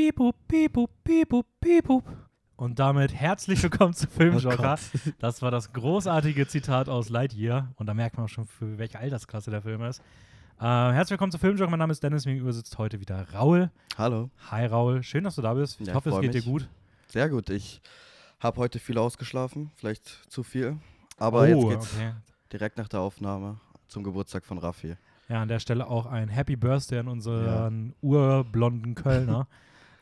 Piep, piep, piep, piep. Und damit herzlich willkommen zu Filmjoker. Oh das war das großartige Zitat aus Lightyear. Und da merkt man auch schon, für welche Altersklasse der Film ist. Äh, herzlich willkommen zu Filmjoker. Mein Name ist Dennis. Mir gegenüber sitzt heute wieder Raul. Hallo. Hi Raul. Schön, dass du da bist. Ich Ja, hoffe, es geht dir mich. gut. Sehr gut. Ich habe heute viel ausgeschlafen, vielleicht zu viel. Aber oh, jetzt geht's okay. direkt nach der Aufnahme zum Geburtstag von Raffi. Ja, an der Stelle auch ein Happy Birthday an unseren urblonden Kölner.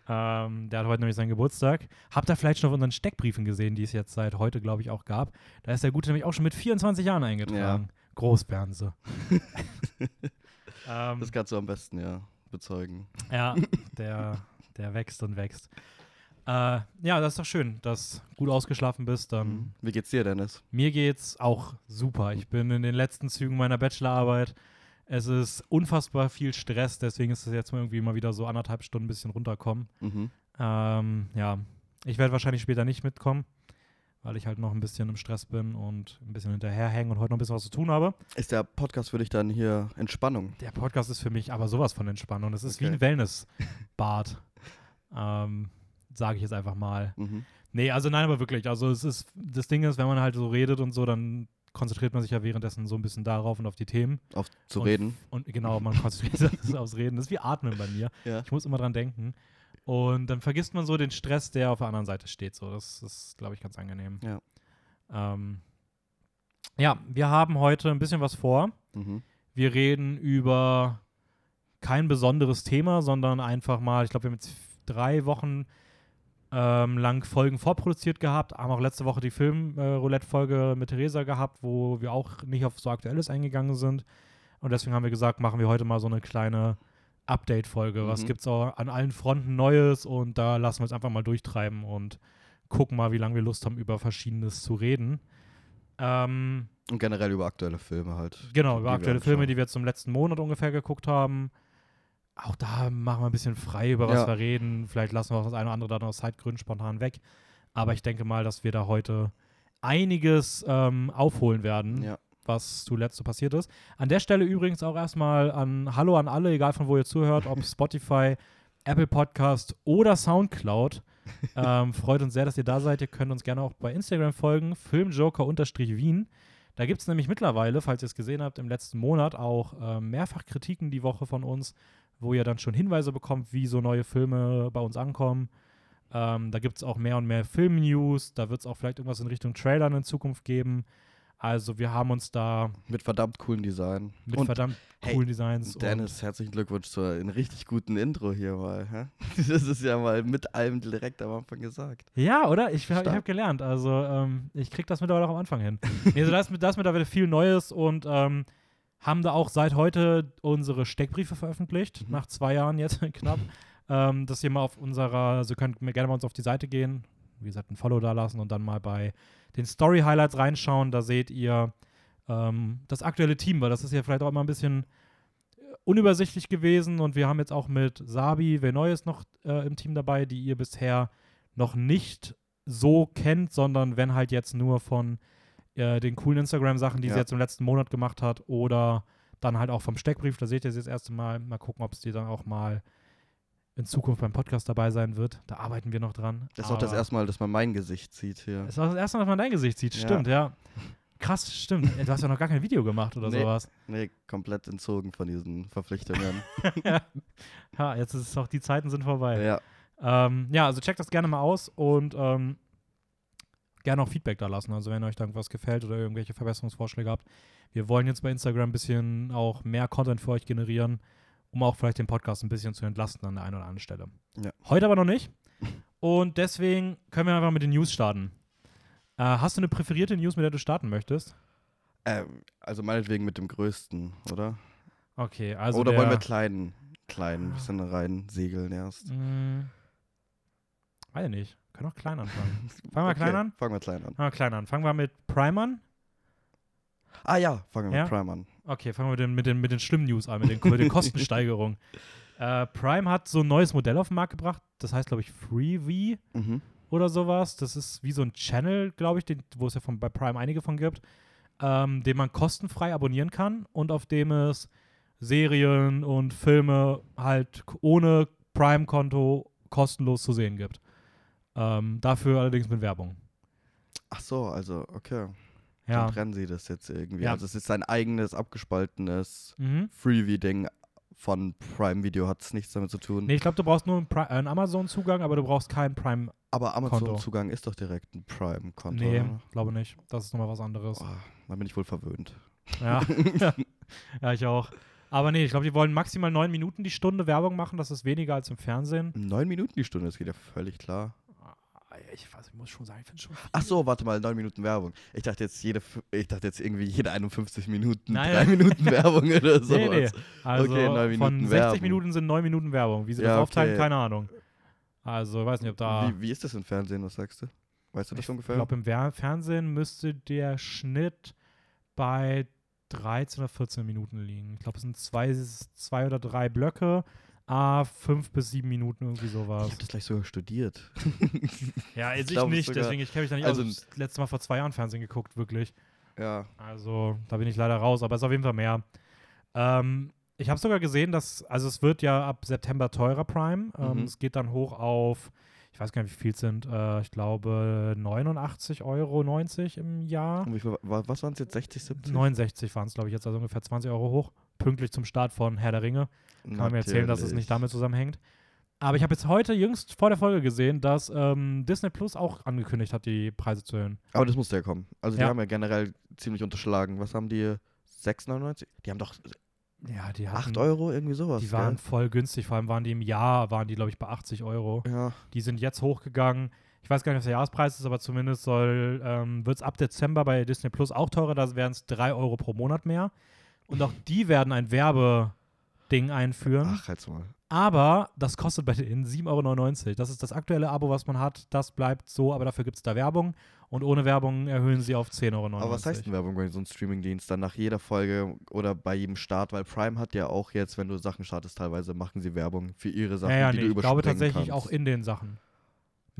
ähm, der hat heute nämlich seinen Geburtstag. Habt ihr vielleicht schon auf unseren Steckbriefen gesehen, die es jetzt seit heute, glaube ich, auch gab? Da ist der Gute nämlich auch schon mit 24 Jahren eingetragen. Großbernse. ähm, Das kannst du am besten ja bezeugen. ja, der, der wächst und wächst. Äh, ja, das ist doch schön, dass du gut ausgeschlafen bist. Dann Mhm. Wie geht's dir, Dennis? mir geht's auch super. Ich bin in den letzten Zügen meiner Bachelorarbeit. Es ist unfassbar viel Stress, deswegen ist es jetzt mal irgendwie mal wieder so anderthalb Stunden ein bisschen runterkommen. Mhm. Ähm, ja, ich werde wahrscheinlich später nicht mitkommen, weil ich halt noch ein bisschen im Stress bin und ein bisschen hinterherhängen und heute noch ein bisschen was zu tun habe. Ist der Podcast für dich dann hier Entspannung? Der Podcast ist für mich aber sowas von Entspannung. Das ist wie Okay. ein Wellnessbad. ähm, Sage ich jetzt einfach mal. Mhm. Nee, also nein, aber wirklich. Also es ist, das Ding ist, wenn man halt so redet und so, dann konzentriert man sich ja währenddessen so ein bisschen darauf und auf die Themen. Auf zu Und- reden. Und genau, man konzentriert sich aufs Reden. Das ist wie Atmen bei mir. Ja. Ich muss immer dran denken. Und dann vergisst man so den Stress, der auf der anderen Seite steht. So, das ist, glaube ich, ganz angenehm. Ja. Ähm, ja, wir haben heute ein bisschen was vor. Mhm. Wir reden über kein besonderes Thema, sondern einfach mal, ich glaube, wir haben jetzt drei Wochen ähm, lang Folgen vorproduziert gehabt, haben auch letzte Woche die Film-Roulette-Folge mit Theresa gehabt, wo wir auch nicht auf so Aktuelles eingegangen sind. Und deswegen haben wir gesagt, machen wir heute mal so eine kleine Update-Folge. Was Mhm. gibt es auch an allen Fronten Neues? Und da lassen wir uns einfach mal durchtreiben und gucken mal, wie lange wir Lust haben, über Verschiedenes zu reden. Ähm, Und generell über aktuelle Filme halt. Genau, über aktuelle Filme, die wir im letzten Monat ungefähr geguckt haben. Auch da machen wir ein bisschen frei, über was Ja. wir reden. Vielleicht lassen wir auch das eine oder andere dann aus Zeitgründen spontan weg. Aber ich denke mal, dass wir da heute einiges ähm, aufholen werden, Ja. was zuletzt so passiert ist. An der Stelle übrigens auch erstmal an Hallo an alle, egal von wo ihr zuhört, ob Spotify, Apple Podcast oder Soundcloud. ähm, freut uns sehr, dass ihr da seid. Ihr könnt uns gerne auch bei Instagram folgen, filmjoker-wien. Da gibt es nämlich mittlerweile, falls ihr es gesehen habt, im letzten Monat auch ähm, mehrfach Kritiken die Woche von uns, wo ihr dann schon Hinweise bekommt, wie so neue Filme bei uns ankommen. Ähm, da gibt es auch mehr und mehr Film-News. Da wird es auch vielleicht irgendwas in Richtung Trailern in Zukunft geben. Also wir haben uns da Mit verdammt coolen Design. mit Und verdammt hey, coolen Designs Dennis, herzlichen Glückwunsch zu einem richtig guten Intro hier mal. Hä? Das ist ja mal mit allem direkt am Anfang gesagt. ja, oder? Ich, hab- ich habe gelernt. Also ähm, ich krieg das mittlerweile auch am Anfang hin. nee, also da ist, mit- da ist mittlerweile viel Neues und ähm, haben da auch seit heute unsere Steckbriefe veröffentlicht, Mhm. nach zwei Jahren jetzt knapp. ähm, dass ihr mal auf unserer, also ihr könnt mir gerne mal uns auf die Seite gehen, wie gesagt, ein Follow da lassen und dann mal bei den Story Highlights reinschauen. Da seht ihr ähm, das aktuelle Team, weil das ist ja vielleicht auch immer ein bisschen äh, unübersichtlich gewesen und wir haben jetzt auch mit Sabi Venoyes noch äh, im Team dabei, die ihr bisher noch nicht so kennt, sondern wenn halt jetzt nur von äh, den coolen Instagram-Sachen, die sie Ja. jetzt im letzten Monat gemacht hat oder dann halt auch vom Steckbrief, da seht ihr sie das erste Mal. Mal gucken, ob es die dann auch mal in Zukunft beim Podcast dabei sein wird. Da arbeiten wir noch dran. Das ist auch das Aber- erste Mal, dass man mein Gesicht sieht hier. das war das erste Mal, dass man dein Gesicht sieht. Ja. Stimmt, ja. Krass, stimmt. Du hast ja noch gar kein Video gemacht oder Nee. sowas. Nee, komplett entzogen von diesen Verpflichtungen. ja, jetzt ist es auch, die Zeiten sind vorbei. ja. Ähm, ja, also checkt das gerne mal aus und ähm, gerne auch Feedback da lassen. Also wenn euch da irgendwas gefällt oder irgendwelche Verbesserungsvorschläge habt. Wir wollen jetzt bei Instagram ein bisschen auch mehr Content für euch generieren, um auch vielleicht den Podcast ein bisschen zu entlasten an der einen oder anderen Stelle. Ja. Heute aber noch nicht. Und deswegen können wir einfach mit den News starten. Äh, hast du eine präferierte News, mit der du starten möchtest? Ähm, also meinetwegen mit dem größten, oder? Okay, also oder der, wollen wir kleinen, kleinen, bisschen rein segeln erst? Mh, weiß ich nicht. Können auch klein anfangen. Fangen wir Okay, klein an? Fangen wir klein an. Fangen wir klein an. Fangen wir mit Prime an. Ah ja, fangen wir Ja? mit Prime an. Okay, fangen wir mit den, mit den, mit den schlimmen News an, mit den, mit den Kostensteigerungen. Äh, Prime hat so ein neues Modell auf den Markt gebracht. Das heißt, glaube ich, Freevee Mhm. oder sowas. Das ist wie so ein Channel, glaube ich, den, wo es ja von, bei Prime einige von gibt, ähm, den man kostenfrei abonnieren kann und auf dem es Serien und Filme halt ohne Prime-Konto kostenlos zu sehen gibt. Ähm, dafür allerdings mit Werbung. Ach so, also, okay. Ja. Dann trennen sie das jetzt irgendwie. Ja. Also es ist sein eigenes, abgespaltenes Mhm. Freebie-Ding von Prime Video, hat es nichts damit zu tun. Nee, ich glaube, du brauchst nur einen, äh, einen Amazon-Zugang, aber du brauchst keinen Prime. Aber. Amazon-Zugang ist doch direkt ein Prime-Konto. Nee, glaube nicht. Das ist nochmal was anderes. Oh, dann bin ich wohl verwöhnt. Ja. ja, ich auch. Aber nee, ich glaube, die wollen maximal neun Minuten die Stunde Werbung machen. Das ist weniger als im Fernsehen. Neun Minuten die Stunde, das geht ja völlig klar. Ich weiß, ich muss schon sagen, ich finde schon. Ach so, warte mal, neun Minuten Werbung. Ich dachte jetzt jede, ich dachte jetzt irgendwie jede 51 Minuten, Nein. drei Minuten Werbung oder sowas. Nee, nee. Also Okay, neun von Minuten 60 Werbung. Minuten sind neun Minuten Werbung. Wie sie Ja, das aufteilen, okay. keine Ahnung. Also, ich weiß nicht, ob da. Wie, wie ist das im Fernsehen, was sagst du? Weißt du das ich ungefähr? glaube, im Wer- Fernsehen müsste der Schnitt bei 13 oder 14 Minuten liegen. Ich glaube, es sind zwei, zwei oder drei Blöcke. Ah, fünf bis sieben Minuten, irgendwie ich sowas. habe das gleich sogar studiert. Ja, jetzt ich, es nicht, sogar- deswegen, ich kenne mich da nicht also- aus. Das letzte Mal vor zwei Jahren Fernsehen geguckt, wirklich. ja. Also, da bin ich leider raus, aber es ist auf jeden Fall mehr. Ähm, ich habe sogar gesehen, dass, also es wird ja ab September teurer Prime. Ähm, Mhm. Es geht dann hoch auf, ich weiß gar nicht, wie viel es sind, äh, ich glaube 89,90 Euro im Jahr. Und wie viel, wa- was waren es jetzt? 60, 70? 69 waren es, glaube ich, jetzt, also ungefähr 20 Euro hoch. Pünktlich zum Start von Herr der Ringe. Kann man mir erzählen, dass es nicht damit zusammenhängt. Aber ich habe jetzt heute jüngst vor der Folge gesehen, dass ähm, Disney Plus auch angekündigt hat, die Preise zu erhöhen. Aber das musste ja kommen. Also die Ja. haben ja generell ziemlich unterschlagen. Was haben die? 6,99? Die haben doch Ja, die 8 hatten, Euro irgendwie sowas. Die waren gell? voll günstig, vor allem waren die im Jahr, waren die, glaube ich, bei 80 Euro. Ja. Die sind jetzt hochgegangen. Ich weiß gar nicht, was der Jahrespreis ist, aber zumindest soll, ähm, wird es ab Dezember bei Disney Plus auch teurer, da werden es 3 Euro pro Monat mehr. Und auch die werden ein Werbeding einführen. Ach, halt's mal. Aber das kostet bei denen 7,99 Euro. Das ist das aktuelle Abo, was man hat. Das bleibt so, aber dafür gibt es da Werbung. Und ohne Werbung erhöhen sie auf 10,99 Euro. Aber was heißt denn Werbung bei so einem Streamingdienst dann nach jeder Folge oder bei jedem Start? Weil Prime hat ja auch jetzt, wenn du Sachen startest, teilweise machen sie Werbung für ihre Sachen, ja, ja, die nee, du ich glaube tatsächlich kannst. auch in den Sachen.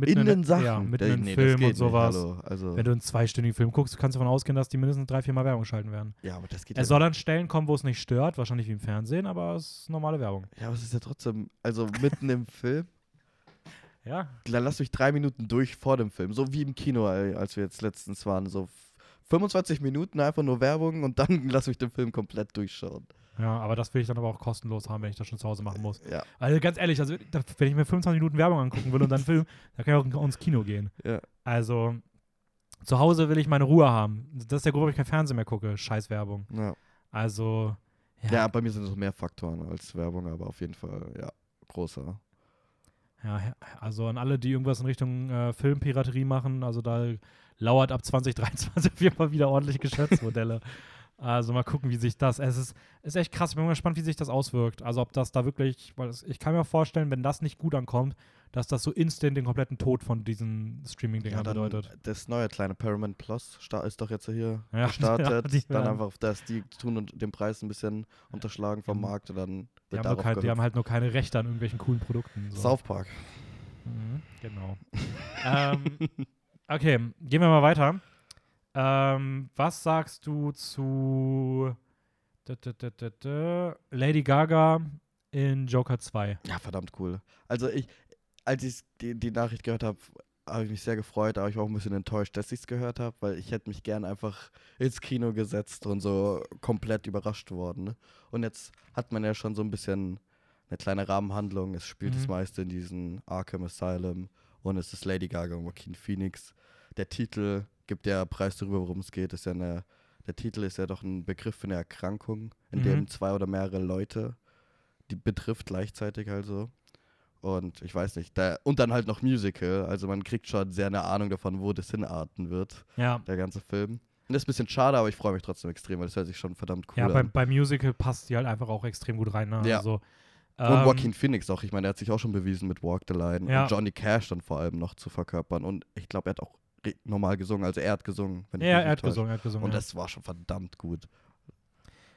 In den Sachen. Ja, mitten in nee, Film und sowas. Nicht, hallo. Also, Wenn du einen zweistündigen Film guckst, kannst du davon ausgehen, dass die mindestens drei, vier Mal Werbung schalten werden. ja, aber das geht Es ja soll an Stellen kommen, wo es nicht stört, wahrscheinlich wie im Fernsehen, aber es ist normale Werbung. Ja, aber es ist ja trotzdem, also mitten im Film, Ja. dann lass mich drei Minuten durch vor dem Film. So wie im Kino, ey, als wir jetzt letztens waren. So f- 25 Minuten einfach nur Werbung und dann lass mich den Film komplett durchschauen. Ja, aber das will ich dann aber auch kostenlos haben, wenn ich das schon zu Hause machen muss. Ja, Also ganz ehrlich, also, wenn ich mir 25 Minuten Werbung angucken will und dann Film, dann kann ich auch ins Kino gehen. ja. Also, zu Hause will ich meine Ruhe haben. Das ist der Grund, warum ich kein Fernsehen mehr gucke. Scheiß Werbung. Ja. Also, ja. ja, bei mir sind es noch mehr Faktoren als Werbung, aber auf jeden Fall, ja, großer. Ja, also an alle, die irgendwas in Richtung äh, Filmpiraterie machen, also da lauert ab 2023 auf jeden Fall wieder ordentliche Geschäftsmodelle. also mal gucken, wie sich das. Es ist, ist echt krass. Ich bin mal gespannt, wie sich das auswirkt. Also ob das da wirklich, weil es, ich kann mir vorstellen, wenn das nicht gut ankommt, dass das so instant den kompletten Tod von diesen Streaming-Dingern dann bedeutet. Das neue kleine Paramount Plus ist doch jetzt hier Ja, gestartet. ja, dann einfach auf das, die tun und den Preis ein bisschen unterschlagen vom Ja. Markt und dann Die wird haben, kein, die haben halt nur keine Rechte an irgendwelchen coolen Produkten. So. South Park. Mhm, genau. ähm, okay, gehen wir mal weiter. Ähm, was sagst du zu Lady Gaga in Joker 2? Ja, verdammt cool. Also ich, als ich die, die Nachricht gehört habe, habe ich mich sehr gefreut, aber ich war auch ein bisschen enttäuscht, dass ich es gehört habe, weil ich hätte mich gern einfach ins Kino gesetzt und so komplett überrascht worden. Ne? Und jetzt hat man ja schon so ein bisschen eine kleine Rahmenhandlung. Es spielt das Mhm. meiste in diesem Arkham Asylum und es ist Lady Gaga und Joaquin Phoenix. Der Titel gibt ja Preis darüber, worum es geht. Ist ja eine, der Titel ist ja doch ein Begriff für eine Erkrankung, in Mhm. dem zwei oder mehrere Leute die betrifft gleichzeitig also. Und ich weiß nicht, da, und dann halt noch Musical, also man kriegt schon sehr eine Ahnung davon, wo das hinarten wird, Ja, der ganze Film. Und das ist ein bisschen schade, aber ich freue mich trotzdem extrem, weil das hört sich schon verdammt cool ja an. beim, beim Musical passt die halt einfach auch extrem gut rein. Ne? Ja. Also, und ähm, Joaquin Phoenix auch, ich meine, der hat sich auch schon bewiesen mit Walk the Line Ja. und Johnny Cash dann vor allem noch zu verkörpern. Und ich glaube, er hat auch normal gesungen, also er hat gesungen. Ja, er hat gesungen, er hat gesungen. Und ja. das war schon verdammt gut.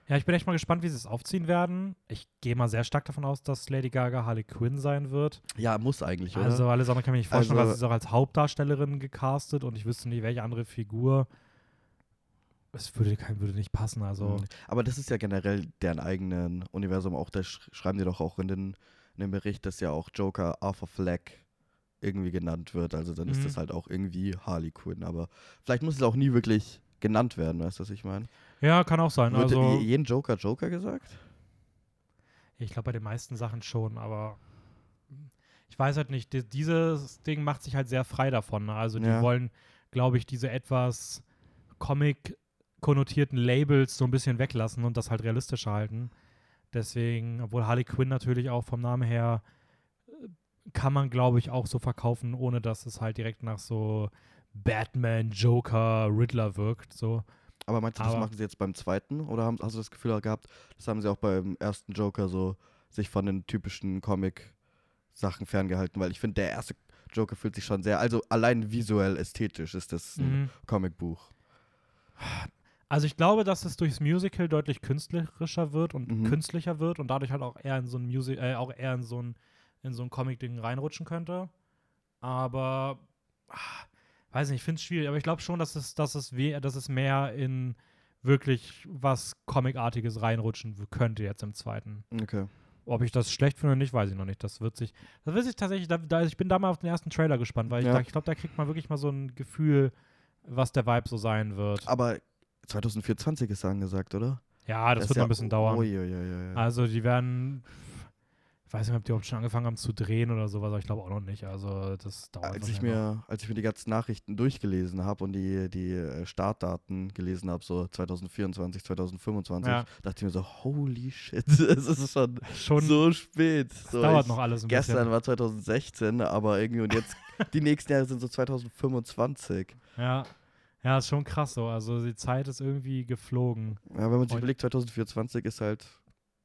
ja, ich bin echt mal gespannt, wie sie es aufziehen werden. Ich gehe mal sehr stark davon aus, dass Lady Gaga Harley Quinn sein wird. Ja, muss eigentlich, oder? Also alles andere kann ich mir nicht vorstellen, Also- weil sie ist auch als Hauptdarstellerin gecastet und ich wüsste nicht, welche andere Figur. Es würde, kein, würde nicht passen. Also, Mhm. Aber das ist ja generell deren eigenen Universum auch. Da sch schreiben die doch auch in den in dem Bericht, dass ja auch Joker Arthur Fleck irgendwie genannt wird. Also dann ist Mhm. das halt auch irgendwie Harley Quinn. Aber vielleicht muss es auch nie wirklich genannt werden, weißt du, was ich meine? Ja, kann auch sein. Wird Also, je- jeden Joker Joker gesagt? ich glaube bei den meisten Sachen schon, aber ich weiß halt nicht. di- Dieses Ding macht sich halt sehr frei davon. ne? Also, die Ja. wollen, glaube ich, diese etwas Comic-konnotierten Labels so ein bisschen weglassen und das halt realistischer halten. Deswegen, obwohl Harley Quinn natürlich auch vom Namen her kann man, glaube ich, auch so verkaufen, ohne dass es halt direkt nach so Batman, Joker, Riddler wirkt. So. Aber meinst du, das Aber- machen sie jetzt beim zweiten? Oder haben, hast du das Gefühl gehabt, das haben sie auch beim ersten Joker so sich von den typischen Comic-Sachen ferngehalten? Weil ich finde, der erste Joker fühlt sich schon sehr, also allein visuell, ästhetisch ist das ein Mhm. Comicbuch. Also ich glaube, dass es durchs Musical deutlich künstlerischer wird und Mhm. künstlicher wird und dadurch halt auch eher in so ein Music, äh, auch eher in so ein, in so ein Comic-Ding reinrutschen könnte. Aber ah, weiß nicht, ich finde es schwierig, aber ich glaube schon, dass es, dass es we dass es mehr in wirklich was Comicartiges reinrutschen könnte jetzt im zweiten. Okay. Ob ich das schlecht finde oder nicht, weiß ich noch nicht. Das wird sich, das wird sich tatsächlich, da, da, ich bin da mal auf den ersten Trailer gespannt, weil ich, Ja. ich glaube, da kriegt man wirklich mal so ein Gefühl, was der Vibe so sein wird. Aber 2024 ist angesagt, oder? Ja, das, ist wird ja- noch ein bisschen dauern. Uiuiui. Also die werden, ich weiß nicht, ob die überhaupt schon angefangen haben zu drehen oder sowas, aber ich glaube auch noch nicht. Also das dauert als ich mir, als ich mir die ganzen Nachrichten durchgelesen habe und die, die äh, Startdaten gelesen habe, so 2024, 2025, Ja. dachte ich mir so, holy shit, es ist schon schon so spät. das So, dauert ich, noch alles ein Gestern bisschen. war 2016, aber irgendwie und jetzt die nächsten Jahre sind so 2025. Ja. ja, ist schon krass so. Also die Zeit ist irgendwie geflogen. Ja, wenn man sich überlegt, 2024 ist halt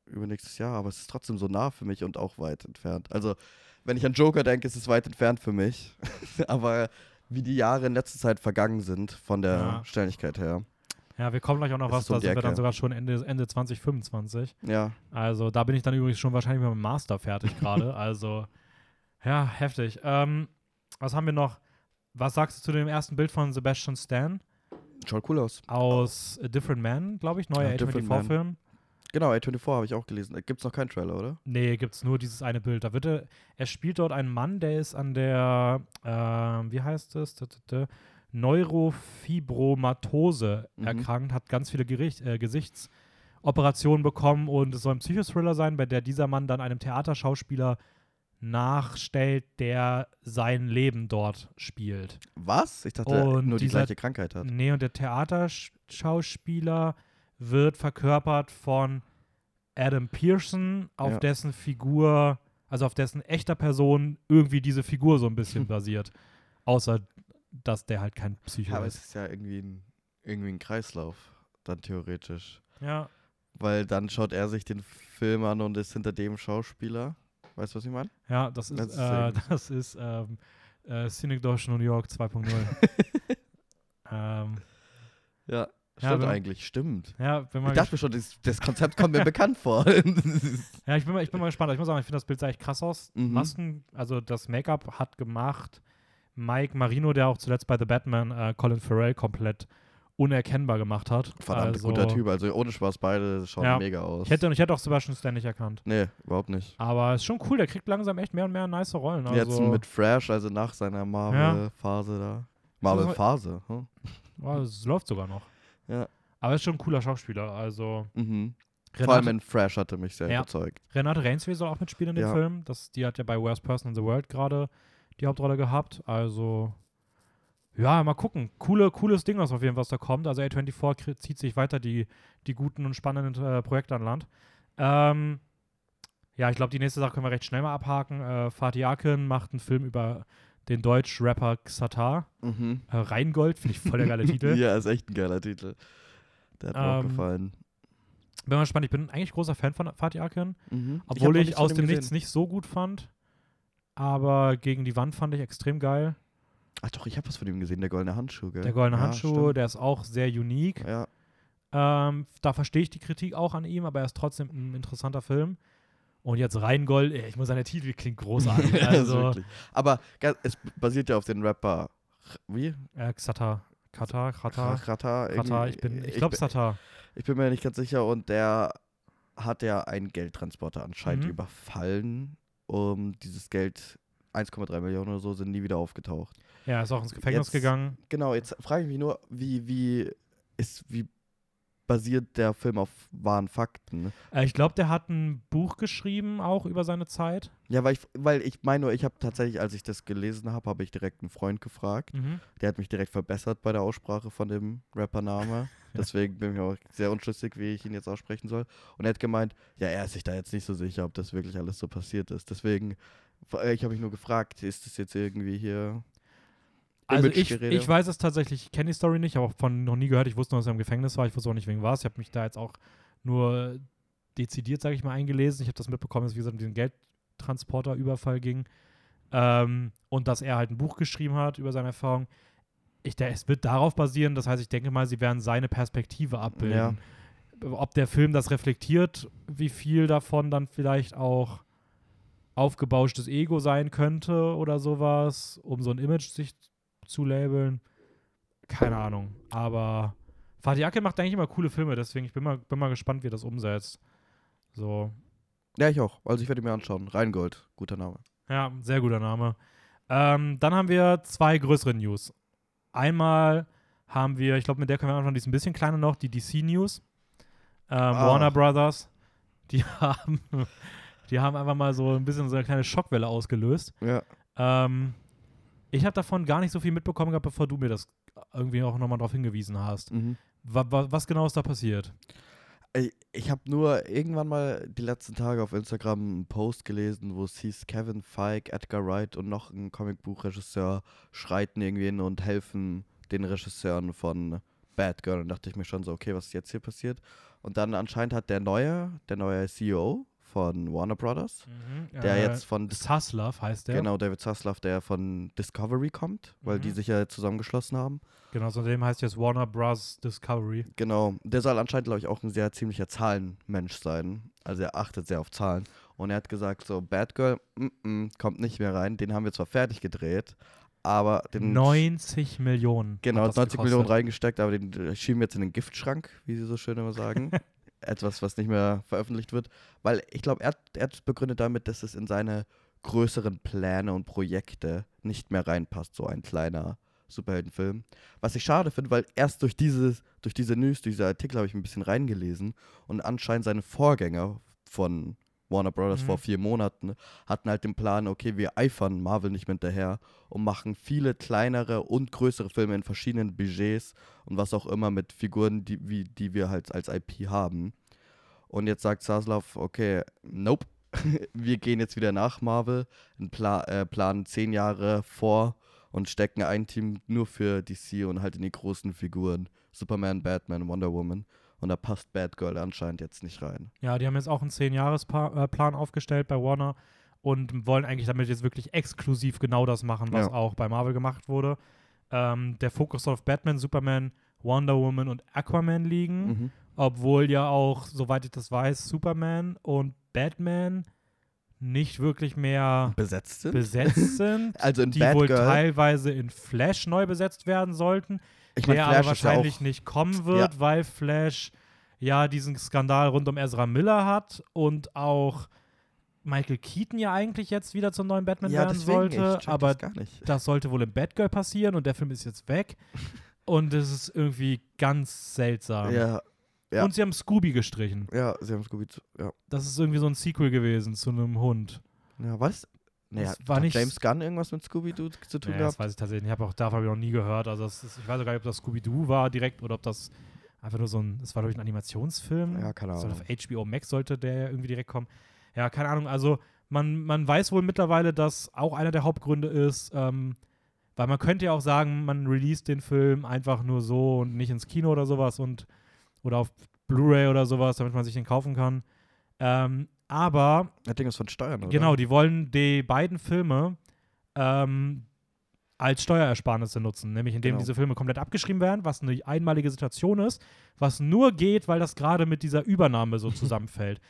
übernächstes Jahr, aber es ist trotzdem so nah für mich und auch weit entfernt. Also, wenn ich an Joker denke, ist es weit entfernt für mich. aber wie die Jahre in letzter Zeit vergangen sind, von der Ja. Schnelligkeit her. Ja, wir kommen gleich auch noch Es was, da sind wir dann sogar schon Ende, Ende 2025. Ja, Also da bin ich dann übrigens schon wahrscheinlich mit meinem Master fertig gerade. also ja, heftig. Ähm, was haben wir noch? Was sagst du zu dem ersten Bild von Sebastian Stan schaut cool aus. aus A Different Man, glaube ich, neuer Ja, Different A24-Film? Genau, A24 habe ich auch gelesen. Gibt es noch keinen Trailer, oder? Nee, gibt es nur dieses eine Bild. Da wird er, er spielt dort einen Mann, der ist an der, ähm, wie heißt es, tü, Neurofibromatose Mhm. erkrankt, hat ganz viele Gericht, äh, Gesichtsoperationen bekommen und es soll ein Psychothriller sein, bei der dieser Mann dann einem Theaterschauspieler nachstellt, der sein Leben dort spielt. Was? Ich dachte, Und nur die dieser- gleiche Krankheit hat. Nee, und der Theaterschauspieler wird verkörpert von Adam Pearson, auf Ja. dessen Figur, also auf dessen echter Person irgendwie diese Figur so ein bisschen basiert. Außer, dass der halt kein Psycho Ja, aber es ist. ist ja irgendwie ein, irgendwie ein Kreislauf, dann theoretisch. Ja, Weil dann schaut er sich den Film an und ist hinter dem Schauspieler. Weißt du, was ich meine? ja, das ist, Das ist äh, das ist ähm, äh, New York 2.0. ähm, Ja, stimmt eigentlich, stimmt. ja, Ich dachte mir schon, das, das Konzept kommt mir bekannt vor. Ja, ich bin mal, ich bin mal gespannt. Ich muss sagen, ich finde das Bild sah echt krass aus. Mhm. Masken, also das Make-up hat gemacht Mike Marino, der auch zuletzt bei The Batman äh, Colin Farrell komplett unerkennbar gemacht hat. Verdammt also, guter Typ. Also ohne Spaß, beide schauen Ja. mega aus. Ich hätte, ich hätte auch Sebastian Stan nicht erkannt. nee, überhaupt nicht. Aber ist schon cool, der kriegt langsam echt mehr und mehr nice Rollen. Also, Jetzt mit Fresh, also nach seiner Marvel-Phase da. Marvel-Phase, hm? oh, es läuft sogar noch. Ja. Aber ist schon ein cooler Schauspieler. Also Mhm. Vor allem Renate, in Fresh hatte mich sehr Ja. überzeugt. Renate Reinsve soll auch mitspielen in dem Ja. Film. Das, die hat ja bei Worst Person in the World gerade die Hauptrolle gehabt. Also, ja, mal gucken. Coole, cooles Ding, was auf jeden Fall was da kommt. Also A24 kri- zieht sich weiter die, die guten und spannenden äh, Projekte an Land. Ähm, ja, ich glaube, die nächste Sache können wir recht schnell mal abhaken. Äh, Fatih Akin macht einen Film über den Deutsch-Rapper Xatar. Mhm. Äh, Rheingold, finde ich voll der geile Titel. ja, ist echt ein geiler Titel. Der hat mir auch Ähm, gefallen. Bin mal gespannt. Ich bin eigentlich großer Fan von Fatih Akin. Mhm. Obwohl ich, von aus dem gesehen. Nichts nicht so gut fand. Aber gegen die Wand fand ich extrem geil. Ach doch, ich habe was von ihm gesehen, der goldene Handschuh, gell? Der goldene ja, Handschuh, stimmt. der ist auch sehr unique. Ja, Ähm, da verstehe ich die Kritik auch an ihm, aber er ist trotzdem ein interessanter Film. Und jetzt Rheingold, ich muss sagen, der Titel klingt großartig. Also. Aber es basiert ja auf den Rapper. Wie? äh, Xatar. Katar, Katar, Krachata. Katar, ich bin, ich glaube Xatar. Ich bin mir nicht ganz sicher und der hat ja einen Geldtransporter anscheinend Mhm. überfallen um dieses Geld, 1,3 Millionen oder so, sind nie wieder aufgetaucht. Ja, ist auch ins Gefängnis Jetzt- gegangen. Genau, jetzt frage ich mich nur, wie, wie ist, wie basiert der Film auf wahren Fakten? Äh, ich glaube, der hat ein Buch geschrieben, auch über seine Zeit. Ja, weil ich, weil ich meine, nur, ich habe tatsächlich, als ich das gelesen habe, habe ich direkt einen Freund gefragt. Mhm. Der hat mich direkt verbessert bei der Aussprache von dem Rappername. Deswegen bin ich auch sehr unschlüssig, wie ich ihn jetzt aussprechen soll. Und er hat gemeint, ja, er ist sich da jetzt nicht so sicher, ob das wirklich alles so passiert ist. Deswegen, äh, ich habe mich nur gefragt, ist das jetzt irgendwie hier. Also ich, ich weiß es tatsächlich, ich kenne die Story nicht, aber von noch nie gehört. Ich wusste nur, dass er im Gefängnis war. Ich wusste auch nicht, wegen was. Ich habe mich da jetzt auch nur dezidiert, sage ich mal, eingelesen. Ich habe das mitbekommen, dass es wie gesagt um diesen Geldtransporter-Überfall ging. Ähm, und dass er halt ein Buch geschrieben hat über seine Erfahrung. Ich, der, es wird darauf basieren, das heißt, ich denke mal, sie werden seine Perspektive abbilden. Ob der Film das reflektiert, wie viel davon dann vielleicht auch aufgebauschtes Ego sein könnte oder sowas, um so ein Image sich zu labeln. Keine Ahnung. Aber Fatih Akin macht eigentlich immer coole Filme, deswegen ich bin mal, bin mal gespannt, wie er das umsetzt. So. Ja, ich auch. Also ich werde mir anschauen. Rheingold, guter Name. Ja, sehr guter Name. Ähm, dann haben wir zwei größere News. Einmal haben wir, ich glaube, mit der können wir anfangen, die ist ein bisschen kleiner noch, die DC News. Ähm, Ah. Warner Brothers. Die haben, die haben einfach mal so ein bisschen so eine kleine Schockwelle ausgelöst. Ja. Ähm, ich habe davon gar nicht so viel mitbekommen gehabt, bevor du mir das irgendwie auch nochmal darauf hingewiesen hast. Mhm. Wa wa was genau ist da passiert? Ich habe nur irgendwann mal die letzten Tage auf Instagram einen Post gelesen, wo es hieß, Kevin Feige, Edgar Wright und noch ein Comicbuchregisseur schreiten irgendwie hin und helfen den Regisseuren von Bad Girl. Und dachte ich mir schon so, okay, was ist jetzt hier passiert? Und dann anscheinend hat der neue, der neue CEO von Warner Brothers, der Äh, jetzt von Saslav heißt der. genau David Zaslav, der von Discovery kommt, weil die Mhm. sich ja zusammengeschlossen haben. Genau, so dem heißt jetzt Warner Bros. Discovery. Genau, der soll anscheinend, glaube ich, auch ein sehr ziemlicher Zahlenmensch sein. Also er achtet sehr auf Zahlen. Und er hat gesagt, so, Bad Girl, mm -mm, kommt nicht mehr rein. Den haben wir zwar fertig gedreht, aber den... 90 Millionen. Genau, hat das 90 gekostet. Millionen reingesteckt, aber den äh, schieben wir jetzt in den Giftschrank, wie sie so schön immer sagen. Etwas, was nicht mehr veröffentlicht wird. Weil ich glaube, er, er begründet damit, dass es in seine größeren Pläne und Projekte nicht mehr reinpasst, so ein kleiner Superheldenfilm. Was ich schade finde, weil erst durch, dieses, durch diese News, durch diese Artikel habe ich ein bisschen reingelesen und anscheinend seine Vorgänger von Warner Brothers Mhm. vor vier Monaten hatten halt den Plan, okay, wir eifern Marvel nicht mehr hinterher und machen viele kleinere und größere Filme in verschiedenen Budgets und was auch immer mit Figuren, die, wie, die wir halt als IP haben. Und jetzt sagt Zaslav, okay, nope, wir gehen jetzt wieder nach Marvel, pla äh, planen zehn Jahre vor und stecken ein Team nur für DC und halt in die großen Figuren. Superman, Batman, Wonder Woman. Und da passt Bad Girl anscheinend jetzt nicht rein. Ja, die haben jetzt auch einen 10-Jahres-Plan aufgestellt bei Warner und wollen eigentlich damit jetzt wirklich exklusiv genau das machen, was Ja. auch bei Marvel gemacht wurde. Ähm, der Fokus soll auf Batman, Superman, Wonder Woman und Aquaman liegen, Mhm. obwohl ja auch, soweit ich das weiß, Superman und Batman nicht wirklich mehr Besetzt sind? besetzt sind. also in die Bad wohl Girl. teilweise in Flash neu besetzt werden sollten, ich mein, der Flash aber ja wahrscheinlich nicht kommen wird, weil Flash ja diesen Skandal rund um Ezra Miller hat und auch Michael Keaton ja eigentlich jetzt wieder zum neuen Batman ja, werden sollte, aber das das sollte wohl im Batgirl passieren und der Film ist jetzt weg und es ist irgendwie ganz seltsam. Ja, ja. Und sie haben Scooby gestrichen. ja, sie haben Scooby, ja. Das ist irgendwie so ein Sequel gewesen zu einem Hund. Ja, was? Nee, Das war nicht- James Gunn irgendwas mit Scooby-Doo zu tun Nee, gehabt? das weiß ich tatsächlich nicht. Ich habe auch davon noch nie gehört. Also ist, ich weiß gar nicht, ob das Scooby-Doo war direkt oder ob das einfach nur so ein, das war glaube ich ein Animationsfilm. Ja, keine Ahnung. auf HBO Max sollte der ja irgendwie direkt kommen. Ja, keine Ahnung. Also man, man weiß wohl mittlerweile, dass auch einer der Hauptgründe ist, ähm, weil man könnte ja auch sagen, man released den Film einfach nur so und nicht ins Kino oder sowas und oder auf Blu-ray oder sowas, damit man sich den kaufen kann. Ähm, aber Das Ding ist von Steuern, oder? Genau, die wollen die beiden Filme ähm, als Steuerersparnisse nutzen, nämlich indem Genau. diese Filme komplett abgeschrieben werden, was eine einmalige Situation ist, was nur geht, weil das gerade mit dieser Übernahme so zusammenfällt.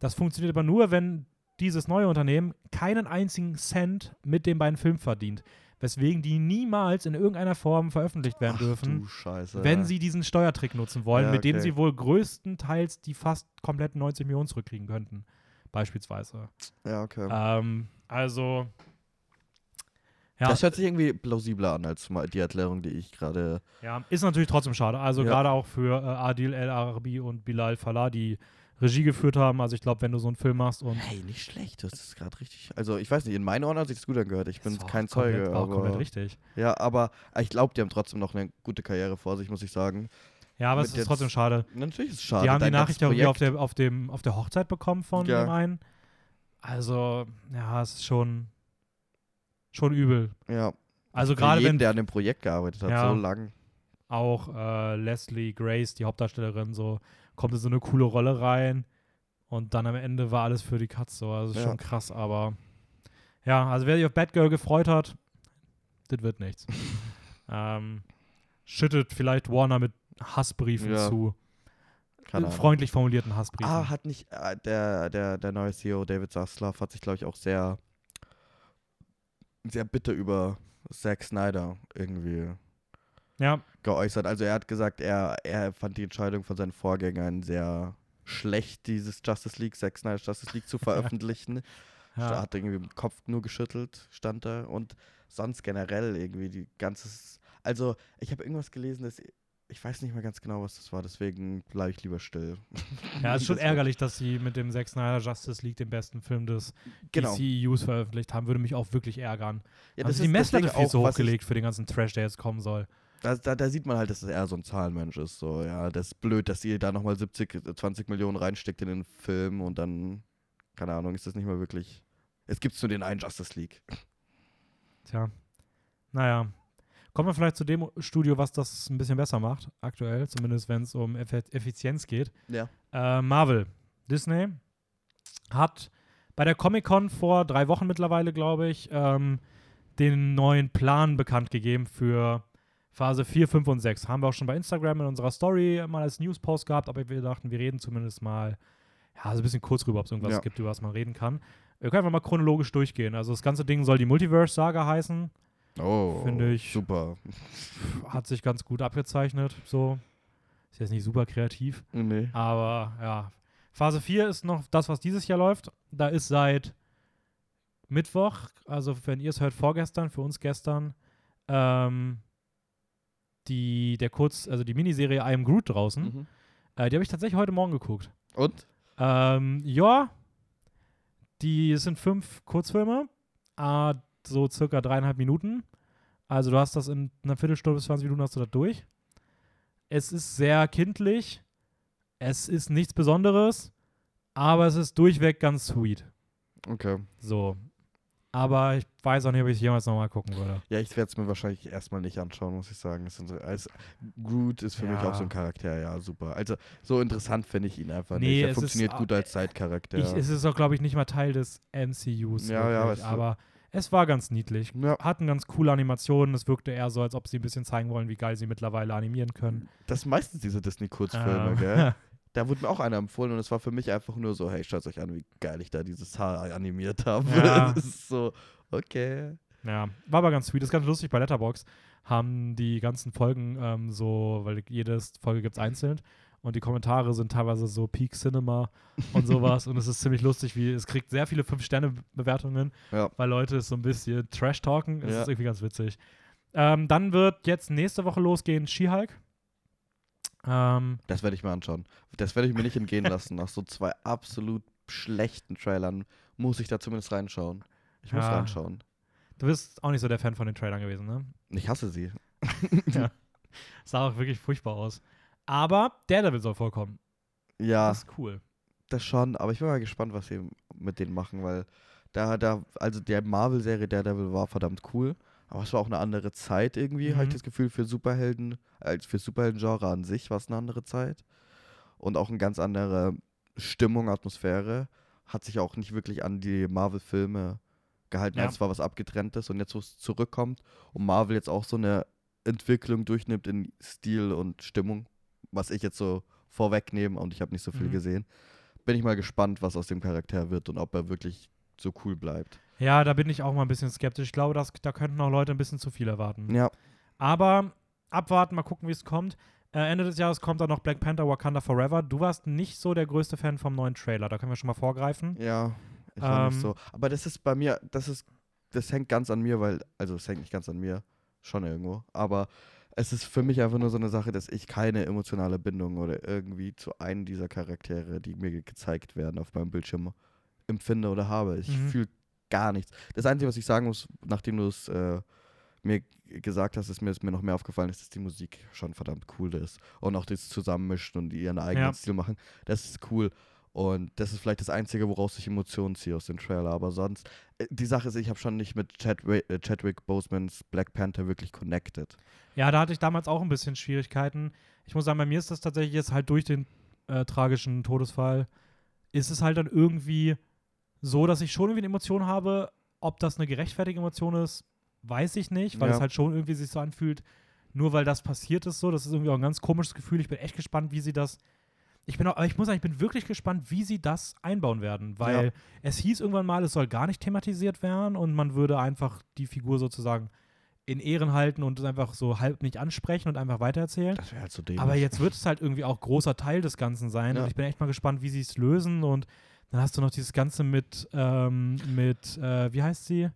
Das funktioniert aber nur, wenn dieses neue Unternehmen keinen einzigen Cent mit den beiden Filmen verdient, weswegen die niemals in irgendeiner Form veröffentlicht werden Ach, dürfen Scheiße. wenn sie diesen Steuertrick nutzen wollen, Ja, mit dem okay. sie wohl größtenteils die fast kompletten 90 Millionen zurückkriegen könnten. Beispielsweise. Ja, okay. Ähm, also, ja, Das hört sich irgendwie plausibler an als die Erklärung, die ich gerade. ja, ist natürlich trotzdem schade. Also Ja. gerade auch für äh, Adil El Arabi und Bilal Falah, die Regie geführt haben. Also ich glaube, wenn du so einen Film machst und Hey, nicht schlecht. Das ist gerade richtig. Also, ich weiß nicht, in meinen Ohren hat sich das gut angehört. Ich bin kein komplett, Zeuge. komplett Aber, richtig. ja, aber ich glaube, die haben trotzdem noch eine gute Karriere vor sich, muss ich sagen. Ja, aber es ist jetzt- trotzdem schade. Natürlich ist es schade. die haben die Nachricht auch auf der, auf, dem, auf der Hochzeit bekommen von Ja. dem einen. Also, ja, es ist schon, schon übel. Ja. Also gerade wenn der an dem Projekt gearbeitet hat, Ja. so lang. auch äh, Leslie Grace, die Hauptdarstellerin, so kommt in so eine coole Rolle rein und dann am Ende war alles für die Katz so. Also Ja. schon krass, aber ja, also wer sich auf Batgirl gefreut hat, das wird nichts. ähm, schüttet vielleicht Warner mit Hassbriefen Ja. zu. Keine Äh, Ahnung. freundlich formulierten Hassbriefen. Ah, hat nicht äh, der, der, der neue CEO David Zaslav hat sich, glaube ich, auch sehr, sehr bitter über Zack Snyder irgendwie ja, geäußert. Also er hat gesagt, er, er fand die Entscheidung von seinen Vorgängern sehr schlecht, dieses Justice League, Zack Snyder's Justice League zu veröffentlichen. Er ja. hat irgendwie im Kopf nur geschüttelt, stand da. Und sonst generell irgendwie die ganze. Also, ich habe irgendwas gelesen, dass. Ich weiß nicht mehr ganz genau, was das war, deswegen bleibe ich lieber still. Ja, es ist schon Das ärgerlich, dass sie mit dem Zack Snyder Justice League den besten Film des Genau. DCEUs veröffentlicht haben. Würde mich auch wirklich ärgern. Ja, das sie die ist Messlatte viel zu hochgelegt für den ganzen Trash, der jetzt kommen soll. Da, da, da sieht man halt, dass er so ein Zahlenmensch ist. So, ja, das ist blöd, dass ihr da nochmal 70, 20 Millionen reinsteckt in den Film und dann, keine Ahnung, ist das nicht mehr wirklich. Es gibt nur den einen Justice League. Tja. Naja. Kommen wir vielleicht zu dem Studio, was das ein bisschen besser macht, aktuell, zumindest wenn es um Effizienz geht. Ja. Äh, Marvel. Disney hat bei der Comic-Con vor drei Wochen mittlerweile, glaube ich, ähm, den neuen Plan bekannt gegeben für Phase 4, 5 und 6. Haben wir auch schon bei Instagram in unserer Story mal als News-Post gehabt, aber wir dachten, wir reden zumindest mal ja, so ein bisschen kurz rüber, ob es irgendwas Ja. gibt, über was man reden kann. Wir können einfach mal chronologisch durchgehen. Also das ganze Ding soll die Multiverse-Saga heißen. Oh, Finde ich- Super. Hat sich ganz gut abgezeichnet. So. Ist jetzt nicht super kreativ. Nee. Aber ja. Phase 4 ist noch das, was dieses Jahr läuft. Da ist seit Mittwoch, also wenn ihr es hört, vorgestern, für uns gestern, ähm, die, der Kurz, also die Miniserie I Am Groot draußen. Mhm. Äh, die habe ich tatsächlich heute Morgen geguckt. Und? Ähm, ja, die sind fünf Kurzfilme, äh, so circa dreieinhalb Minuten. Also du hast das in einer Viertelstunde bis 20 Minuten hast du das durch. Es ist sehr kindlich. Es ist nichts Besonderes, aber es ist durchweg ganz sweet. Okay. So. Aber ich weiß auch nicht, ob ich es jemals nochmal gucken würde. Ja, ich werde es mir wahrscheinlich erstmal nicht anschauen, muss ich sagen. Es so, als Groot ist für mich Ja. auch so ein Charakter, ja, super. Also, so interessant finde ich ihn einfach Nee, nicht. Er es ist funktioniert au- gut als Zeitcharakter. Ich, es ist auch, glaube ich, nicht mal Teil des MCUs. Ja, ja, wirklich, weißt du. Es war ganz niedlich. ja, hatten ganz coole Animationen. Es wirkte eher so, als ob sie ein bisschen zeigen wollen, wie geil sie mittlerweile animieren können. das meistens diese Disney-Kurzfilme, Ähm, gell? Da wurde mir auch einer empfohlen und es war für mich einfach nur so, hey, schaut euch an, wie geil ich da dieses Haar animiert habe. Ja. Das ist so, okay. ja, war aber ganz sweet. Das ist ganz lustig. Bei Letterbox haben die ganzen Folgen ähm, so, weil jede Folge gibt es einzeln. Und die Kommentare sind teilweise so Peak Cinema und sowas. und es ist ziemlich lustig, wie es kriegt sehr viele 5-Sterne-Bewertungen, Ja. weil Leute es so ein bisschen Trash talken. Es Ja. ist irgendwie ganz witzig. Ähm, dann wird jetzt nächste Woche losgehen She-Hulk. Ähm, Das werde ich mir anschauen. Das werde ich mir nicht entgehen lassen. Nach so zwei absolut schlechten Trailern muss ich da zumindest reinschauen. Ich muss Ja. reinschauen. du bist auch nicht so der Fan von den Trailern gewesen, ne? Ich hasse sie. Ja. Sah auch wirklich furchtbar aus. Aber Daredevil soll vorkommen. Ja, Das ist cool. das schon, aber ich bin mal gespannt, was sie mit denen machen, weil da, da, also der Marvel-Serie Daredevil war verdammt cool, aber es war auch eine andere Zeit irgendwie, habe ich Mhm. das Gefühl, für Superhelden, als für Superhelden-Genre an sich war es eine andere Zeit. Und auch eine ganz andere Stimmung, Atmosphäre. Hat sich auch nicht wirklich an die Marvel-Filme gehalten. Ja. als Es war was Abgetrenntes und jetzt, wo es zurückkommt und Marvel jetzt auch so eine Entwicklung durchnimmt in Stil und Stimmung, was ich jetzt so vorwegnehme und ich habe nicht so viel Mhm. gesehen, bin ich mal gespannt, was aus dem Charakter wird und ob er wirklich so cool bleibt. Ja, da bin ich auch mal ein bisschen skeptisch. Ich glaube, dass, da könnten auch Leute ein bisschen zu viel erwarten. Ja, Aber abwarten, mal gucken, wie es kommt. Äh, Ende des Jahres kommt dann noch Black Panther Wakanda Forever. Du warst nicht so der größte Fan vom neuen Trailer, da können wir schon mal vorgreifen. Ja, ich war Ähm. nicht so. Aber das ist bei mir, das ist, das hängt ganz an mir, weil, also es hängt nicht ganz an mir, schon irgendwo. Aber es ist für mich einfach nur so eine Sache, dass ich keine emotionale Bindung oder irgendwie zu einem dieser Charaktere, die mir ge- gezeigt werden auf meinem Bildschirm, empfinde oder habe. Ich Mhm. fühle gar nichts. Das Einzige, was ich sagen muss, nachdem du es äh, mir gesagt hast, ist mir, ist mir noch mehr aufgefallen, ist, dass die Musik schon verdammt cool ist. Und auch das Zusammenmischen und ihren eigenen Ja. Stil machen. Das ist cool. Und das ist vielleicht das Einzige, woraus ich Emotionen ziehe aus dem Trailer. Aber sonst, äh, die Sache ist, ich habe schon nicht mit Chadwick, äh, Chadwick Bosemans Black Panther wirklich connected. Ja, da hatte ich damals auch ein bisschen Schwierigkeiten. Ich muss sagen, bei mir ist das tatsächlich jetzt halt durch den äh, tragischen Todesfall, ist es halt dann irgendwie so, dass ich schon irgendwie eine Emotion habe. Ob das eine gerechtfertigte Emotion ist, weiß ich nicht, weil Ja. es halt schon irgendwie sich so anfühlt, nur weil das passiert ist so. Das ist irgendwie auch ein ganz komisches Gefühl. Ich bin echt gespannt, wie sie das. Ich bin auch, aber ich muss sagen, ich bin wirklich gespannt, wie sie das einbauen werden, weil Ja. es hieß irgendwann mal, es soll gar nicht thematisiert werden und man würde einfach die Figur sozusagen in Ehren halten und es einfach so halb nicht ansprechen und einfach weitererzählen. Das wäre halt so dämlich. Aber jetzt wird es halt irgendwie auch großer Teil des Ganzen sein Ja. und ich bin echt mal gespannt, wie sie es lösen und dann hast du noch dieses Ganze mit, ähm, mit, äh, wie heißt sie?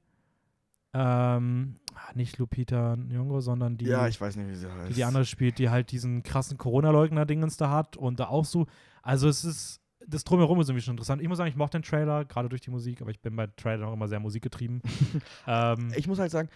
Ähm, ah, nicht Lupita Nyong'o, sondern die, ja, ich weiß nicht, wie sie heißt. die die andere spielt, die halt diesen krassen Corona-Leugner-Dingens da hat und da auch so, also es ist, das Drumherum ist irgendwie schon interessant. Ich muss sagen, ich mochte den Trailer, gerade durch die Musik, aber ich bin bei Trailern auch immer sehr musikgetrieben. ähm, Ich muss halt sagen,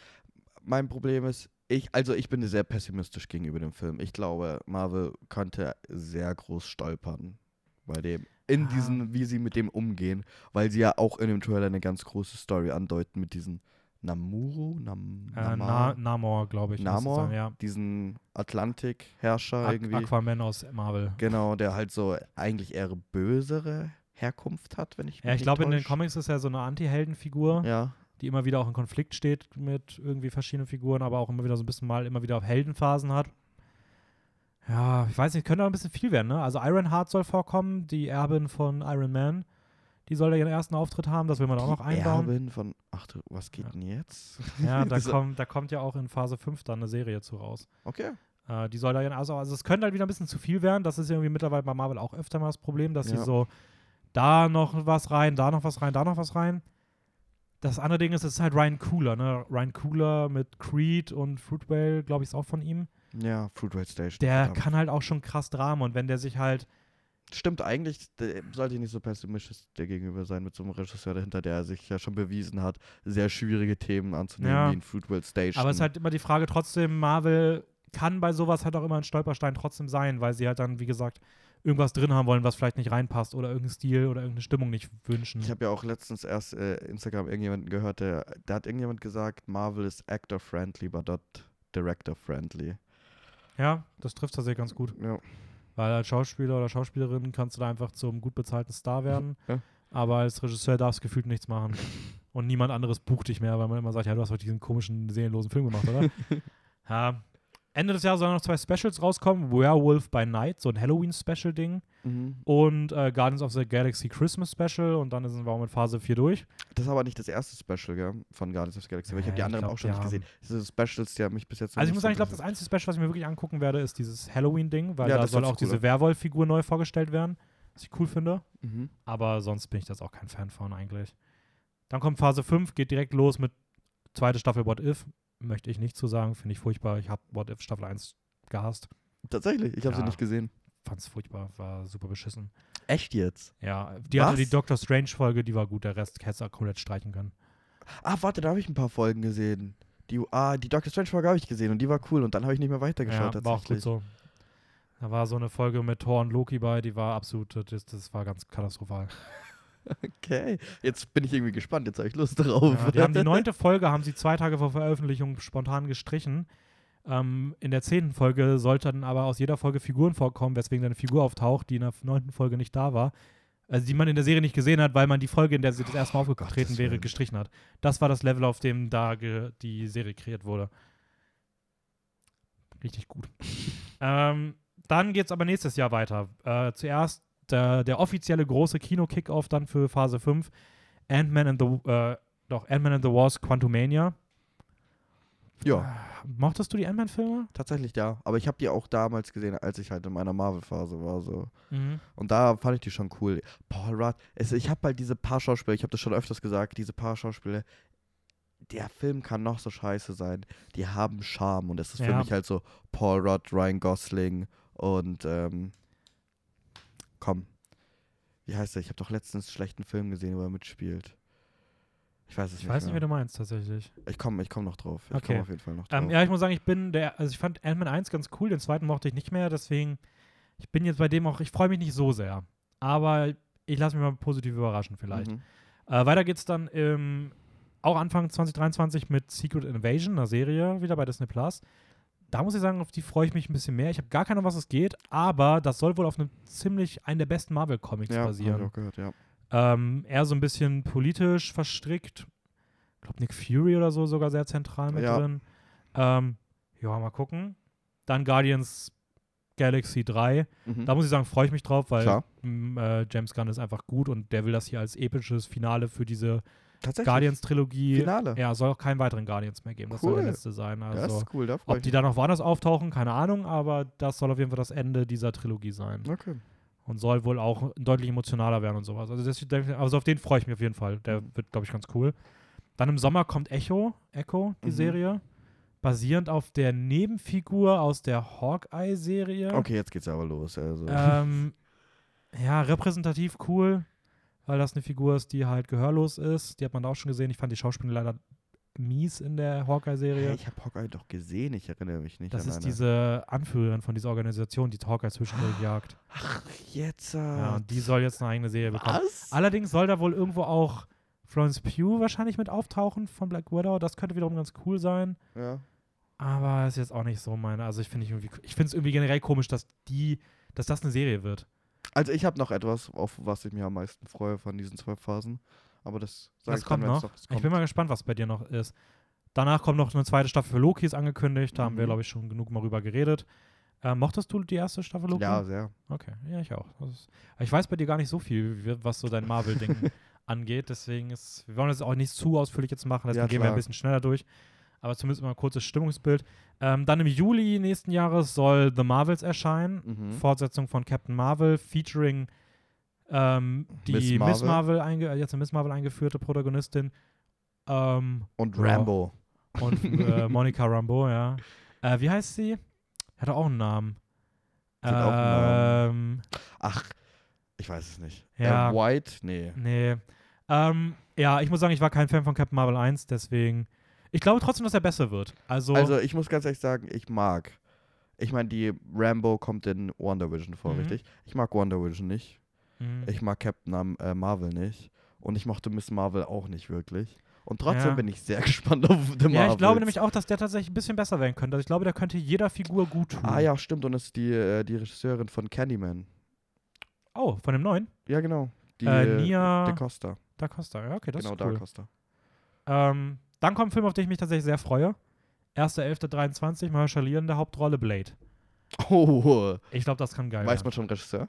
mein Problem ist, ich, also ich bin sehr pessimistisch gegenüber dem Film. Ich glaube, Marvel könnte sehr groß stolpern bei dem, in Ah. diesen, wie sie mit dem umgehen, weil sie ja auch in dem Trailer eine ganz große Story andeuten mit diesen Namuro, Nam, äh, Na Namor, glaube ich. Namor, sein, ja. diesen Atlantik-Herrscher Aqu- irgendwie. Aquaman aus Marvel. Genau, der halt so eigentlich eher bösere Herkunft hat, wenn ich mich Ja, ich glaube, in den. Comics ist er so eine Anti-Helden-Figur, Ja, die immer wieder auch in Konflikt steht mit irgendwie verschiedenen Figuren, aber auch immer wieder so ein bisschen mal immer wieder auf Heldenphasen hat. Ja, ich weiß nicht, könnte auch ein bisschen viel werden, ne? Also Ironheart soll vorkommen, die Erbin von Iron Man. Die soll da ihren ersten Auftritt haben, das will man auch noch die einbauen. Erbin von, ach du, was geht Ja. denn jetzt? Ja, da, kommt, da kommt ja auch in Phase 5 dann eine Serie zu raus. Okay. Äh, die soll da ihren, also, also es könnte halt wieder ein bisschen zu viel werden. Das ist irgendwie mittlerweile bei Marvel auch öfter mal das Problem, dass sie Ja. so da noch was rein, da noch was rein, da noch was rein. Das andere Ding ist, es ist halt Ryan Cooler, ne? Ryan Cooler mit Creed und Fruitvale, glaube ich, ist auch von ihm. Ja, Fruit Rate Station. Der verdammt. kann halt auch schon krass Drama und wenn der sich halt, Stimmt, eigentlich der sollte ich nicht so pessimistisch der gegenüber sein mit so einem Regisseur dahinter, der sich ja schon bewiesen hat, sehr schwierige Themen anzunehmen, Ja. wie in Fruitvale Station. aber es ist halt immer die Frage trotzdem, Marvel kann bei sowas halt auch immer ein Stolperstein trotzdem sein, weil sie halt dann, wie gesagt, irgendwas drin haben wollen, was vielleicht nicht reinpasst oder irgendeinen Stil oder irgendeine Stimmung nicht wünschen. ich habe ja auch letztens erst äh, Instagram irgendjemanden gehört, der, da hat irgendjemand gesagt, Marvel ist actor-friendly, but not director-friendly. Ja, das trifft tatsächlich ganz gut. Ja. Weil als Schauspieler oder Schauspielerin kannst du da einfach zum gut bezahlten Star werden. Ja. Aber als Regisseur darfst du gefühlt nichts machen. Und niemand anderes bucht dich mehr, weil man immer sagt, ja, du hast heute diesen komischen, seelenlosen Film gemacht, oder? ja. Ende des Jahres sollen noch zwei Specials rauskommen. Werewolf by Night, so ein Halloween-Special-Ding. Mhm. Und äh, Guardians of the Galaxy Christmas Special. Und dann sind wir auch mit Phase 4 durch. Das ist aber nicht das erste Special, gell, von Guardians of the Galaxy, weil ich habe die ich anderen glaub, auch schon nicht gesehen. Diese Specials, die haben mich bis jetzt Also ich muss sagen, ich glaube, das einzige Special, was ich mir wirklich angucken werde, ist dieses Halloween-Ding, weil Ja, da soll auch cool diese an. Werwolf-Figur neu vorgestellt werden. Was ich cool finde. Mhm. Aber sonst bin ich das auch kein Fan von eigentlich. Dann kommt Phase 5, geht direkt los mit zweite Staffel What If. Möchte ich nicht zu sagen, finde ich furchtbar. Ich habe What If Staffel 1 gehasst. Tatsächlich, ich habe sie Ja. nicht gesehen. Fand's furchtbar, war super beschissen. Echt jetzt? Ja, die hatte Was? die Doctor Strange Folge, die war gut, der Rest hätte komplett streichen können. Ah, warte, da habe ich ein paar Folgen gesehen. Die, ah, die Doctor Strange Folge habe ich gesehen und die war cool und dann habe ich nicht mehr weitergeschaut Ja, war auch gut so. Da war so eine Folge mit Thor und Loki bei, die war absolut, das, das war ganz katastrophal. Okay, jetzt bin ich irgendwie gespannt, jetzt habe ich Lust drauf. Ja, die haben die neunte Folge, haben sie zwei Tage vor Veröffentlichung spontan gestrichen. Ähm, in der zehnten Folge sollten aber aus jeder Folge Figuren vorkommen, weswegen eine Figur auftaucht, die in der neunten Folge nicht da war. Also die man in der Serie nicht gesehen hat, weil man die Folge, in der sie das erste Mal aufgetreten Gottes wäre, gestrichen hat. Das war das Level, auf dem da die Serie kreiert wurde. Richtig gut. ähm, dann geht es aber nächstes Jahr weiter. Äh, zuerst der, der offizielle große Kino-Kickoff dann für Phase 5. Ant-Man and the, äh, doch, Ant-Man and the Wasp Quantumania. Ja, mochtest du die Ant-Man-Filme? Tatsächlich ja. Aber ich habe die auch damals gesehen, als ich halt in meiner Marvel-Phase war. So. Mhm. Und da fand ich die schon cool. Paul Rudd, es, ich habe halt diese paar Schauspieler, ich habe das schon öfters gesagt, diese paar Schauspieler, der Film kann noch so scheiße sein. Die haben Charme. Und es ist für Ja. mich halt so Paul Rudd, Ryan Gosling und ähm, komm. Wie heißt der? Ich habe doch letztens einen schlechten Film gesehen, wo er mitspielt. Ich weiß es Ich nicht. weiß nicht, mehr. wie du meinst, tatsächlich. Ich komme ich komm noch drauf. Ich Okay. komme auf jeden Fall noch drauf. Ähm, ja, ich muss sagen, ich bin der, also ich fand Ant-Man 1 ganz cool, den zweiten mochte ich nicht mehr, deswegen, ich bin jetzt bei dem auch, ich freue mich nicht so sehr. Aber ich lasse mich mal positiv überraschen vielleicht. Mhm. Äh, weiter geht's dann im, auch Anfang 2023 mit Secret Invasion, einer Serie, wieder bei Disney Plus. Da muss ich sagen, auf die freue ich mich ein bisschen mehr. Ich habe gar keine Ahnung, was es geht, aber das soll wohl auf einem ziemlich, einen der besten Marvel-Comics Ja, hab ich basieren. auch gehört, ja. Ähm, eher so ein bisschen politisch verstrickt. Ich glaube, Nick Fury oder so sogar sehr zentral mit Ja. drin. Ähm, ja, mal gucken. Dann Guardians Galaxy 3. Mhm. Da muss ich sagen, freue ich mich drauf, weil Klar. m, äh, James Gunn ist einfach gut und der will das hier als episches Finale für diese Tatsächlich. Guardians-Trilogie. Finale. Ja, soll auch keinen weiteren Guardians mehr geben. Das soll Cool. der letzte sein. das Also, ist cool, da ob ich die da noch woanders auftauchen, keine Ahnung, aber das soll auf jeden Fall das Ende dieser Trilogie sein. Okay. Und soll wohl auch deutlich emotionaler werden und sowas. Also, das, also auf den freue ich mich auf jeden Fall. Der Mhm. wird, glaube ich, ganz cool. Dann im Sommer kommt Echo, Echo, die Mhm. Serie. Basierend auf der Nebenfigur aus der Hawkeye-Serie. Okay, jetzt geht's aber los. Also. Ähm, ja, repräsentativ cool, weil das eine Figur ist, die halt gehörlos ist. Die hat man da auch schon gesehen. Ich fand die Schauspielerin leider mies in der Hawkeye-Serie. Ich habe Hawkeye doch gesehen, ich erinnere mich nicht das an ist eine. diese Anführerin von dieser Organisation, die Hawkeye zwischendurch jagt. Ach, jetzt. Ja, und die soll jetzt eine eigene Serie bekommen. Was? Allerdings soll da wohl irgendwo auch Florence Pugh wahrscheinlich mit auftauchen von Black Widow. Das könnte wiederum ganz cool sein. Ja. Aber ist jetzt auch nicht so meine. Also ich finde ich irgendwie, ich finde es irgendwie generell komisch, dass die, dass das eine Serie wird. Also ich habe noch etwas, auf was ich mich am meisten freue von diesen zwei Phasen. Aber das sag Das ich kommt dann, wenn's noch. das Ich kommt. bin mal gespannt, was bei dir noch ist. Danach kommt noch eine zweite Staffel für Loki, ist angekündigt. Da haben wir, Mhm. glaube ich, schon genug mal rüber geredet. Äh, mochtest du die erste Staffel Loki? Ja, sehr. Okay, ja, ich auch. Ist, ich weiß bei dir gar nicht so viel, was so dein Marvel-Ding angeht. Deswegen ist, wir wollen das auch nicht zu ausführlich jetzt machen, deswegen Ja, gehen wir ein bisschen schneller durch. Aber zumindest mal ein kurzes Stimmungsbild. Ähm, dann im Juli nächsten Jahres soll The Marvels erscheinen. Mhm. Fortsetzung von Captain Marvel, featuring ähm, die Miss Miss Marvel. Marvel, einge äh, jetzt Miss Marvel eingeführte Protagonistin. Ähm, Und Ja. Rambo. und äh, Monica Rambeau, ja. Äh, wie heißt sie? Hat auch einen Namen. Auch einen Ähm, Ach, ich weiß es nicht. Ja. Äh, White? Nee. nee. Ähm, ja, ich muss sagen, ich war kein Fan von Captain Marvel 1, deswegen. Ich glaube trotzdem, dass er besser wird. Also, Also ich muss ganz ehrlich sagen, ich mag. Ich meine, die Rambo kommt in Wonder Vision vor, Mhm. richtig? Ich mag Wonder Vision nicht. mh, Ich mag Captain Am- äh, Marvel nicht. Und ich mochte Miss Marvel auch nicht wirklich. Und trotzdem Ja. bin ich sehr gespannt auf The Marvels. ja, ich glaube nämlich auch, dass der tatsächlich ein bisschen besser werden könnte. Also ich glaube, der könnte jeder Figur gut tun. Ah ja, stimmt. Und das ist die, äh, die Regisseurin von Candyman. Oh, von dem neuen? Ja, genau. Die, Äh, Nia Da Costa. Da Costa. Ja, okay, das genau, ist cool. Da Costa. Ähm, dann kommt ein Film, auf den ich mich tatsächlich sehr freue. 1.11.23, Mahershala in der Hauptrolle Blade. Oh, Ich glaube, das kann geil weiß werden. man schon Regisseur?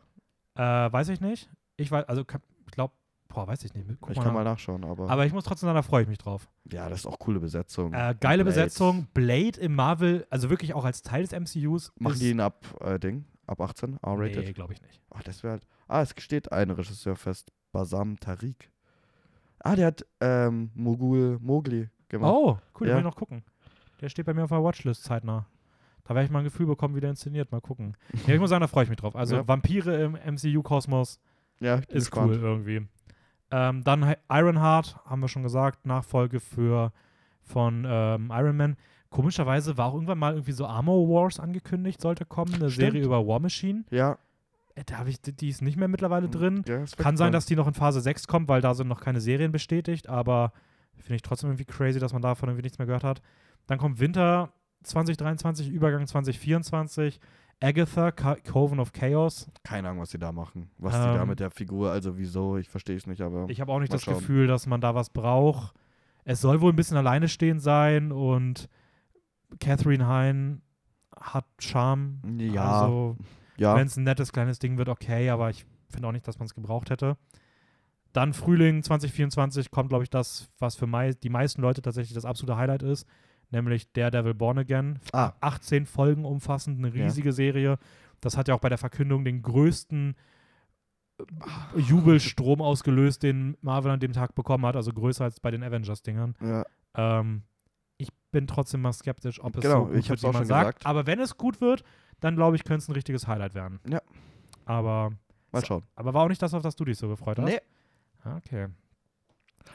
Äh, weiß ich nicht. Ich weiß, also kann- ich glaube, boah, weiß ich nicht. Guck ich kann nach. mal nachschauen, aber, Aber ich muss trotzdem sagen, da freue ich mich drauf. ja, das ist auch coole Besetzung. Äh, geile Blade. Besetzung. Blade im Marvel, also wirklich auch als Teil des MCUs. Machen ist, die ihn ab äh, Ding? Ab 18? R-rated? Nee, glaube ich nicht. Ach, das wäre halt. Ah, es steht ein Regisseur fest. Basam Tariq. Ah, der hat ähm, Mogul Mowgli gemacht. Oh, cool, Ja. den will ich noch gucken. Der steht bei mir auf der Watchlist zeitnah. Da werde ich mal ein Gefühl bekommen, wie der inszeniert. Mal gucken. Ja, ich muss sagen, da freue ich mich drauf. Also Ja. Vampire im MCU-Kosmos Ja, ist gespannt. cool irgendwie. Ähm, dann Ironheart, haben wir schon gesagt, Nachfolge für von ähm, Iron Man. Komischerweise war auch irgendwann mal irgendwie so Armor Wars angekündigt, sollte kommen, eine Stimmt. Serie über War Machine. Ja. Äh, Da habe ich, die ist nicht mehr mittlerweile drin. ja Kann sein, dass die noch in Phase 6 kommt, weil da sind noch keine Serien bestätigt, aber finde ich trotzdem irgendwie crazy, dass man davon irgendwie nichts mehr gehört hat. Dann kommt Winter 2023, Übergang 2024, Agatha, Coven of Chaos. Keine Ahnung, was die da machen. Was die da Ähm, mit der Figur, also wieso, ich verstehe es nicht, aber. Ich habe auch nicht das schauen. Gefühl, dass man da was braucht. Es soll wohl ein bisschen alleine stehen sein und Catherine Hein hat Charme. Ja, Also, ja. wenn es ein nettes kleines Ding wird, okay, aber ich finde auch nicht, dass man es gebraucht hätte. Dann Frühling 2024 kommt, glaube ich, das, was für mei die meisten Leute tatsächlich das absolute Highlight ist, nämlich Daredevil Born Again. Ah. 18 Folgen umfassend, eine Ja. riesige Serie. Das hat ja auch bei der Verkündung den größten äh, Jubelstrom ausgelöst, den Marvel an dem Tag bekommen hat, also größer als bei den Avengers-Dingern. Ja. Ähm, ich bin trotzdem mal skeptisch, ob es Genau, so gut ich wird, wie man schon sagt. gesagt. Aber wenn es gut wird, dann glaube ich, könnte es ein richtiges Highlight werden. Ja. Aber, Mal schauen. aber war auch nicht das, auf das du dich so gefreut hast? Nee, Ah, Okay.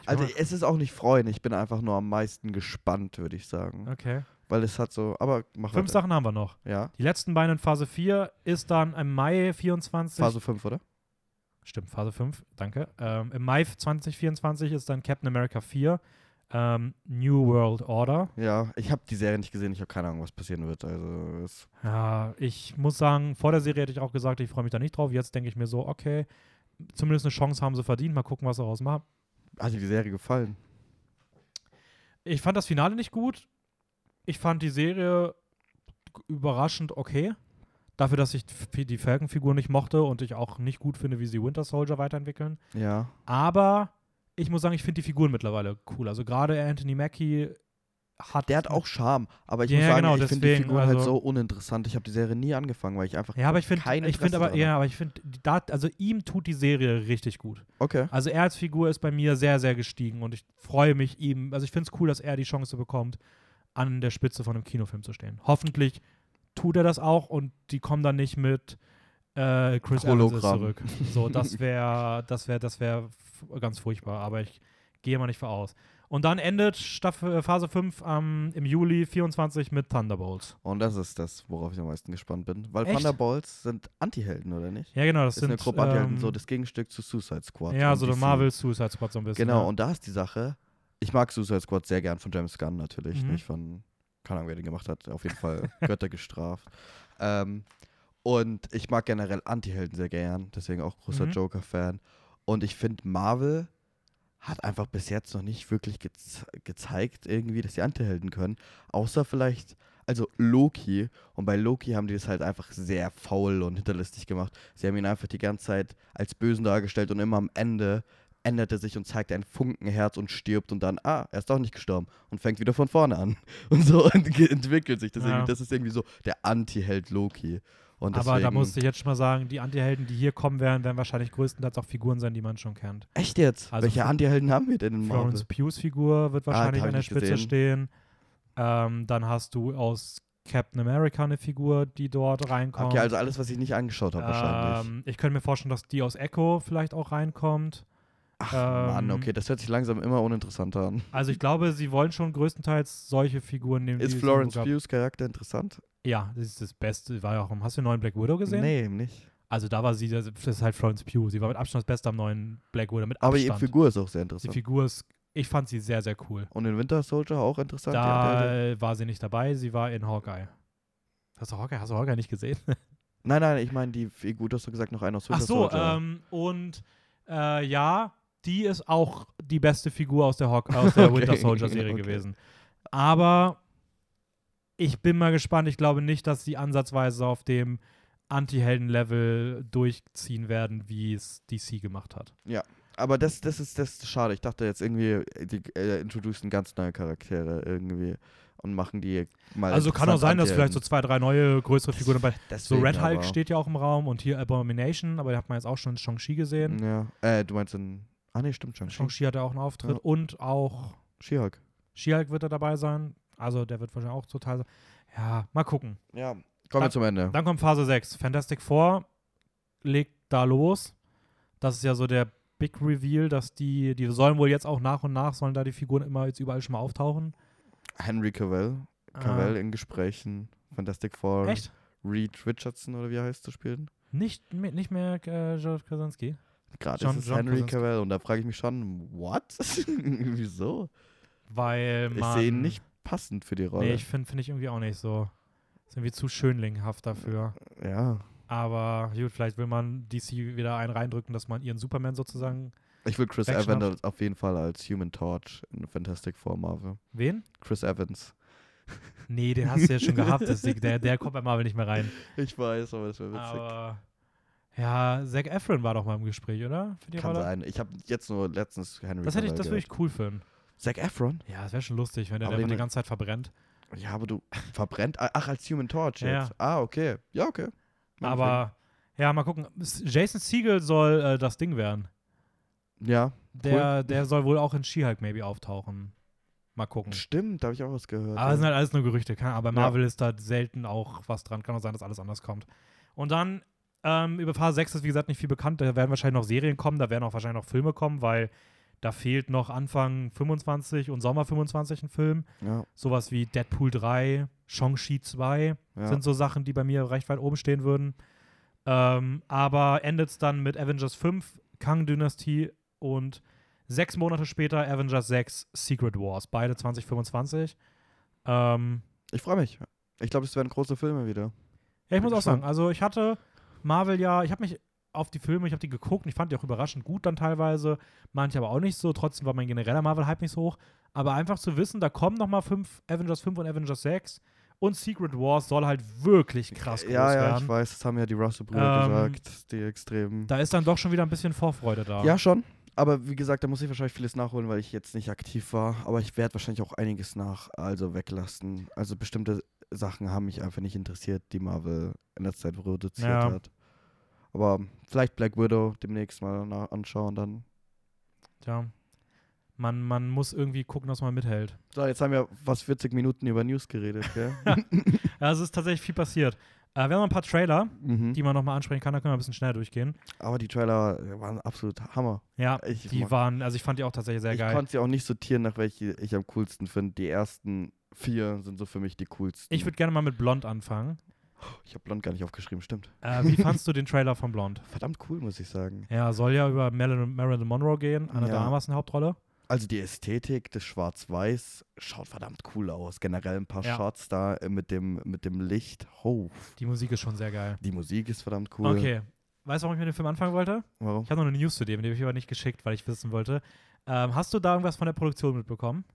Ich also es ist auch nicht freuen. Ich bin einfach nur am meisten gespannt, würde ich sagen. okay. Weil es hat so, aber mach Fünf weiter. Sachen haben wir noch. Ja, Die letzten beiden in Phase 4 ist dann im Mai 24. Phase 5, oder? Stimmt, Phase 5, danke. Ähm, Im Mai 2024 ist dann Captain America 4, ähm, New World Order. Ja, ich habe die Serie nicht gesehen. Ich habe keine Ahnung, was passieren wird. Also Ja, ich muss sagen, vor der Serie hätte ich auch gesagt, ich freue mich da nicht drauf. Jetzt denke ich mir so, okay, zumindest eine Chance haben sie verdient. Mal gucken, was sie daraus machen. hat dir die Serie gefallen? Ich fand das Finale nicht gut. Ich fand die Serie überraschend okay. Dafür, dass ich die Falcon-Figur nicht mochte und ich auch nicht gut finde, wie sie Winter Soldier weiterentwickeln. Ja. Aber ich muss sagen, ich finde die Figuren mittlerweile cool. Also gerade Anthony Mackie hat. Der hat auch Charme, aber ich Ja, muss sagen, genau, ich finde die Figuren halt also- so uninteressant. Ich habe die Serie nie angefangen, weil ich einfach Ja, aber ich finde, kein ich Interesse aber, ja, aber ich finde, also ihm tut die Serie richtig gut. Okay. Also er als Figur ist bei mir sehr, sehr gestiegen und ich freue mich ihm, also ich finde es cool, dass er die Chance bekommt, an der Spitze von einem Kinofilm zu stehen. Hoffentlich tut er das auch und die kommen dann nicht mit äh, Chris Evans ist Hologramm. zurück. So, das wäre, das wäre, das wäre ganz furchtbar, aber ich gehe mal nicht vor aus. Und dann endet Staffel, äh, Phase 5 ähm, im Juli 24 mit Thunderbolts. Und das ist das, worauf ich am meisten gespannt bin. Weil Echt? Thunderbolts sind Anti-Helden, oder nicht? Ja, genau, das, ist sind eine Gruppe Anti-Helden, ähm, so das Gegenstück zu Suicide Squad. Ja, so der. Marvel Suicide Squad so ein bisschen. Genau, ja. und da ist die Sache. Ich mag Suicide Squad sehr gern von James Gunn natürlich, Mhm. nicht von, keine Ahnung, wer den gemacht hat, auf jeden Fall Götter gestraft. Ähm, und ich mag generell Anti-Helden sehr gern, deswegen auch großer Mhm. Joker-Fan. Und ich finde, Marvel hat einfach bis jetzt noch nicht wirklich geze gezeigt, irgendwie, dass sie Anti-Helden können. Außer vielleicht, also Loki. Und bei Loki haben die das halt einfach sehr faul und hinterlistig gemacht. Sie haben ihn einfach die ganze Zeit als Bösen dargestellt und immer am Ende ändert er sich und zeigt ein Funkenherz und stirbt und dann, ah, er ist doch nicht gestorben und fängt wieder von vorne an. Und so ent- entwickelt sich das Ja. irgendwie. Das ist irgendwie so der Anti-Held Loki. Und Aber da deswegen- musste ich jetzt schon mal sagen, die Antihelden, die hier kommen werden, werden wahrscheinlich größtenteils auch Figuren sein, die man schon kennt. Echt jetzt? Also Welche Anti-Helden haben wir denn in Marvel? Florence Pughs Figur wird Ah, wahrscheinlich hab an der Spitze gesehen. stehen. Ähm, dann hast du aus Captain America eine Figur, die dort reinkommt. Okay, also alles, was ich nicht angeschaut habe, wahrscheinlich. ähm, ich könnte mir vorstellen, dass die aus Echo vielleicht auch reinkommt. Ach, ähm, Mann, okay, das hört sich langsam immer uninteressanter an. Also ich glaube, sie wollen schon größtenteils solche Figuren nehmen. Ist Florence. Pughs Charakter interessant? Ja, das ist das Beste. War ja auch, hast du den neuen Black Widow gesehen? Nee, eben nicht. Also da war sie, das ist halt Florence Pugh. Sie war mit Abstand das Beste am neuen Black Widow. Mit Aber ihre Figur ist auch sehr Die interessant. Figur ist, ich fand sie sehr, sehr cool. Und in Winter Soldier auch interessant. die Da war sie nicht dabei, sie war in Hawkeye. Hast du Hawkeye, hast du Hawkeye nicht gesehen? Nein, nein, ich meine die Figur, du hast gesagt, noch einer aus Ach Winter so, Soldier. ähm, und äh, ja, die ist auch die beste Figur aus der, Hawk aus der Okay, Winter Soldier Serie okay. gewesen. Aber ich bin mal gespannt. Ich glaube nicht, dass sie ansatzweise auf dem Anti-Helden-Level durchziehen werden, wie es DC gemacht hat. Aber das, das, ist, das ist schade. Ich dachte jetzt irgendwie, die äh, introducen ganz neue Charaktere irgendwie und machen die mal. Also kann auch sein, dass vielleicht so zwei, drei neue, größere Figuren dabei So Red Hulk steht ja auch im Raum und hier Abomination, aber den hat man jetzt auch schon in Shang-Chi gesehen. Ja. Äh, du meinst in. Ah, nee, stimmt schon. Shang-Chi hat ja auch einen Auftritt Ja. und auch She-Hulk. She-Hulk wird er dabei sein. Also der wird wahrscheinlich auch total. Ja, mal gucken. Ja. Kommen Dann- wir zum Ende. Dann kommt Phase 6. Fantastic Four legt da los. Das ist ja so der Big Reveal, dass die, die sollen wohl jetzt auch nach und nach, sollen da die Figuren immer jetzt überall schon mal auftauchen. Henry Cavill. Cavill in Gesprächen. Fantastic Four. Ah, echt? Reed Richardson oder wie er heißt zu spielen. Nicht, nicht mehr äh, George Krasinski. Gerade John- ist es John Henry Krasinski. Cavill und da frage ich mich schon, what? Wieso? Weil Ich man. sehe ihn nicht passend für die Rolle. Nee, ich finde find ich irgendwie auch nicht so. Ist irgendwie zu schönlinghaft dafür. ja. Aber gut, vielleicht will man DC wieder einen reindrücken, dass man ihren Superman sozusagen. Ich will Chris. Evans auf jeden Fall als Human Torch in Fantastic Four Marvel. Wen? Chris Evans. Nee, den hast du ja schon gehabt. Der, der kommt bei Marvel nicht mehr rein. Ich weiß, aber das wäre witzig. Aber. Ja, Zac Efron war doch mal im Gespräch, oder? Kann Rolle? sein. Ich habe jetzt nur letztens Henry Das, hätte ich, das würde ich cool finden. Zac Efron? Ja, das wäre schon lustig, wenn der Aber einfach die ganze Zeit verbrennt. Ja, aber du verbrennt. ah, Ach, als Human Torch Ja, jetzt. Ah, okay. Ja, okay. Meinetwegen. Aber ja, mal gucken. Jason Siegel soll äh, das Ding werden. Ja, Der, der soll wohl auch in She-Hulk maybe auftauchen. Mal gucken. stimmt, da habe ich auch was gehört. Aber das sind halt alles nur Gerüchte. Keine, Ahnung, bei Ja. Marvel ist da selten auch was dran. Kann auch sein, dass alles anders kommt. Und dann ähm, über Phase 6 ist, wie gesagt, nicht viel bekannt. Da werden wahrscheinlich noch Serien kommen, da werden auch wahrscheinlich noch Filme kommen, weil da fehlt noch Anfang 25 und Sommer 25 ein Film. ja, Sowas wie Deadpool 3, Shang-Chi 2 ja. sind so Sachen, die bei mir recht weit oben stehen würden. Ähm, aber endet es dann mit Avengers 5, Kang-Dynastie und sechs Monate später Avengers 6, Secret Wars. Beide 2025. Ähm, Ich freue mich. Ich glaube, es werden große Filme wieder. ja, ich muss Bin auch sagen, gespannt. also ich hatte Marvel ja, ich habe mich auf die Filme, ich habe die geguckt und ich fand die auch überraschend gut dann teilweise, manche aber auch nicht so, trotzdem war mein genereller Marvel-Hype nicht so hoch, aber einfach zu wissen, da kommen nochmal fünf, Avengers 5 und Avengers 6 und Secret Wars soll halt wirklich krass groß ja, ja, werden. ich weiß, das haben ja die Russell-Brüder Ähm, gesagt, die extremen. Da ist dann doch schon wieder ein bisschen Vorfreude da. Ja, schon. Aber wie gesagt, da muss ich wahrscheinlich vieles nachholen, weil ich jetzt nicht aktiv war. Aber ich werde wahrscheinlich auch einiges nach, also weglassen. Also bestimmte Sachen haben mich einfach nicht interessiert, die Marvel in der Zeit produziert Ja. hat. Aber vielleicht Black Widow demnächst mal anschauen dann. Tja. Man, man muss irgendwie gucken, dass man mithält. So, jetzt haben wir fast 40 Minuten über News geredet, gell? Ja, es ist tatsächlich viel passiert. Äh, wir haben ein paar Trailer, mhm. die man nochmal ansprechen kann, da können wir ein bisschen schnell durchgehen. Aber die Trailer waren absolut Hammer. Ja, Ich, die mag- waren, also ich fand die auch tatsächlich sehr ich geil. konnte sie auch nicht sortieren, nach welche ich am coolsten finde. Die ersten vier sind so für mich die coolsten. Ich würde gerne mal mit Blond anfangen. Ich habe Blond gar nicht aufgeschrieben, stimmt. Äh, wie fandst du den Trailer von Blond? Verdammt cool, muss ich sagen. Ja, soll ja über Marilyn, Marilyn Monroe gehen, Anna Ja. de Armas in der Hauptrolle. Also die Ästhetik des Schwarz-Weiß schaut verdammt cool aus. Generell ein paar Ja. Shots da äh, mit dem, mit dem Licht. Oh, Die Musik ist schon sehr geil. die Musik ist verdammt cool. Okay. Weißt du, warum ich mit dem Film anfangen wollte? Warum? Ich habe noch eine News zu dem, die habe ich aber nicht geschickt, weil ich wissen wollte. Ähm, hast du da irgendwas von der Produktion mitbekommen?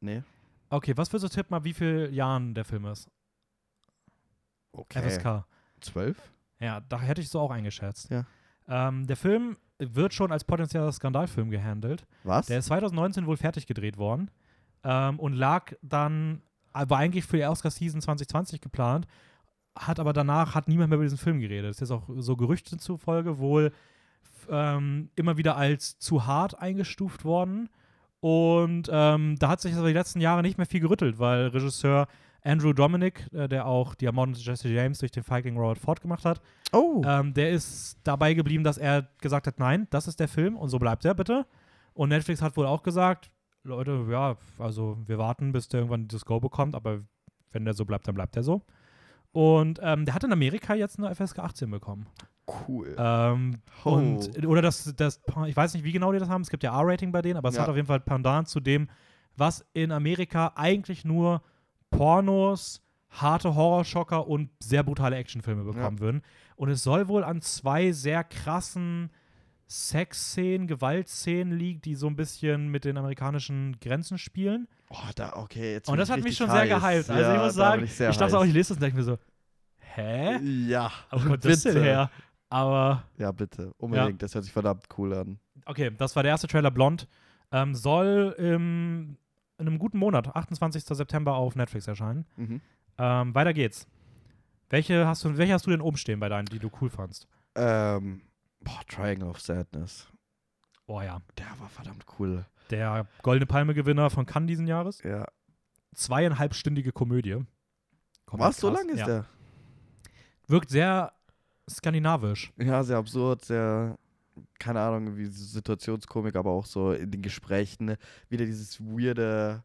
Nee. Okay, was würdest du tippen, ab wie vielen Jahren der Film ist? Okay. FSK. Zwölf? Ja, da hätte ich so auch eingeschätzt. Ja. Ähm, der Film wird schon als potenzieller Skandalfilm gehandelt. Was? Der ist 2019 wohl fertig gedreht worden ähm, und lag dann, war eigentlich für die Oscar-Season 2020 geplant, hat aber danach, hat niemand mehr über diesen Film geredet. Es ist auch so Gerüchten zufolge wohl ähm, immer wieder als zu hart eingestuft worden. Und ähm, da hat sich aber die letzten Jahre nicht mehr viel gerüttelt, weil Regisseur Andrew Dominic, äh, der auch von Jesse James durch den Feigling Robert Ford gemacht hat, oh. ähm, der ist dabei geblieben, dass er gesagt hat, nein, das ist der Film und so bleibt er bitte. Und Netflix hat wohl auch gesagt, Leute, ja, also wir warten, bis der irgendwann das Go bekommt, aber wenn der so bleibt, dann bleibt er so. Und ähm, der hat in Amerika jetzt eine FSK 18 bekommen. cool. Ähm, Oh. und, oder das, das, ich weiß nicht, wie genau die das haben, es gibt ja R-Rating bei denen, aber es Ja. hat auf jeden Fall Pendant zu dem, was in Amerika eigentlich nur Pornos, harte Horrorschocker und sehr brutale Actionfilme bekommen würden. Und es soll wohl an zwei sehr krassen Sexszenen, Gewaltszenen liegt, die so ein bisschen mit den amerikanischen Grenzen spielen. oh, da, okay, jetzt Und das hat mich schon sehr heiß. gehypt. Also ja, ich muss sagen, ich, ich, sehr dachte auch, ich lese das und denke mir so, hä? Ja. Wo kommt das denn bitte. her? Aber Ja, bitte. Unbedingt. Das hört sich verdammt cool an. Okay, das war der erste Trailer Blond. Ähm, soll im, in einem guten Monat, 28. September, auf Netflix erscheinen. Mhm. Ähm, weiter geht's. Welche hast, du, welche hast du denn oben stehen bei deinen, die du cool fandst? Ähm, boah, Triangle of Sadness. Oh ja. Der war verdammt cool. Der Goldene Palme-Gewinner von Cannes diesen Jahres. Ja. Zweieinhalbstündige Komödie. Was? So lang ist ja. der? Wirkt sehr skandinavisch. Ja, sehr absurd, sehr, keine Ahnung, wie Situationskomik, aber auch so in den Gesprächen ne? wieder dieses weirde,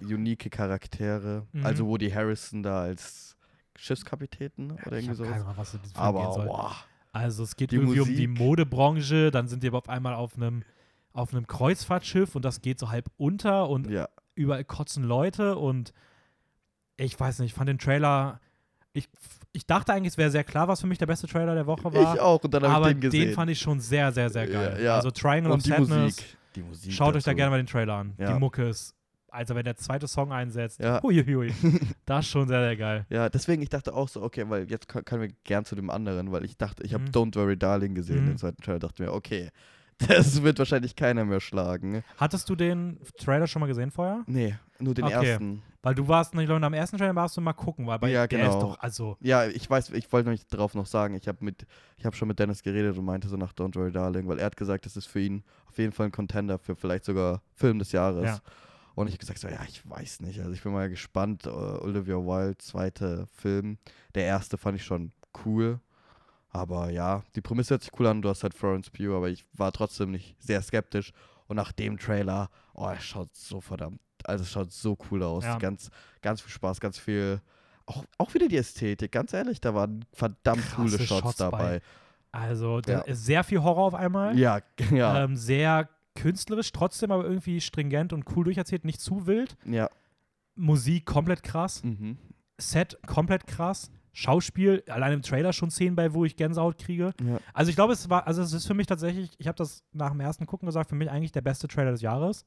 unique Charaktere. Mhm. Also Woody Harrison da als Schiffskapitän oder ich irgendwie hab keine sowas. Ahnung, was in diesem Aber gehen boah, Also es geht irgendwie um die Musik. Modebranche, dann sind die aber auf einmal auf einem auf einem Kreuzfahrtschiff und das geht so halb unter und ja. überall kotzen Leute und ich weiß nicht, ich fand den Trailer, ich, ich dachte eigentlich, es wäre sehr klar, was für mich der beste Trailer der Woche war, Ich auch und dann habe aber ich den gesehen. fand ich schon sehr, sehr, sehr geil. Ja, ja. Also Triangle of und die Sadness, Musik. Die Musik schaut euch da dazu. gerne mal den Trailer an. Ja. Die Mucke ist, also wenn der zweite Song einsetzt, Ja. huiuiui, das ist schon sehr, sehr geil. Ja, deswegen, ich dachte auch so, okay, weil jetzt können wir gern zu dem anderen, weil ich dachte, ich habe Mhm. Don't Worry Darling gesehen, Mhm. den zweiten Trailer, dachte mir, okay, Das wird wahrscheinlich keiner mehr schlagen. Hattest du den Trailer schon mal gesehen vorher? Nee, nur den Okay. ersten. Weil du warst, ich glaube, am ersten Trailer warst du mal gucken, weil bei Ja, der genau. ist doch, also, Ja, ich weiß, ich wollte nämlich drauf noch sagen, ich habe mit, ich habe schon mit Dennis geredet und meinte so nach Don't Worry Darling, weil er hat gesagt, das ist für ihn auf jeden Fall ein Contender für vielleicht sogar Film des Jahres. Ja. Und ich hab gesagt so, ja, ich weiß nicht, also ich bin mal gespannt. Äh, Olivia Wilde, zweite Film. Der erste fand ich schon cool. Aber ja, die Prämisse hört sich cool an, du hast halt Florence Pugh, aber ich war trotzdem nicht sehr skeptisch. Und nach dem Trailer, oh, es schaut so verdammt, also es schaut so cool aus. Ja. Ganz, ganz viel Spaß, ganz viel, auch, auch wieder die Ästhetik, ganz ehrlich, da waren verdammt coole Krasse Shots, Shots dabei. bei. also Ja. sehr viel Horror auf einmal. Ja, ja, Ähm, sehr künstlerisch, trotzdem aber irgendwie stringent und cool durcherzählt, nicht zu wild. ja. Musik komplett krass. Mhm. Set komplett krass. Schauspiel, allein im Trailer schon Szenen bei, wo ich Gänsehaut kriege. ja. Also ich glaube, es war, also es ist für mich tatsächlich, ich habe das nach dem ersten Gucken gesagt, für mich eigentlich der beste Trailer des Jahres.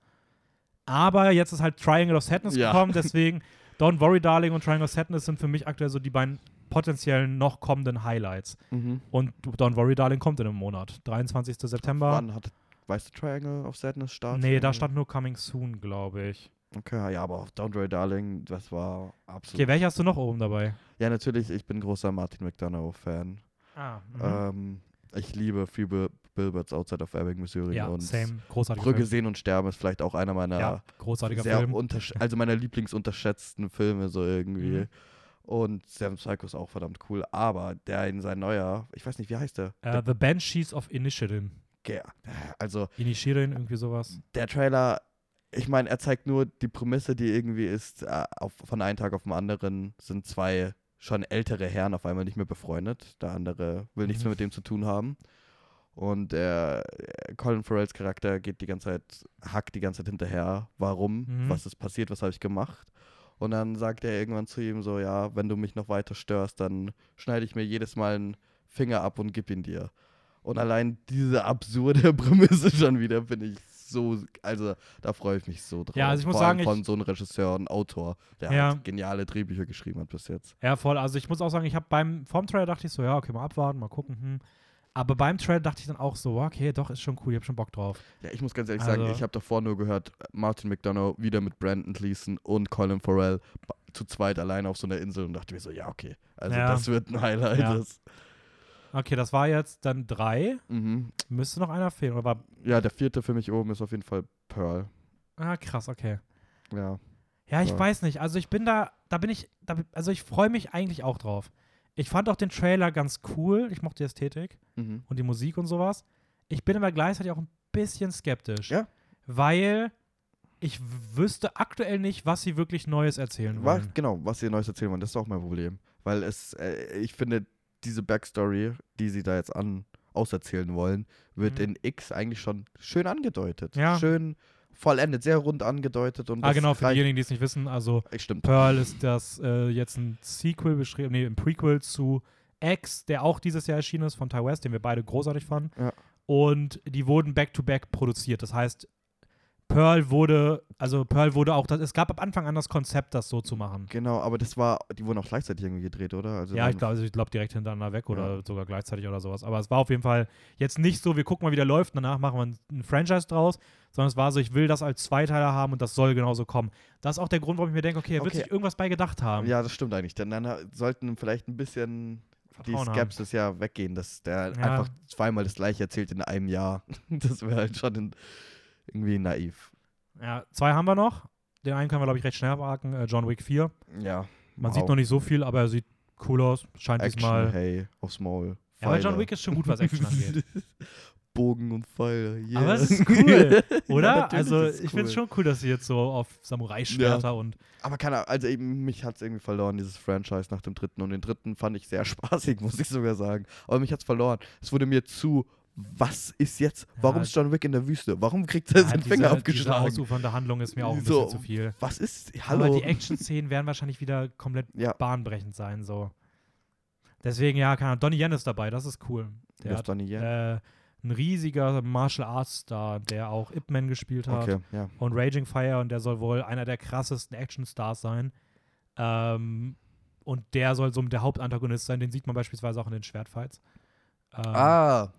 Aber jetzt ist halt Triangle of Sadness Ja. gekommen, deswegen Don't Worry Darling und Triangle of Sadness sind für mich aktuell so die beiden potenziellen noch kommenden Highlights. Mhm. Und Don't Worry Darling kommt in einem Monat, 23. September. Wann hat, weißt du, Triangle of Sadness startet? Nee, da stand nur Coming Soon, glaube ich. Okay, ja, aber auf Don't Worry Darling, das war absolut. Okay, welche hast du noch oben dabei? Ja, natürlich, ich bin großer Martin McDonough-Fan. Ah, Ähm, ich liebe Bill- Billboards Outside of Ebbing, Missouri. ja, und same, großartiger Brücke Film. sehen und sterben ist vielleicht auch einer meiner Ja, großartiger sehr Film. also meiner Lieblingsunterschätzten Filme so irgendwie. Mhm. Und Seven Psycho ist auch verdammt cool, aber der in sein neuer, ich weiß nicht, wie heißt der? Äh, The Banshees of Inisherin. der also Inisherin, irgendwie sowas. der Trailer, ich meine, er zeigt nur die Prämisse, die irgendwie ist, äh, auf, von einem Tag auf den anderen sind zwei schon ältere Herren auf einmal nicht mehr befreundet. Der andere will nichts Mhm. mehr mit dem zu tun haben. Und der äh, Colin Farrells Charakter geht die ganze Zeit, hackt die ganze Zeit hinterher, warum, Mhm. was ist passiert, was habe ich gemacht. Und dann sagt er irgendwann zu ihm so, ja, wenn du mich noch weiter störst, dann schneide ich mir jedes Mal einen Finger ab und gib ihn dir. Und allein diese absurde Prämisse schon wieder finde ich so, also da freue ich mich so drauf. Ja, also ich muss Vor allem sagen, ich- von so einem Regisseur und Autor, der Ja. halt geniale Drehbücher geschrieben hat bis jetzt. Ja, voll. Also ich muss auch sagen, ich habe beim vorm Trailer dachte ich so, ja, okay, mal abwarten, mal gucken. Hm. Aber beim Trailer dachte ich dann auch so, okay, doch, ist schon cool, ich habe schon Bock drauf. Ja, ich muss ganz ehrlich sagen, Also- ich habe davor nur gehört, Martin McDonough wieder mit Brandon Gleason und Colin Farrell zu zweit alleine auf so einer Insel und dachte mir so, ja, okay, also Ja. das wird ein Highlight. Ja. Das, Okay, das war jetzt dann drei. mhm. Müsste noch einer fehlen. Oder war. Ja, der vierte für mich oben ist auf jeden Fall Pearl. Ah, krass, okay. Ja. Ja, ich Ja. weiß nicht. Also ich bin da, da bin ich, da, also ich freue mich eigentlich auch drauf. Ich fand auch den Trailer ganz cool. Ich mochte die Ästhetik Mhm. und die Musik und sowas. Ich bin aber gleichzeitig auch ein bisschen skeptisch. Ja. Weil ich wüsste aktuell nicht, was sie wirklich Neues erzählen War, wollen. genau, was ihr Neues erzählen wollt, das ist auch mein Problem. Weil es, äh, ich finde, diese Backstory, die sie da jetzt an auserzählen wollen, wird Mhm. in X eigentlich schon schön angedeutet. Ja. Schön vollendet, sehr rund angedeutet. Und Ah, genau, für diejenigen, die es nicht wissen. Also Stimmt. Pearl ist das äh, jetzt ein Sequel beschrieben, nee, ein Prequel zu X, der auch dieses Jahr erschienen ist von Ty West, den wir beide großartig fanden. Ja. Und die wurden back-to-back produziert. Das heißt, Pearl wurde, also Pearl wurde auch, das, es gab ab Anfang an das Konzept, das so zu machen. Genau, aber das war, die wurden auch gleichzeitig irgendwie gedreht, oder? Also Ja, ich glaube also ich glaub direkt hintereinander weg oder Ja. sogar gleichzeitig oder sowas. Aber es war auf jeden Fall jetzt nicht so, wir gucken mal, wie der läuft, danach machen wir ein, ein Franchise draus, sondern es war so, ich will das als Zweiteiler haben und das soll genauso kommen. Das ist auch der Grund, warum ich mir denke, okay, er wird Okay. sich irgendwas bei gedacht haben. Ja, das stimmt eigentlich. Denn dann sollten vielleicht ein bisschen die Vertrauen haben. Skepsis ja weggehen, dass der Ja. einfach zweimal das gleiche erzählt in einem Jahr. Das wäre halt schon in, irgendwie naiv. Ja, zwei haben wir noch. Den einen können wir, glaube ich, recht schnell abhaken. Äh, John Wick 4. Ja. Man wow. sieht noch nicht so viel, aber er sieht cool aus. Scheint Action, diesmal. hey, aufs Maul. Ja, aber John. Wick ist schon gut, was Action angeht. Bogen und Pfeile. Yeah. Aber es ist cool, Oder? natürlich also, ich finde es schon cool, dass sie jetzt so auf Samurai-Schwerter und. Aber keine Ahnung, also eben, mich hat es irgendwie verloren, dieses Franchise nach dem dritten. Und den dritten fand ich sehr spaßig, muss ich sogar sagen. Aber mich hat es verloren. Es wurde mir zu, was ist jetzt? Warum Ja, ist John Wick in der Wüste? Warum kriegt er seinen diese, Finger diese abgeschlagen? ausufernde Handlung ist mir auch ein So, bisschen zu viel. Was ist? Hallo? Aber die Action-Szenen werden wahrscheinlich wieder komplett bahnbrechend sein. so. Deswegen, ja, keine Ahnung. Donnie Yen ist dabei, das ist cool. Der ist hat Donnie Yen. äh, ein riesiger Martial Arts Star, der auch Ip Man gespielt hat. Okay, ja. und Raging Fire und der soll wohl einer der krassesten Action-Stars sein. Ähm, und der soll so der Hauptantagonist sein, den sieht man beispielsweise auch in den Schwertfights. Ähm, Ah,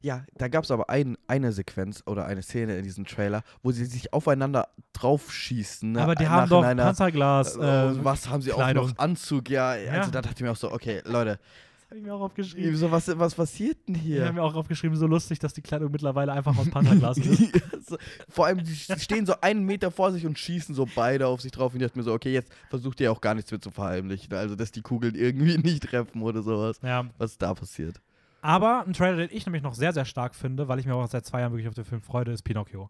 Ja, da gab es aber ein, eine Sequenz oder eine Szene in diesem Trailer, wo sie sich aufeinander draufschießen. Ne? Aber die Nach haben doch in einer- Panzerglas. äh, Äh, was haben sie Kleidung. auch noch? Anzug, ja. Ja. Also da dachte ich mir auch so, okay, Leute, das habe ich mir auch aufgeschrieben. so, was, was passiert denn Ich hier? habe mir auch aufgeschrieben, so lustig, dass die Kleidung mittlerweile einfach aus Panzerglas ist. Vor allem, die stehen so einen Meter vor sich und schießen so beide auf sich drauf. Und ich dachte mir so, okay, jetzt versucht ihr auch gar nichts mehr zu verheimlichen. Also, dass die Kugeln irgendwie nicht treffen oder sowas. Ja, Was da passiert? Aber ein Trailer, den ich nämlich noch sehr, sehr stark finde, weil ich mir auch seit zwei Jahren wirklich auf den Film freue, ist Pinocchio.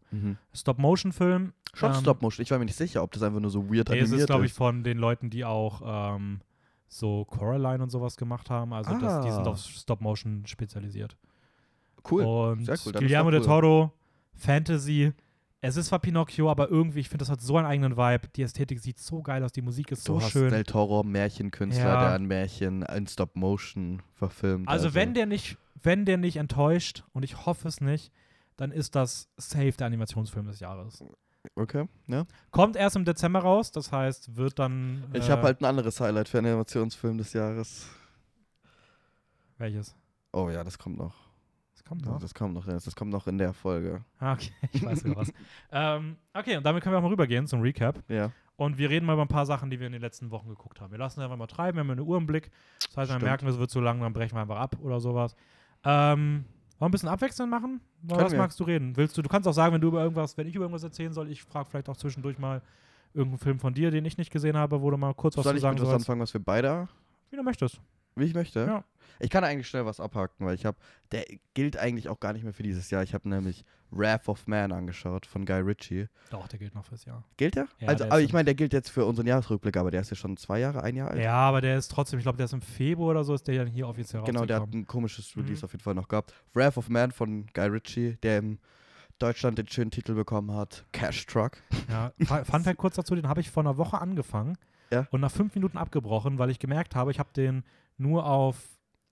Stop-Motion-Film. Schon Ähm, Stop-Motion. Ich war mir nicht sicher, ob das einfach nur so weird Nee, es animiert ist, glaube ich, von den Leuten, die auch ähm, so Coraline und sowas gemacht haben. Also das, die sind Ah. auf Stop-Motion spezialisiert. Cool. Und Sehr cool, dann ist Guillermo doch del cool. Toro, Fantasy. Es ist zwar Pinocchio, aber irgendwie, ich finde, das hat so einen eigenen Vibe. Die Ästhetik sieht so geil aus, die Musik ist Du so hast schön. Del Toro, Märchenkünstler, Ja. der ein Märchen in Stop-Motion verfilmt. Also, wenn der nicht, wenn der nicht enttäuscht, und ich hoffe es nicht, dann ist das safe der Animationsfilm des Jahres. Okay, ja. Kommt erst im Dezember raus, das heißt, wird dann. Ich äh, habe halt ein anderes Highlight für einen Animationsfilm des Jahres. Welches? Oh ja, das kommt noch. Das kommt noch. Das kommt noch. Das kommt noch in der Folge. Ah, okay, ich weiß sogar was. ähm, okay, und damit können wir auch mal rübergehen zum Recap. Ja. Und wir reden mal über ein paar Sachen, die wir in den letzten Wochen geguckt haben. Wir lassen einfach mal treiben, wir haben eine Uhr im Blick. Das heißt, wir Stimmt. merken, es wird zu lang, dann brechen wir einfach ab oder sowas. Ähm, wollen wir ein bisschen abwechselnd machen? Über was wir. magst du reden? Willst du, du kannst auch sagen, wenn du über irgendwas, wenn ich über irgendwas erzählen soll, ich frage vielleicht auch zwischendurch mal irgendeinen Film von dir, den ich nicht gesehen habe, wo du mal kurz was Soll zu ich sagen mit was sollst. anfangen, was wir beide, Wie du möchtest. Wie ich möchte? Ja. Ich kann eigentlich schnell was abhaken, weil ich habe, der gilt eigentlich auch gar nicht mehr für dieses Jahr. Ich habe nämlich Wrath of Man angeschaut von Guy Ritchie. Doch, der gilt noch fürs Jahr. Gilt der? Ja, also, der aber ich meine, der gilt jetzt für unseren Jahresrückblick, aber der ist ja schon zwei Jahre, ein Jahr alt. Ja, aber der ist trotzdem, ich glaube, der ist im Februar oder so, ist der ja hier offiziell Genau, der hat ein komisches Mhm. Release auf jeden Fall noch gehabt. Wrath of Man von Guy Ritchie, der in Deutschland den schönen Titel bekommen hat, Cash Truck. Ja, Fu- Fun Fact kurz dazu, den habe ich vor einer Woche angefangen Ja. und nach fünf Minuten abgebrochen, weil ich gemerkt habe, ich habe den nur auf,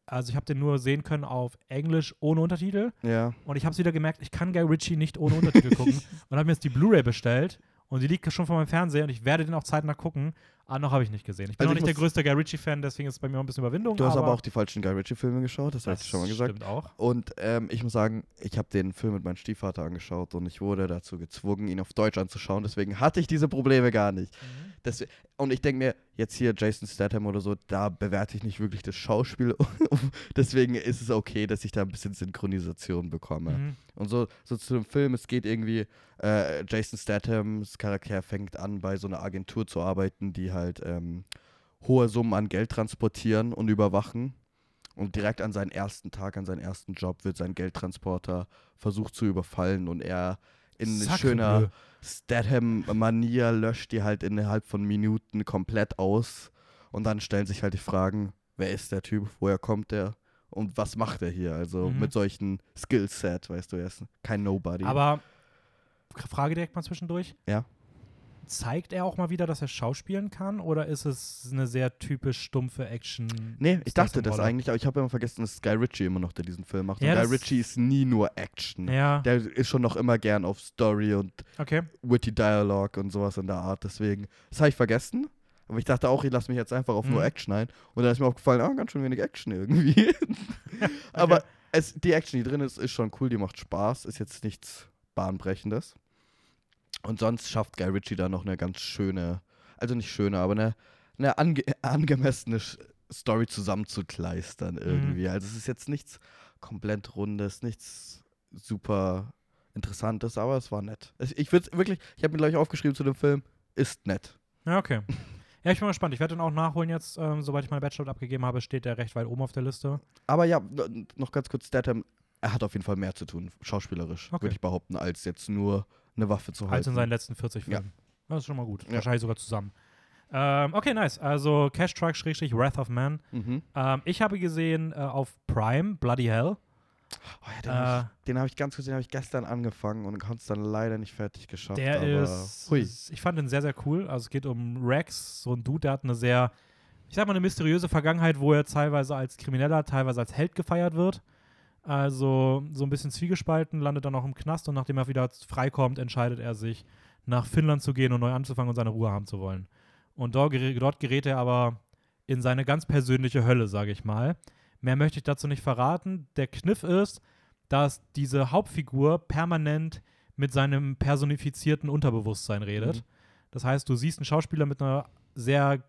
also ich habe den nur sehen können auf Englisch ohne Untertitel Ja. und ich habe wieder gemerkt, ich kann Guy Ritchie nicht ohne Untertitel gucken und habe mir jetzt die Blu-ray bestellt und die liegt schon vor meinem Fernseher und ich werde den auch zeitnah gucken. Ah, noch habe ich nicht gesehen. Ich bin Also noch ich nicht der größte Guy Ritchie-Fan, deswegen ist es bei mir auch ein bisschen Überwindung. Du hast aber auch die falschen Guy Ritchie-Filme geschaut, das, das hast du schon mal gesagt. Stimmt auch. Und ähm, ich muss sagen, ich habe den Film mit meinem Stiefvater angeschaut und ich wurde dazu gezwungen, ihn auf Deutsch anzuschauen. Deswegen hatte ich diese Probleme gar nicht. Das, und ich denke mir, jetzt hier Jason Statham oder so, da bewerte ich nicht wirklich das Schauspiel. Deswegen ist es okay, dass ich da ein bisschen Synchronisation bekomme. Mhm. Und so, so zu dem Film, es geht irgendwie, äh, Jason Stathams Charakter fängt an, bei so einer Agentur zu arbeiten, die halt ähm, hohe Summen an Geld transportieren und überwachen. Und direkt an seinen ersten Tag, an seinen ersten Job wird sein Geldtransporter versucht zu überfallen und er in Sacre schöner. Statham-Manier löscht die halt innerhalb von Minuten komplett aus. Und dann stellen sich halt die Fragen, wer ist der Typ, woher kommt der und was macht er hier? Also Mhm. mit solchen Skillset, weißt du, er ist kein Nobody. Aber Frage direkt mal zwischendurch. Ja. Zeigt er auch mal wieder, dass er schauspielen kann oder ist es eine sehr typisch stumpfe Action? nee, ich dachte das eigentlich, aber ich habe immer vergessen, dass Guy Ritchie immer noch, der diesen Film macht. Ja, und Guy Ritchie ist nie nur Action. Ja, Der ist schon noch immer gern auf Story und okay. witty Dialogue und sowas in der Art. Deswegen, das habe ich vergessen. Aber ich dachte auch, ich lasse mich jetzt einfach auf nur Mhm. Action ein. Und dann ist mir aufgefallen, ah, ganz schön wenig Action irgendwie. Aber es, die Action, die drin ist, ist schon cool, die macht Spaß, ist jetzt nichts Bahnbrechendes. Und sonst schafft Guy Ritchie da noch eine ganz schöne, also nicht schöne, aber eine, eine ange angemessene Story zusammenzukleistern irgendwie. Also es ist jetzt nichts komplett Rundes, nichts super Interessantes, aber es war nett. Ich würde wirklich, ich habe mir gleich aufgeschrieben zu dem Film, ist nett. Ja, okay. Ja, ich bin mal gespannt. Ich werde den auch nachholen jetzt. Ähm, sobald ich meine Bachelor abgegeben habe, steht der recht weit oben auf der Liste. Aber ja, noch ganz kurz, Statham, er hat auf jeden Fall mehr zu tun, schauspielerisch, Okay. würde ich behaupten, als jetzt nur eine Waffe zu halten. Als in seinen letzten 40 Ja. Filmen. Das ist schon mal gut. Ja. Wahrscheinlich sogar zusammen. Ähm, okay, nice. Also Cash Truck Schrägstrich Wrath of Man. Mhm. Ähm, ich habe gesehen äh, auf Prime, Bloody Hell. Oh ja, den Äh, habe ich, hab ich ganz kurz, den habe ich gestern angefangen und konnte es dann leider nicht fertig geschafft. Der aber ist, hui. ich fand den sehr, sehr cool. Also es geht um Rex, so ein Dude, der hat eine sehr, ich sag mal, eine mysteriöse Vergangenheit, wo er teilweise als Krimineller, teilweise als Held gefeiert wird. Also so ein bisschen zwiegespalten, landet dann auch im Knast und nachdem er wieder freikommt, entscheidet er sich, nach Finnland zu gehen und neu anzufangen und seine Ruhe haben zu wollen. Und dort, gerät- dort gerät er aber in seine ganz persönliche Hölle, sage ich mal. Mehr möchte ich dazu nicht verraten. Der Kniff ist, dass diese Hauptfigur permanent mit seinem personifizierten Unterbewusstsein redet. Mhm. Das heißt, du siehst einen Schauspieler mit einer sehr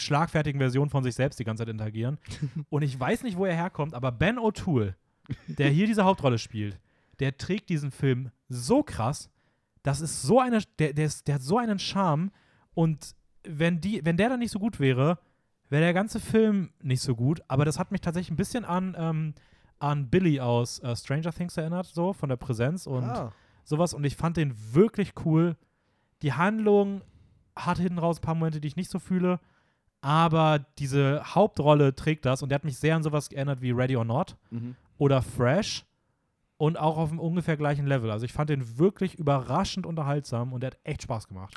schlagfertigen Version von sich selbst die ganze Zeit interagieren. Und ich weiß nicht, wo er herkommt, aber Ben O'Toole, der hier diese Hauptrolle spielt, der trägt diesen Film so krass. Das ist so eine, der, der, ist, der hat so einen Charme. Und wenn, die, wenn der dann nicht so gut wäre, wäre der ganze Film nicht so gut. Aber das hat mich tatsächlich ein bisschen an, ähm, an Billy aus äh, Stranger Things erinnert, so von der Präsenz und ah, sowas. Und ich fand den wirklich cool. Die Handlung hat hinten raus ein paar Momente, die ich nicht so fühle. Aber diese Hauptrolle trägt das und der hat mich sehr an sowas geändert wie Ready or Not mhm. oder Fresh und auch auf einem ungefähr gleichen Level. Also ich fand den wirklich überraschend unterhaltsam und der hat echt Spaß gemacht.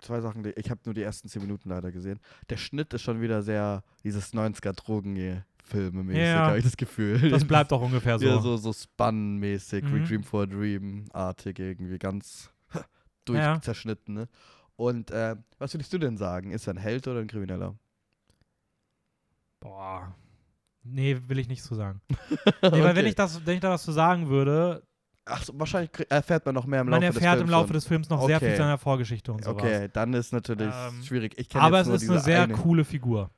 Zwei Sachen, ich habe nur die ersten zehn Minuten leider gesehen. Der Schnitt ist schon wieder sehr dieses 90er drogen filme mäßig Ja. habe ich das Gefühl. Das bleibt auch ungefähr so. Ja, so, so Spun-mäßig, Mhm. Requiem for a Dream-artig irgendwie, ganz Ja. durchzerschnitten, ne? Und äh, was würdest du denn sagen? Ist er ein Held oder ein Krimineller? Boah. Nee, will ich nicht so sagen. Nee, weil wenn Okay. ich, das, wenn ich da was zu sagen würde, Ach, so, wahrscheinlich erfährt man noch mehr im man Laufe des erfährt Films im Laufe schon. des Films noch sehr viel Okay. seiner Vorgeschichte und sowas. Okay, dann ist natürlich Ähm, schwierig. Ich Aber es ist eine sehr eine. coole Figur.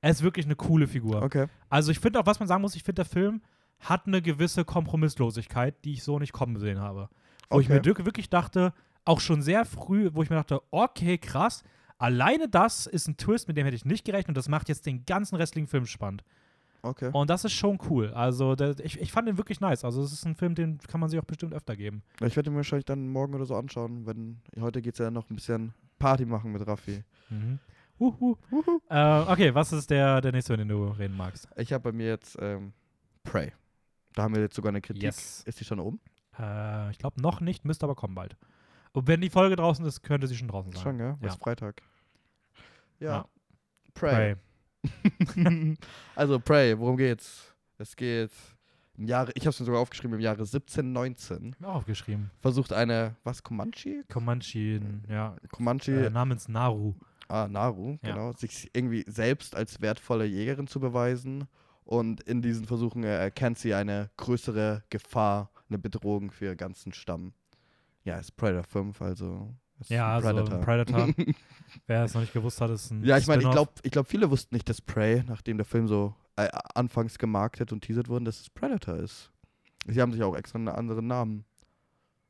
Er ist wirklich eine coole Figur. Okay. Also ich finde auch, was man sagen muss, ich finde, der Film hat eine gewisse Kompromisslosigkeit, die ich so nicht kommen sehen habe. Wo ich Okay. mir dirk- wirklich dachte, auch schon sehr früh, wo ich mir dachte, okay, krass, alleine das ist ein Twist, mit dem hätte ich nicht gerechnet und das macht jetzt den ganzen restlichen Film spannend. Okay. Und das ist schon cool. Also der, ich, ich fand den wirklich nice. Also es ist ein Film, den kann man sich auch bestimmt öfter geben. Ich werde ihn mir wahrscheinlich dann morgen oder so anschauen, wenn heute geht es ja noch ein bisschen Party machen mit Raffi. Mhm. Uhu. Äh, okay, was ist der, der nächste, über den du reden magst? Ich habe bei mir jetzt ähm, Prey. Da haben wir jetzt sogar eine Kritik. Yes. Ist die schon um? Äh, ich glaube noch nicht, müsste aber kommen bald. Und wenn die Folge draußen ist, könnte sie schon draußen sein. Schon, gell? Ja. Ist Freitag. Ja. Ja. Prey. also Prey, worum geht's? Es geht im Jahre, ich habe es mir sogar aufgeschrieben, im Jahre 1719 Mir auch aufgeschrieben. versucht eine, was, Comanche? Comanche, ja, Comanche, äh, namens Naru. ah, Naru, Ja. genau, sich irgendwie selbst als wertvolle Jägerin zu beweisen. Und in diesen Versuchen äh, erkennt sie eine größere Gefahr, eine Bedrohung für ihren ganzen Stamm. Ja, ist Predator 5, also Ja, also ein Predator. Wer es noch nicht gewusst hat, ist ein Ja, ich meine, ich glaube, ich glaub, viele wussten nicht, dass Prey, nachdem der Film so äh, anfangs gemarktet und teasert wurde, dass es Predator ist. Sie haben sich auch extra einen anderen Namen.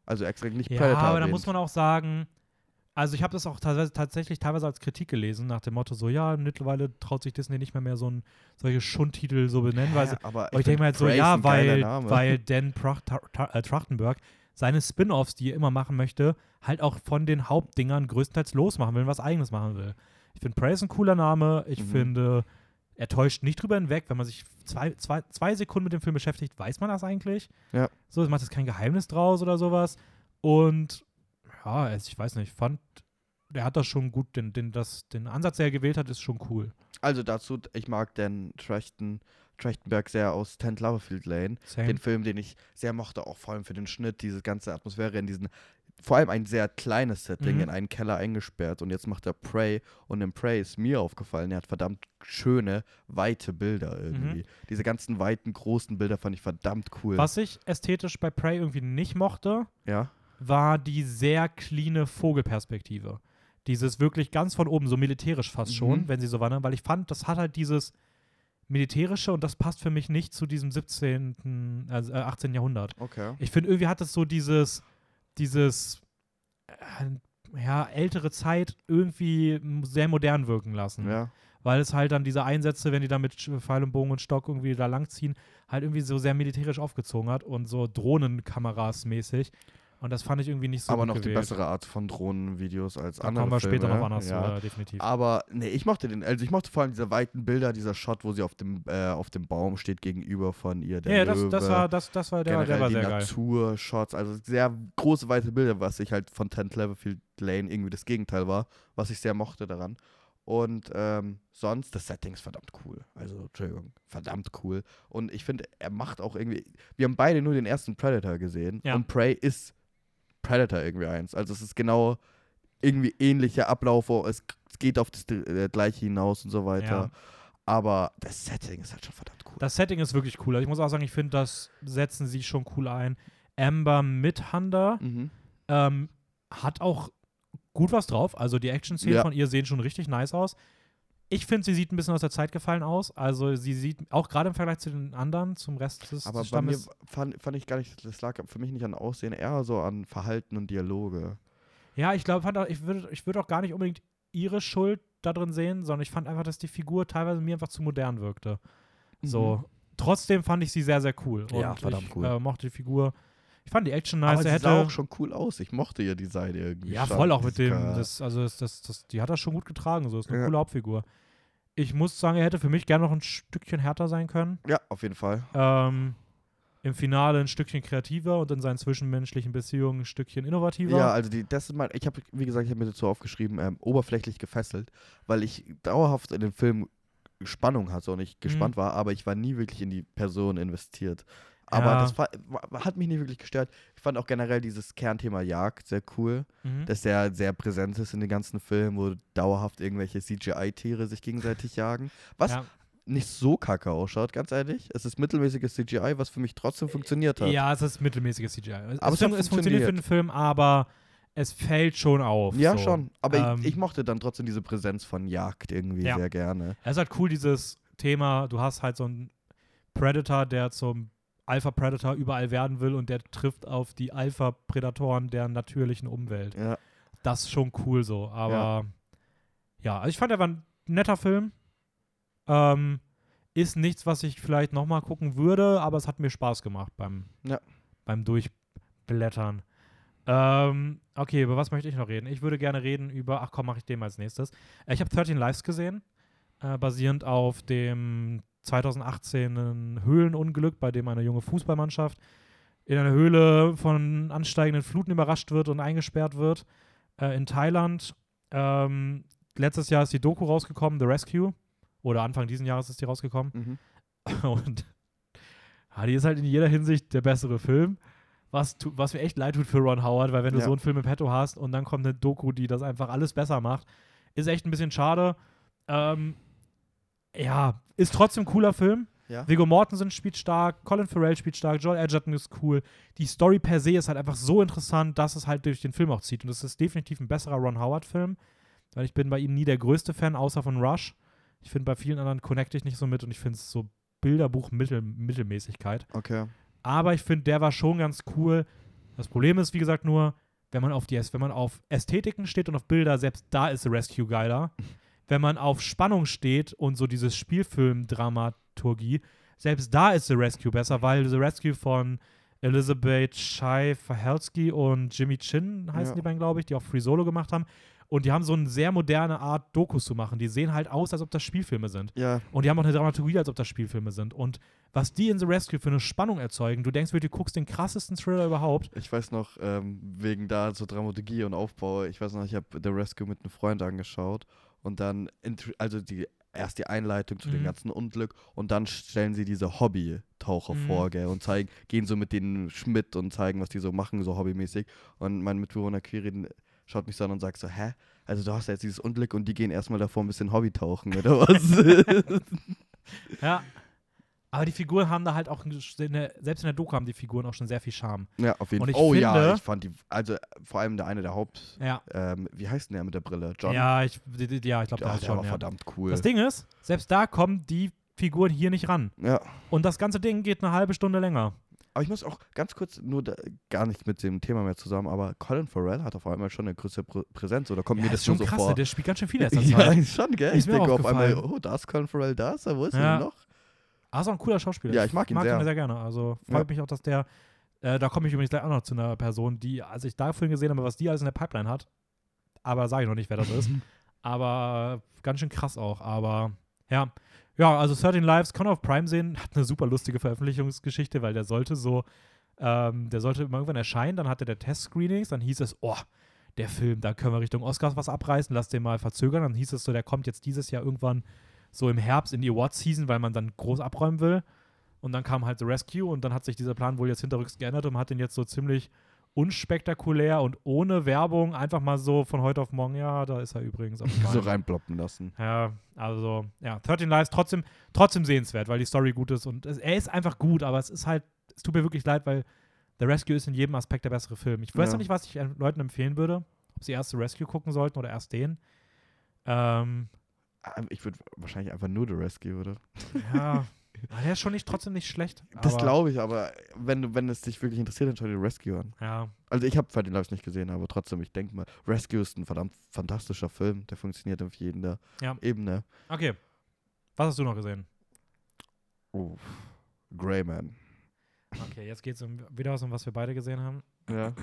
Also extra nicht Ja, Predator. aber da muss man auch sagen, also ich habe das auch teilweise, tatsächlich teilweise als Kritik gelesen, nach dem Motto so, ja, mittlerweile traut sich Disney nicht mehr mehr so ein, solche Schundtitel so benennen, weil aber aber ich denke mir halt so, ja, weil, weil Dan Prach, Ta- Ta- äh, Trachtenberg seine Spin-Offs, die er immer machen möchte, halt auch von den Hauptdingern größtenteils losmachen will und was eigenes machen will. Ich finde, Prey ist ein cooler Name. Ich Mhm. finde, er täuscht nicht drüber hinweg. Wenn man sich zwei, zwei, zwei Sekunden mit dem Film beschäftigt, weiß man das eigentlich. Ja. So, es macht jetzt kein Geheimnis draus oder sowas. Und ja, ich weiß nicht, ich fand, der hat das schon gut, den, den, das, den Ansatz, der er gewählt hat, ist schon cool. Also dazu, ich mag den Trachten, Trachtenberg sehr aus Tent Loverfield Lane. Same. Den Film, den ich sehr mochte, auch vor allem für den Schnitt, diese ganze Atmosphäre in diesen, vor allem ein sehr kleines Setting, Mhm. in einen Keller eingesperrt und jetzt macht er Prey und in Prey ist mir aufgefallen, er hat verdammt schöne, weite Bilder irgendwie. Diese ganzen weiten, großen Bilder fand ich verdammt cool. Was ich ästhetisch bei Prey irgendwie nicht mochte, Ja? war die sehr cleane Vogelperspektive. Dieses wirklich ganz von oben, so militärisch fast schon, Mhm. wenn sie so wandern, weil ich fand, das hat halt dieses militärische und das passt für mich nicht zu diesem 17., also äh, 18. Jahrhundert. Okay. Ich finde, irgendwie hat es so dieses, dieses, äh, ja, ältere Zeit irgendwie sehr modern wirken lassen. Ja. Weil es halt dann diese Einsätze, wenn die da mit Pfeil und Bogen und Stock irgendwie da langziehen, halt irgendwie so sehr militärisch aufgezogen hat und so Drohnenkameras mäßig. Und das fand ich irgendwie nicht so Aber noch die gewählt. bessere Art von Drohnenvideos als Da andere kommen wir später Filme. noch anders ja. zu, äh, definitiv. Aber nee, ich mochte den, also ich mochte vor allem diese weiten Bilder, dieser Shot, wo sie auf dem, äh, auf dem Baum steht gegenüber von ihr. Der ja, das, Löwe, das war, das, das war der, der generell war die sehr geil. Natur-Shots, also sehr große, weite Bilder, was ich halt von 10 Cleverfield Lane irgendwie das Gegenteil war, was ich sehr mochte daran. Und ähm, sonst, das Setting ist verdammt cool. Also, Entschuldigung, verdammt cool. Und ich finde, er macht auch irgendwie. Wir haben beide nur den ersten Predator gesehen. Ja. Und Prey ist Predator irgendwie eins. Also, es ist genau irgendwie ähnlicher Ablauf. Es, es geht auf das äh, gleiche hinaus und so weiter. Ja. Aber das Setting ist halt schon verdammt cool. Das Setting ist wirklich cool. Also ich muss auch sagen, ich finde, das setzen sie schon cool ein. Amber Midhunder Mhm. ähm, hat auch gut was drauf. Also die Action-Szenen Ja. von ihr sehen schon richtig nice aus. Ich finde, sie sieht ein bisschen aus der Zeit gefallen aus. Also sie sieht auch gerade im Vergleich zu den anderen, zum Rest des Aber bei mir Stammes. fand, fand ich gar nicht, das lag für mich nicht an Aussehen, eher so an Verhalten und Dialoge. Ja, ich glaube, ich würde ich würd auch gar nicht unbedingt ihre Schuld da drin sehen, sondern ich fand einfach, dass die Figur teilweise mir einfach zu modern wirkte. So. Trotzdem fand ich sie sehr, sehr cool. Ja, und verdammt ich cool. äh, mochte die Figur. Ich fand die Action Aber nice. sie Er sah auch schon cool aus. Ich mochte ihr Design irgendwie. ja, voll auch mit dem. Das, also das, das, das, die hat das schon gut getragen. So ist eine Ja. coole Hauptfigur. Ich muss sagen, er hätte für mich gerne noch ein Stückchen härter sein können. Ja, auf jeden Fall. Ähm, Im Finale ein Stückchen kreativer und in seinen zwischenmenschlichen Beziehungen ein Stückchen innovativer. Ja, also die, das ist mein, ich habe, wie gesagt, ich habe mir dazu aufgeschrieben, ähm, oberflächlich gefesselt, weil ich dauerhaft in den Film Spannung hatte und Mhm. ich gespannt war, aber ich war nie wirklich in die Person investiert. Aber Ja. das war, hat mich nicht wirklich gestört. Ich fand auch generell dieses Kernthema Jagd sehr cool, Mhm. dass der sehr präsent ist in den ganzen Filmen, wo dauerhaft irgendwelche CGI-Tiere sich gegenseitig jagen. Was ja. nicht so kacke ausschaut, ganz ehrlich. Es ist mittelmäßiges CGI, was für mich trotzdem funktioniert hat. Ja, es ist mittelmäßiges CGI. Es, Aber es, es es funktioniert für den Film, aber es fällt schon auf. Ja, so. schon. Aber Ähm, ich, ich mochte dann trotzdem diese Präsenz von Jagd irgendwie Ja. sehr gerne. Es ist halt cool, dieses Thema, du hast halt so einen Predator, der zum Alpha-Predator überall werden will und der trifft auf die Alpha-Predatoren der natürlichen Umwelt. Ja. Das ist schon cool so, aber ja, also ich fand, er war ein netter Film. Ähm, ist nichts, was ich vielleicht nochmal gucken würde, aber es hat mir Spaß gemacht beim, Ja. beim Durchblättern. Ähm, okay, über was möchte ich noch reden? Ich würde gerne reden über, ach komm, mache ich den mal als nächstes. Äh, Ich habe 13 Lives gesehen, äh, basierend auf dem 2018 Höhlenunglück, bei dem eine junge Fußballmannschaft in einer Höhle von ansteigenden Fluten überrascht wird und eingesperrt wird äh, in Thailand. Ähm, letztes Jahr ist die Doku rausgekommen, The Rescue. Oder Anfang diesen Jahres ist die rausgekommen. Mhm. Und ja, die ist halt in jeder Hinsicht der bessere Film. Was, was mir echt leid tut für Ron Howard, weil wenn du Ja. so einen Film im Petto hast und dann kommt eine Doku, die das einfach alles besser macht, ist echt ein bisschen schade. Ähm, ja, ist trotzdem ein cooler Film. Ja. Viggo Mortensen spielt stark, Colin Farrell spielt stark, Joel Edgerton ist cool. Die Story per se ist halt einfach so interessant, dass es halt durch den Film auch zieht. Und es ist definitiv ein besserer Ron Howard-Film, weil ich bin bei ihm nie der größte Fan, außer von Rush. Ich finde, bei vielen anderen connecte ich nicht so mit und ich finde es so Bilderbuch-Mittelmäßigkeit. Okay. Aber ich finde, der war schon ganz cool. Das Problem ist, wie gesagt, nur, wenn man auf die, wenn man auf Ästhetiken steht und auf Bilder, selbst da ist The Rescue geiler. Wenn man auf Spannung steht und so dieses Spielfilm-Dramaturgie, selbst da ist The Rescue besser, weil The Rescue von Elizabeth Shai Fahelski und Jimmy Chin heißen Ja. die beiden, glaube ich, die auch Free Solo gemacht haben. Und die haben so eine sehr moderne Art, Dokus zu machen. Die sehen halt aus, als ob das Spielfilme sind. Ja, Und die haben auch eine Dramaturgie, als ob das Spielfilme sind. Und was die in The Rescue für eine Spannung erzeugen, du denkst wirklich, du guckst den krassesten Thriller überhaupt. ich weiß noch, ähm, wegen da so Dramaturgie und Aufbau, ich weiß noch, ich habe The Rescue mit einem Freund angeschaut und dann, also die erst die Einleitung zu Mhm. dem ganzen Unglück und dann stellen sie diese Hobby-Taucher Mhm. vor, gell, und zeigen, gehen so mit denen Schmidt und zeigen, was die so machen, so hobbymäßig. Und mein Mitbewohner Quirin schaut mich so an und sagt so, hä? Also du hast ja jetzt dieses Unglück und die gehen erstmal davor ein bisschen Hobbytauchen, oder was? Ja. Aber die Figuren haben da halt auch, in der, selbst in der Doku haben die Figuren auch schon sehr viel Charme. ja, auf jeden Fall. Oh ja, finde- ich fand die, also vor allem der eine der Haupt, Ja. ähm, wie heißt denn der mit der Brille? John? Ja, ich, ja, ich glaube, Ja, da ist der schon. war Ja. verdammt cool. Das Ding ist, selbst da kommen die Figuren hier nicht ran. ja. Und das ganze Ding geht eine halbe Stunde länger. Aber ich muss auch ganz kurz, nur da, gar nicht mit dem Thema mehr zusammen, aber Colin Farrell hat auf einmal schon eine größere Prä Präsenz, oder kommt Ja, mir das das ist schon so krass, vor? der spielt ganz schön viel erst ja, Zeit. schon, gell? Ist ich denke auf einmal, oh, da ist Colin Farrell da, ist er, wo ist er Ja. denn noch? Ah, ist auch ein cooler Schauspieler. Ja, ich mag ihn mag sehr. ihn sehr gerne. Also Ja. freut mich auch, dass der, äh, da komme ich übrigens gleich auch noch zu einer Person, die, als ich da vorhin gesehen habe, was die alles in der Pipeline hat, aber sage ich noch nicht, wer das ist. aber ganz schön krass auch. Aber ja, ja, also 13 Lives kann auf Prime sehen, hat eine super lustige Veröffentlichungsgeschichte, weil der sollte so, ähm, der sollte irgendwann erscheinen, dann hatte der Test-Screenings, dann hieß es, oh, der Film, da können wir Richtung Oscars was abreißen, lass den mal verzögern. Dann hieß es so, der kommt jetzt dieses Jahr irgendwann so im Herbst in die Awards-Season, weil man dann groß abräumen will. Und dann kam halt The Rescue und dann hat sich dieser Plan wohl jetzt hinterrücks geändert und man hat den jetzt so ziemlich unspektakulär und ohne Werbung einfach mal so von heute auf morgen, ja, da ist er übrigens. So reinploppen lassen. Ja, also, ja, 13 Lives trotzdem, trotzdem sehenswert, weil die Story gut ist und es, er ist einfach gut, aber es ist halt, es tut mir wirklich leid, weil The Rescue ist in jedem Aspekt der bessere Film. Ich weiß Ja. noch nicht, was ich Leuten empfehlen würde, ob sie erst The Rescue gucken sollten oder erst den. Ähm, Ich würde wahrscheinlich einfach nur The Rescue, oder? ja, der ist schon nicht, trotzdem nicht schlecht. Das glaube ich, aber wenn, du- wenn es dich wirklich interessiert, dann schau dir Rescue an. Ja, Also ich habe Friday Lives nicht gesehen, aber trotzdem, ich denke mal, Rescue ist ein verdammt fantastischer Film. Der funktioniert auf jeder Ja. Ebene. okay. Was hast du noch gesehen? Oh, Greyman. Okay, jetzt geht es um, wieder was, um was wir beide gesehen haben. Ja.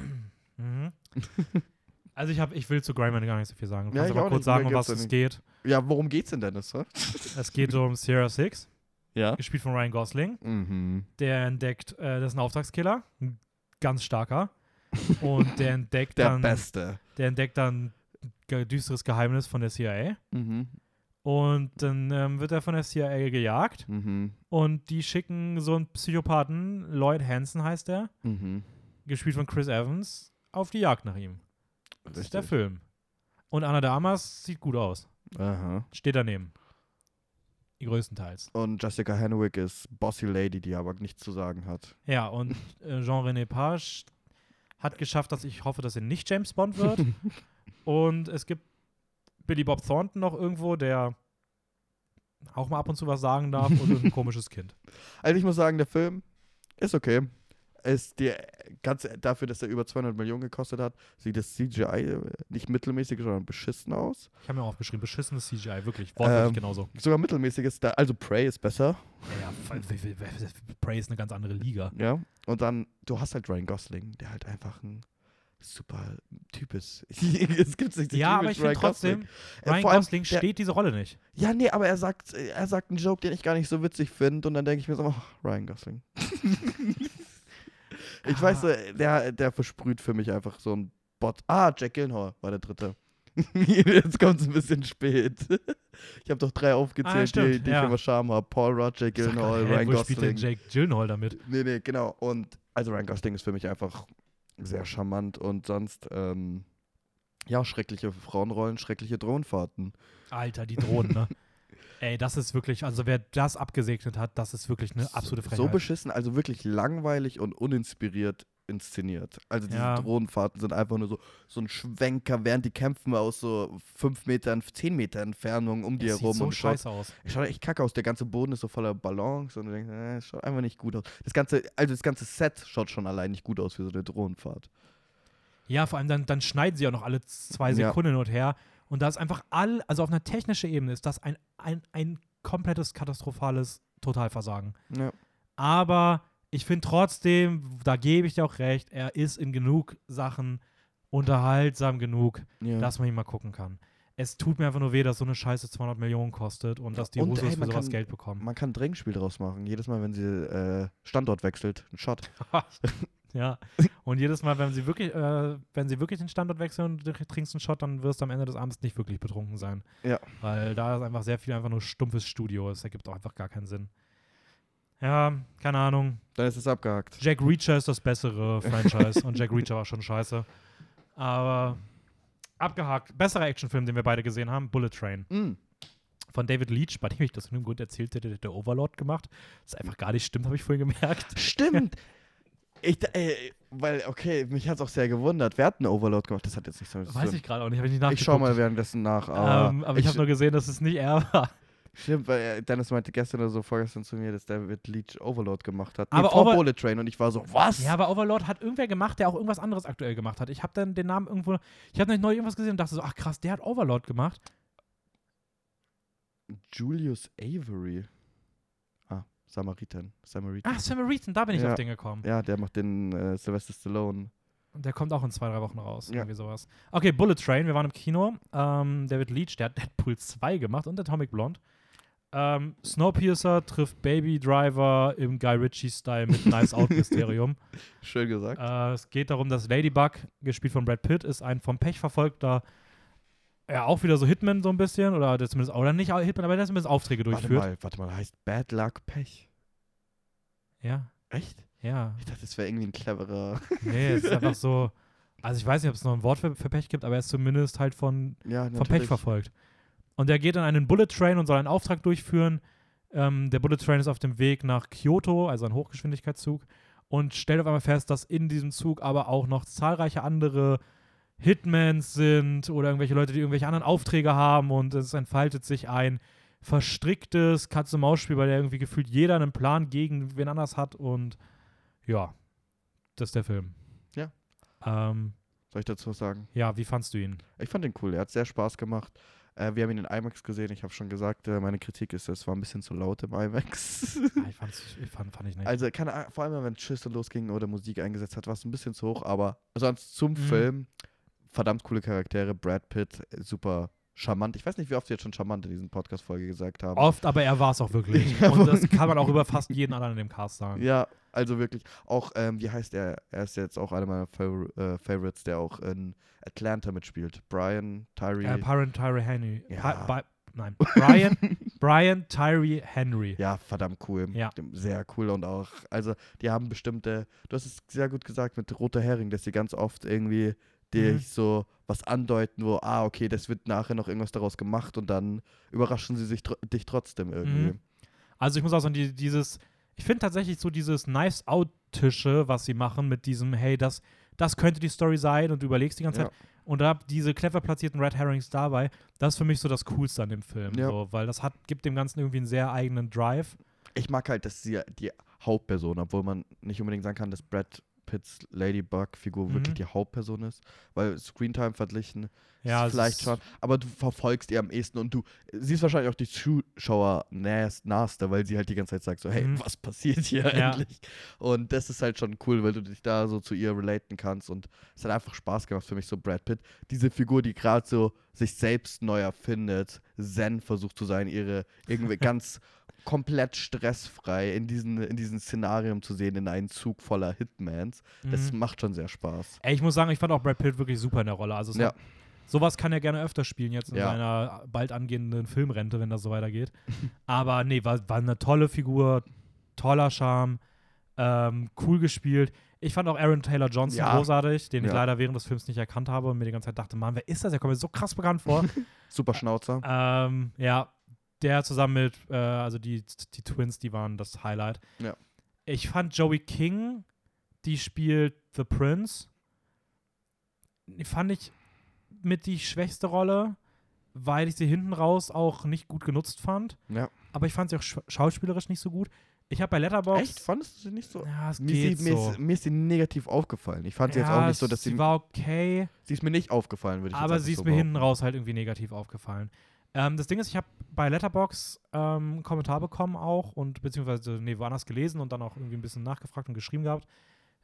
Mhm. Also ich, hab, ich will zu Greyman gar nicht so viel sagen. Du Ja, kannst ich aber kurz nicht. sagen, um was es geht. ja, worum geht's denn, Dennis? Es geht um Sierra Six, Ja. gespielt von Ryan Gosling. Mhm. Der entdeckt, äh, das ist ein Auftragskiller, ein ganz starker. Und der entdeckt Der dann, Beste. der entdeckt dann ein düsteres Geheimnis von der CIA. Mhm. Und dann ähm, wird er von der CIA gejagt. Mhm. Und die schicken so einen Psychopathen, Lloyd Hansen heißt er, Mhm. gespielt von Chris Evans, auf die Jagd nach ihm. Das ist der Richtig. Film. Und Anna de Armas sieht gut aus. Aha. Steht daneben. Größtenteils. Und Jessica Henwick ist Bossy Lady, die aber nichts zu sagen hat. Ja, und äh, Jean-René Page hat geschafft, dass ich hoffe, dass er nicht James Bond wird. und es gibt Billy Bob Thornton noch irgendwo, der auch mal ab und zu was sagen darf und ein komisches Kind. Also ich muss sagen, der Film ist okay. Ist die, ganz dafür, dass er über 200 Millionen gekostet hat, sieht das CGI nicht mittelmäßig, sondern beschissen aus. Ich habe mir auch aufgeschrieben, beschissenes CGI, wirklich, wortwörtlich Ähm, genauso. Sogar mittelmäßig ist da, also Prey ist besser, Ja, ja, Prey ist eine ganz andere Liga. ja. Und dann, du hast halt Ryan Gosling, der halt einfach ein super Typ ist. es gibt nicht so Ja, typisch aber ich finde Ryan trotzdem, Gosling. Äh, Ryan vor Gosling der- steht diese Rolle nicht. Ja, nee, aber er sagt, er sagt einen Joke, den ich gar nicht so witzig finde und dann denke ich mir so, oh, Ryan Gosling. ich Ah. weiß, so, der, der versprüht für mich einfach so ein Bot. Ah, Jack Gyllenhaal war der dritte. Jetzt kommt es ein bisschen spät. Ich habe doch drei aufgezählt, Ah, die, stimmt, die ja. ich immer Charme habe. Paul Rudd, Jack Gyllenhaal, Ryan wo spielt denn Gosling. Jake Gyllenhaal damit? Nee, nee, genau. Und also Ryan Gosling ist für mich einfach sehr charmant und sonst, ähm, ja, schreckliche Frauenrollen, schreckliche Drohnenfahrten. Alter, die Drohnen, ne? Ey, das ist wirklich, also wer das abgesegnet hat, das ist wirklich eine absolute Frechheit. So beschissen, also wirklich langweilig und uninspiriert inszeniert. Also diese Ja. Drohnenfahrten sind einfach nur so, so ein Schwenker, während die kämpfen aus so 5 Metern, 10 Meter Entfernung um die das sieht herum. so und es schaut, scheiße aus. schaut echt kacke aus. Der ganze Boden ist so voller Ballons und du denkst, äh, es schaut einfach nicht gut aus. Das ganze, also das ganze Set schaut schon allein nicht gut aus für so eine Drohnenfahrt. Ja, vor allem dann, dann schneiden sie auch noch alle zwei Ja. Sekunden hin und her. Und da ist einfach all, also auf einer technischen Ebene ist das ein, ein, ein komplettes katastrophales Totalversagen. Ja. Aber ich finde trotzdem, da gebe ich dir auch recht, er ist in genug Sachen unterhaltsam genug, ja. dass man ihn mal gucken kann. Es tut mir einfach nur weh, dass so eine Scheiße 200 Millionen kostet und dass die Und, Russos ey, für sowas kann- Geld bekommen. Man kann ein Trinkspiel draus machen. Jedes Mal, wenn sie äh, Standort wechselt, ein Shot. ja. Und jedes Mal, wenn sie wirklich, äh, wenn sie wirklich den Standort wechseln und du trinkst einen Shot, dann wirst du am Ende des Abends nicht wirklich betrunken sein. Ja. Weil da ist einfach sehr viel einfach nur stumpfes Studio. Es ergibt auch einfach gar keinen Sinn. Ja, keine Ahnung. Dann ist es abgehakt. Jack Reacher ist das bessere Franchise und Jack Reacher war schon scheiße. Aber abgehakt. Besserer Actionfilm, den wir beide gesehen haben, Bullet Train. Mm. Von David Leach, bei dem ich das in einem Grund erzählt hätte, der der Overlord gemacht. Das einfach gar nicht stimmt, habe ich vorhin gemerkt. Stimmt. Ich, ey, weil, okay, mich hat es auch sehr gewundert. Wer hat einen Overload gemacht? Das hat jetzt nicht so Weiß ich gerade auch nicht, habe ich nicht nachgeguckt. Ich schau mal währenddessen nach. Aber, ähm, aber ich habe nur gesehen, dass es nicht er war. Stimmt, weil äh, Dennis meinte gestern oder so vorgestern zu mir, dass David Leach Overload gemacht hat. Aber nee, vor Over- Bullet Train und ich war so, was? Ja, aber Overlord hat irgendwer gemacht, der auch irgendwas anderes aktuell gemacht hat. Ich habe dann den Namen irgendwo, ich habe neu irgendwas gesehen und dachte so, ach krass, der hat Overlord gemacht. Julius Avery. Samaritan. Samaritan. Ach, Samaritan, da bin ich Ja. auf den gekommen. Ja, der macht den äh, Sylvester Stallone. Der kommt auch in zwei, drei Wochen raus. Ja. Irgendwie sowas. Okay, Bullet Train, wir waren im Kino. Ähm, David Leach, der hat Deadpool 2 gemacht und Atomic Blonde. Ähm, Snowpiercer trifft Baby Driver im Guy Ritchie-Style mit Nice Out Mysterium. Schön gesagt. Äh, es geht darum, dass Ladybug, gespielt von Brad Pitt, ist ein vom Pech verfolgter, ja, auch wieder so Hitman so ein bisschen, oder der zumindest, oder nicht Hitman, aber der zumindest Aufträge warte durchführt. mal, warte mal, heißt Bad Luck Pech? Ja, Echt? Ja. Ich dachte, das wäre irgendwie ein cleverer. Nee, es ist einfach so. Also ich weiß nicht, ob es noch ein Wort für, für Pech gibt, aber er ist zumindest halt von, Ja, vom Pech verfolgt. Und er geht an einen Bullet Train und soll einen Auftrag durchführen. Ähm, der Bullet Train ist auf dem Weg nach Kyoto, also ein Hochgeschwindigkeitszug, und stellt auf einmal fest, dass in diesem Zug aber auch noch zahlreiche andere Hitmans sind oder irgendwelche Leute, die irgendwelche anderen Aufträge haben und es entfaltet sich ein verstricktes Katz-und-Maus-Spiel, bei der irgendwie gefühlt jeder einen Plan gegen wen anders hat und ja, das ist der Film. Ja. Ähm, Soll ich dazu was sagen? ja, wie fandst du ihn? Ich fand den cool. Er hat sehr Spaß gemacht. Äh, wir haben ihn in IMAX gesehen. Ich habe schon gesagt, äh, meine Kritik ist, es war ein bisschen zu laut im IMAX. Ah, ich, ich fand, fand ich nicht. also keine, Ahnung, vor allem, wenn Schüsse losging oder Musik eingesetzt hat, war es ein bisschen zu hoch. Aber sonst zum Mhm. Film verdammt coole Charaktere. Brad Pitt, äh, super charmant. Ich weiß nicht, wie oft wir jetzt schon charmant in diesen Podcast-Folge gesagt haben. Oft, aber er war es auch wirklich. Und das kann man auch über fast jeden anderen in dem Cast sagen. Ja, also wirklich. Auch, ähm, wie heißt er? Er ist jetzt auch einer meiner Favor äh, Favorites, der auch in Atlanta mitspielt. Brian Tyree. Äh, Byron Tyree Henry. Ja. Bi- nein, Brian, Brian Tyree Henry. Ja, verdammt cool. Ja. Sehr cool und auch, also die haben bestimmte, du hast es sehr gut gesagt mit roter Hering, dass sie ganz oft irgendwie dich Mhm. so was andeuten, wo, ah, okay, das wird nachher noch irgendwas daraus gemacht und dann überraschen sie sich tr dich trotzdem irgendwie. Mhm. Also ich muss auch sagen, die, dieses, ich finde tatsächlich so dieses Knives-Out-Tische, was sie machen mit diesem, hey, das, das könnte die Story sein und du überlegst die ganze Ja. Zeit. Und da diese clever platzierten Red Herrings dabei, das ist für mich so das Coolste an dem Film. Ja. So, weil das hat, gibt dem Ganzen irgendwie einen sehr eigenen Drive. Ich mag halt, dass sie die Hauptperson, obwohl man nicht unbedingt sagen kann, dass Brad Pitts Ladybug-Figur Mhm. wirklich die Hauptperson ist, weil Screentime verglichen Ja, vielleicht schon, aber du verfolgst ihr am ehesten und du siehst wahrscheinlich auch die Zuschauer nahester, weil sie halt die ganze Zeit sagt so, hey, Mhm. was passiert hier Ja. endlich? Und das ist halt schon cool, weil du dich da so zu ihr relaten kannst und es hat einfach Spaß gemacht für mich, so Brad Pitt, diese Figur, die gerade so sich selbst neu erfindet, Zen versucht zu sein, ihre irgendwie ganz komplett stressfrei in diesen, in diesen Szenarien zu sehen, in einen Zug voller Hitmans. Das Mhm. macht schon sehr Spaß. Ey, ich muss sagen, ich fand auch Brad Pitt wirklich super in der Rolle. Also es Ja. hat, sowas kann er gerne öfter spielen jetzt in Ja. seiner bald angehenden Filmrente, wenn das so weitergeht. Aber nee, war, war eine tolle Figur, toller Charme, ähm, cool gespielt. Ich fand auch Aaron Taylor Johnson Ja. großartig, den ich Ja. leider während des Films nicht erkannt habe und mir die ganze Zeit dachte, Mann, wer ist das? Der kommt mir so krass bekannt vor. Super Schnauzer. ähm, ja, der zusammen mit, äh, also die, die Twins, die waren das Highlight. Ja. Ich fand Joey King, die spielt The Prince, die fand ich mit die schwächste Rolle, weil ich sie hinten raus auch nicht gut genutzt fand. Ja. Aber ich fand sie auch sch schauspielerisch nicht so gut. Ich habe bei Letterboxd Echt? Fandest du sie nicht so? Ja, es Mir, geht sie, mir, so. ist, mir ist sie negativ aufgefallen. Ich fand sie jetzt Ja, auch nicht so, dass sie sie. war okay. sie ist mir nicht aufgefallen, würde ich Aber jetzt sie ist einfach mir so hinten behaupten. raus halt irgendwie negativ aufgefallen. Ähm, das Ding ist, ich habe bei Letterbox ähm, einen Kommentar bekommen auch und beziehungsweise, nee, woanders gelesen und dann auch irgendwie ein bisschen nachgefragt und geschrieben gehabt.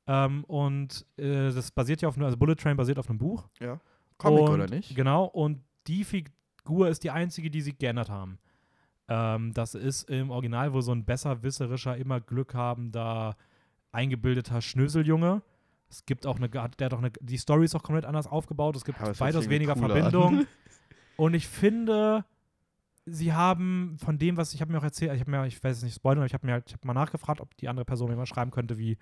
Ähm, und äh, das basiert ja auf, einem- also Bullet Train basiert auf einem Buch. Ja. Comic und, oder nicht? Genau, und die Figur ist die einzige, die sie geändert haben. Ähm, das ist im Original wohl so ein besserwisserischer, immer Glück habender, eingebildeter Schnöseljunge. Es gibt auch eine, der hat auch eine, die Story ist auch komplett anders aufgebaut. Es gibt weitaus weniger Verbindung. Und ich finde, sie haben von dem, was ich habe mir auch erzählt, ich habe mir, ich weiß es nicht spoilern, aber ich habe mir halt, ich habe mal nachgefragt, ob die andere Person mir mal schreiben könnte, wie,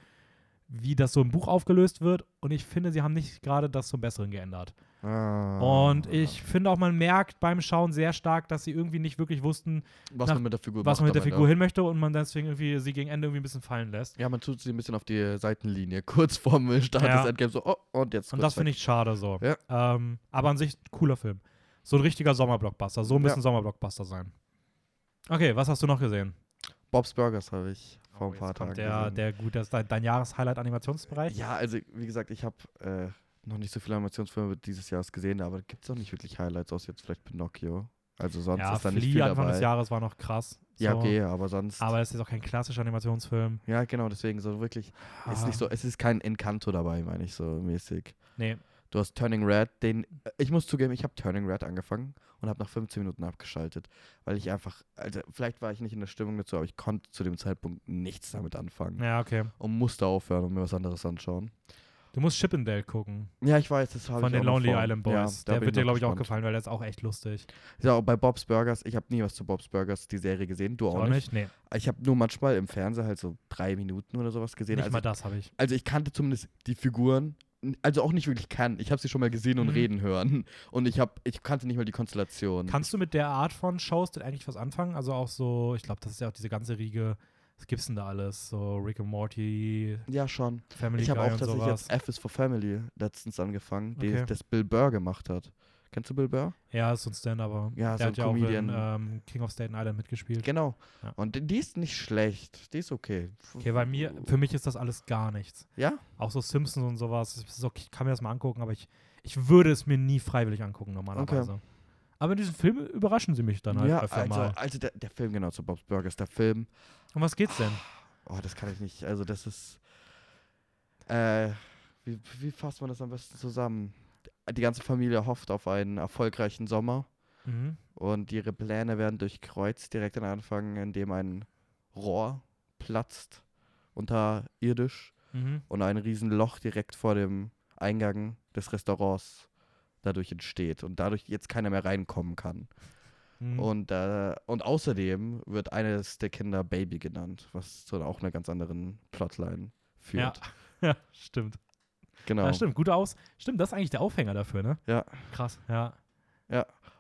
wie das so im Buch aufgelöst wird. Und ich finde, sie haben nicht gerade das zum Besseren geändert. Ah. Und ich finde auch, man merkt beim Schauen sehr stark, dass sie irgendwie nicht wirklich wussten, Was nach- man mit der Figur was man mit der. Figur hin möchte und man deswegen irgendwie sie gegen Ende irgendwie ein bisschen fallen lässt. Ja, man tut sie ein bisschen auf die Seitenlinie, kurz vorm Start Ja. des Endgames. So, oh, und jetzt. Und das finde ich schade so. Ja. Ähm, aber an sich cooler Film. So ein richtiger Sommerblockbuster. So müssen Ja. Sommerblockbuster sein. Okay, was hast du noch gesehen? Bob's Burgers habe ich vor Oh, ein paar Tagen der, der gut, das ist dein, dein Jahreshighlight Animationsbereich. Ja, also wie gesagt, ich habe äh, noch nicht so viele Animationsfilme dieses Jahres gesehen, aber gibt es auch nicht wirklich Highlights, außer jetzt vielleicht Pinocchio. Also sonst ja ist da nicht Flea viel Anfang dabei. des Jahres war noch krass. Ja, so. okay, aber sonst. Aber es ist auch kein klassischer Animationsfilm. ja, genau, deswegen so wirklich. Ist Ah, nicht so, es ist kein Encanto dabei, meine ich so mäßig. Nee. Du hast Turning Red, den. äh, Ich muss zugeben, ich habe Turning Red angefangen und habe nach 15 Minuten abgeschaltet, weil ich einfach. Also, vielleicht war ich nicht in der Stimmung dazu, aber ich konnte zu dem Zeitpunkt nichts damit anfangen Ja, okay. und musste aufhören und mir was anderes anschauen. Du musst Chippendale gucken. Ja, ich weiß, das habe ich Von den Lonely vor. Island Ja, Boys. da der wird dir, glaube ich, auch gefallen, weil der ist auch echt lustig. Ja, auch bei Bob's Burgers, ich habe nie was zu Bob's Burgers, die Serie gesehen, du auch, Auch nicht. Nee, Ich habe nur manchmal im Fernsehen halt so drei Minuten oder sowas gesehen. nicht Also, mal das habe ich. also ich kannte zumindest die Figuren, also auch nicht wirklich kennen. Ich habe sie schon mal gesehen und Mhm. reden hören. Und ich, hab, ich kannte nicht mal die Konstellation. Kannst du mit der Art von Shows denn eigentlich was anfangen? Also auch so, ich glaube, das ist ja auch diese ganze Riege, was gibt's denn da alles? So Rick and Morty, ja, schon. Family Ich habe auch tatsächlich jetzt F is for Family letztens angefangen, Okay. das Bill Burr gemacht hat. Kennst du Bill Burr? Ja, ist so ein Stand-Upper. Ja, der so hat ja auch Comedian. in ähm, King of Staten Island mitgespielt. Genau. Ja. Und die- ist nicht schlecht. Die ist okay. Okay, bei mir, für mich ist das alles gar nichts. Ja? Auch so Simpsons und sowas. Okay, ich kann mir das mal angucken, aber ich, ich würde es mir nie freiwillig angucken, normalerweise. Aber in diesem Film überraschen sie mich dann halt ja, öfter also, mal. also der, der Film, genau, zu Bob's Burgers, der Film. Um was geht's denn? Oh, das kann ich nicht. Also, das ist. Äh, wie, wie fasst man das am besten zusammen? Die ganze Familie hofft auf einen erfolgreichen Sommer Mhm. und ihre Pläne werden durchkreuzt direkt am Anfang, indem ein Rohr platzt unterirdisch Mhm. und ein Riesenloch direkt vor dem Eingang des Restaurants dadurch entsteht und dadurch jetzt keiner mehr reinkommen kann. Mhm. Und, äh, und außerdem wird eines der Kinder Baby genannt, was zu auch einer ganz anderen Plotline ja. führt. ja, stimmt. Genau. Ja, stimmt. Guter Aus. Stimmt, das ist eigentlich der Aufhänger dafür, ne? Ja. Krass, ja.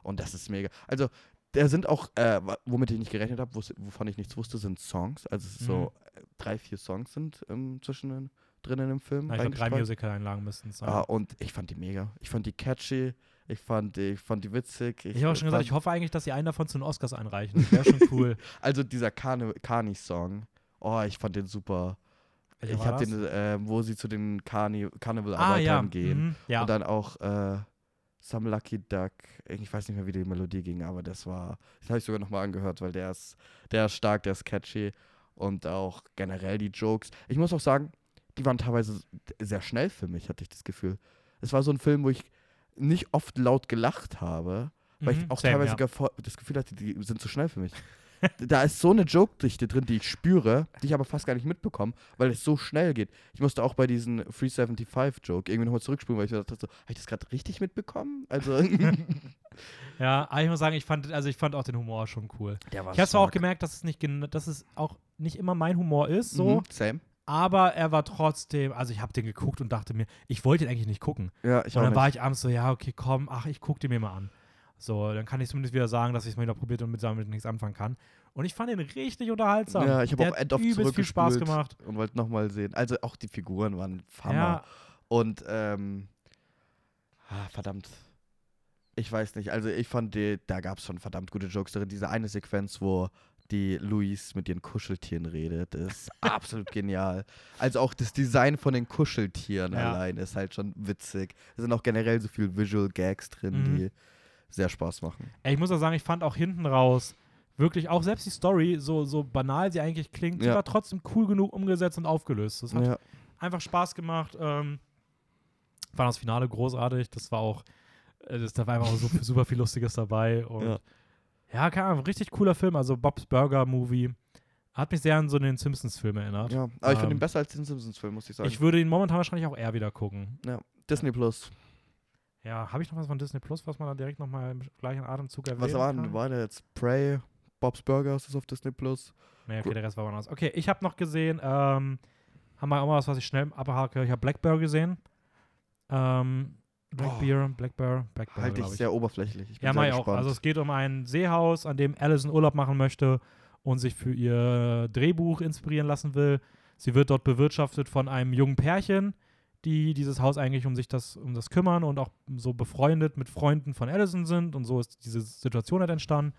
Und das ist mega. Also, da sind auch, äh, womit ich nicht gerechnet habe, wovon ich nichts wusste, sind Songs. Also, es ist so äh, drei, vier Songs sind ähm, zwischen drinnen im Film. Na, ich drei. Musical-Einlagen müssten es sein. Ah, und ich fand die mega. Ich fand die catchy. Ich fand die, ich fand die witzig. ich habe auch schon gesagt, ich hoffe eigentlich, dass sie einen davon zu den Oscars einreichen. Das wäre schon cool. Also, dieser Kani- Kani-Song. Oh, ich fand den super. Welcher ich habe den, äh, wo sie zu den Carni ah, Carnival-Arbeitern ja. gehen. Mhm. ja. Und dann auch äh, Some Lucky Duck. Ich weiß nicht mehr, wie die Melodie ging, aber das war. Das habe ich sogar nochmal angehört, weil der ist, der ist stark, der ist catchy. Und auch generell die Jokes. Ich muss auch sagen, die waren teilweise sehr schnell für mich, hatte ich das Gefühl. Es war so ein Film, wo ich nicht oft laut gelacht habe, weil Mhm, ich auch same, teilweise ja. das Gefühl hatte, die sind zu schnell für mich. Da ist so eine Joke-Dichte drin, die ich spüre, die ich aber fast gar nicht mitbekomme, weil es so schnell geht. Ich musste auch bei diesem 375-Joke irgendwie nochmal zurückspulen, weil ich dachte, so, habe ich das gerade richtig mitbekommen? Also, Ja, aber ich muss sagen, ich fand, also ich fand auch den Humor schon cool. der war Ich habe zwar auch gemerkt, dass es nicht, dass es auch nicht immer mein Humor ist, so, Mhm, same. aber er war trotzdem, also ich habe den geguckt und dachte mir, ich wollte ihn eigentlich nicht gucken. Ja, ich und dann war ich abends so, ja, okay, komm, ach, ich guck den mir mal an. So, dann kann ich zumindest wieder sagen, dass ich es mal wieder probiert und mit damit nichts anfangen kann. Und ich fand ihn richtig unterhaltsam. ja, ich habe auch End of übelst viel Spaß gemacht. und wollte nochmal sehen. Also auch die Figuren waren Hammer. Ja, Und, ähm, ah, verdammt. Ich weiß nicht, also ich fand, die, da gab es schon verdammt gute Jokes drin. Diese eine Sequenz, wo die Louise mit ihren Kuscheltieren redet, ist absolut genial. Also auch das Design von den Kuscheltieren Ja. allein ist halt schon witzig. Es sind auch generell so viele Visual Gags drin, Mhm. die sehr Spaß machen. Ey, ich muss auch sagen, ich fand auch hinten raus wirklich auch selbst die Story, so, so banal sie eigentlich klingt, sie Ja. war trotzdem cool genug umgesetzt und aufgelöst. Das hat Ja. einfach Spaß gemacht. Ähm, fand das Finale großartig. Das war auch, äh, das, da war einfach auch so, super viel Lustiges dabei. Und Ja. ja, keine Ahnung, richtig cooler Film. Also Bob's Burger Movie. Hat mich sehr an so den Simpsons-Film erinnert. ja. Aber ich finde Ähm, ihn besser als den Simpsons-Film, muss ich sagen. Ich würde ihn momentan wahrscheinlich auch eher wieder gucken. Disney Plus. Ja, habe ich noch was von Disney Plus, was man dann direkt nochmal im gleichen Atemzug erwähnen Was war kann? denn, war der jetzt? Prey, Bob's Burgers ist auf Disney Plus. Nee, okay, der Rest war woanders. Okay, ich habe noch gesehen, ähm, haben wir auch mal was, was ich schnell abhake. Ich habe Black Bear gesehen. Ähm, Black. Bear, Black Bear, Black Bear, Halte ich sehr oberflächlich. Ich bin Ja, sehr mach ich auch. Also es geht um ein Seehaus, an dem Alison Urlaub machen möchte und sich für ihr Drehbuch inspirieren lassen will. Sie wird dort bewirtschaftet von einem jungen Pärchen, die dieses Haus eigentlich um sich das, um das kümmern und auch so befreundet mit Freunden von Alison sind. Und so ist diese Situation halt entstanden.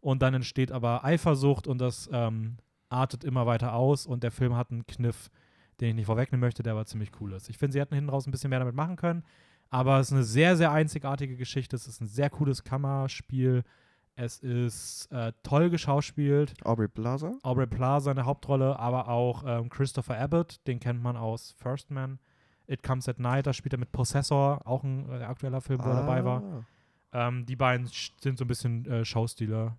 Und dann entsteht aber Eifersucht und das ähm, artet immer weiter aus. Und der Film hat einen Kniff, den ich nicht vorwegnehmen möchte, der aber ziemlich cool ist. Ich finde, sie hätten hinten raus ein bisschen mehr damit machen können. Aber es ist eine sehr, sehr einzigartige Geschichte. Es ist ein sehr cooles Kammerspiel. Es ist äh, toll geschauspielt. Aubrey Plaza? Aubrey Plaza in der Hauptrolle, aber auch ähm, Christopher Abbott, den kennt man aus First Man. It Comes at Night, da spielt er mit Possessor, auch ein äh, aktueller Film, wo er dabei war. Ah. Ähm, die beiden sind so ein bisschen äh, Schauspieler.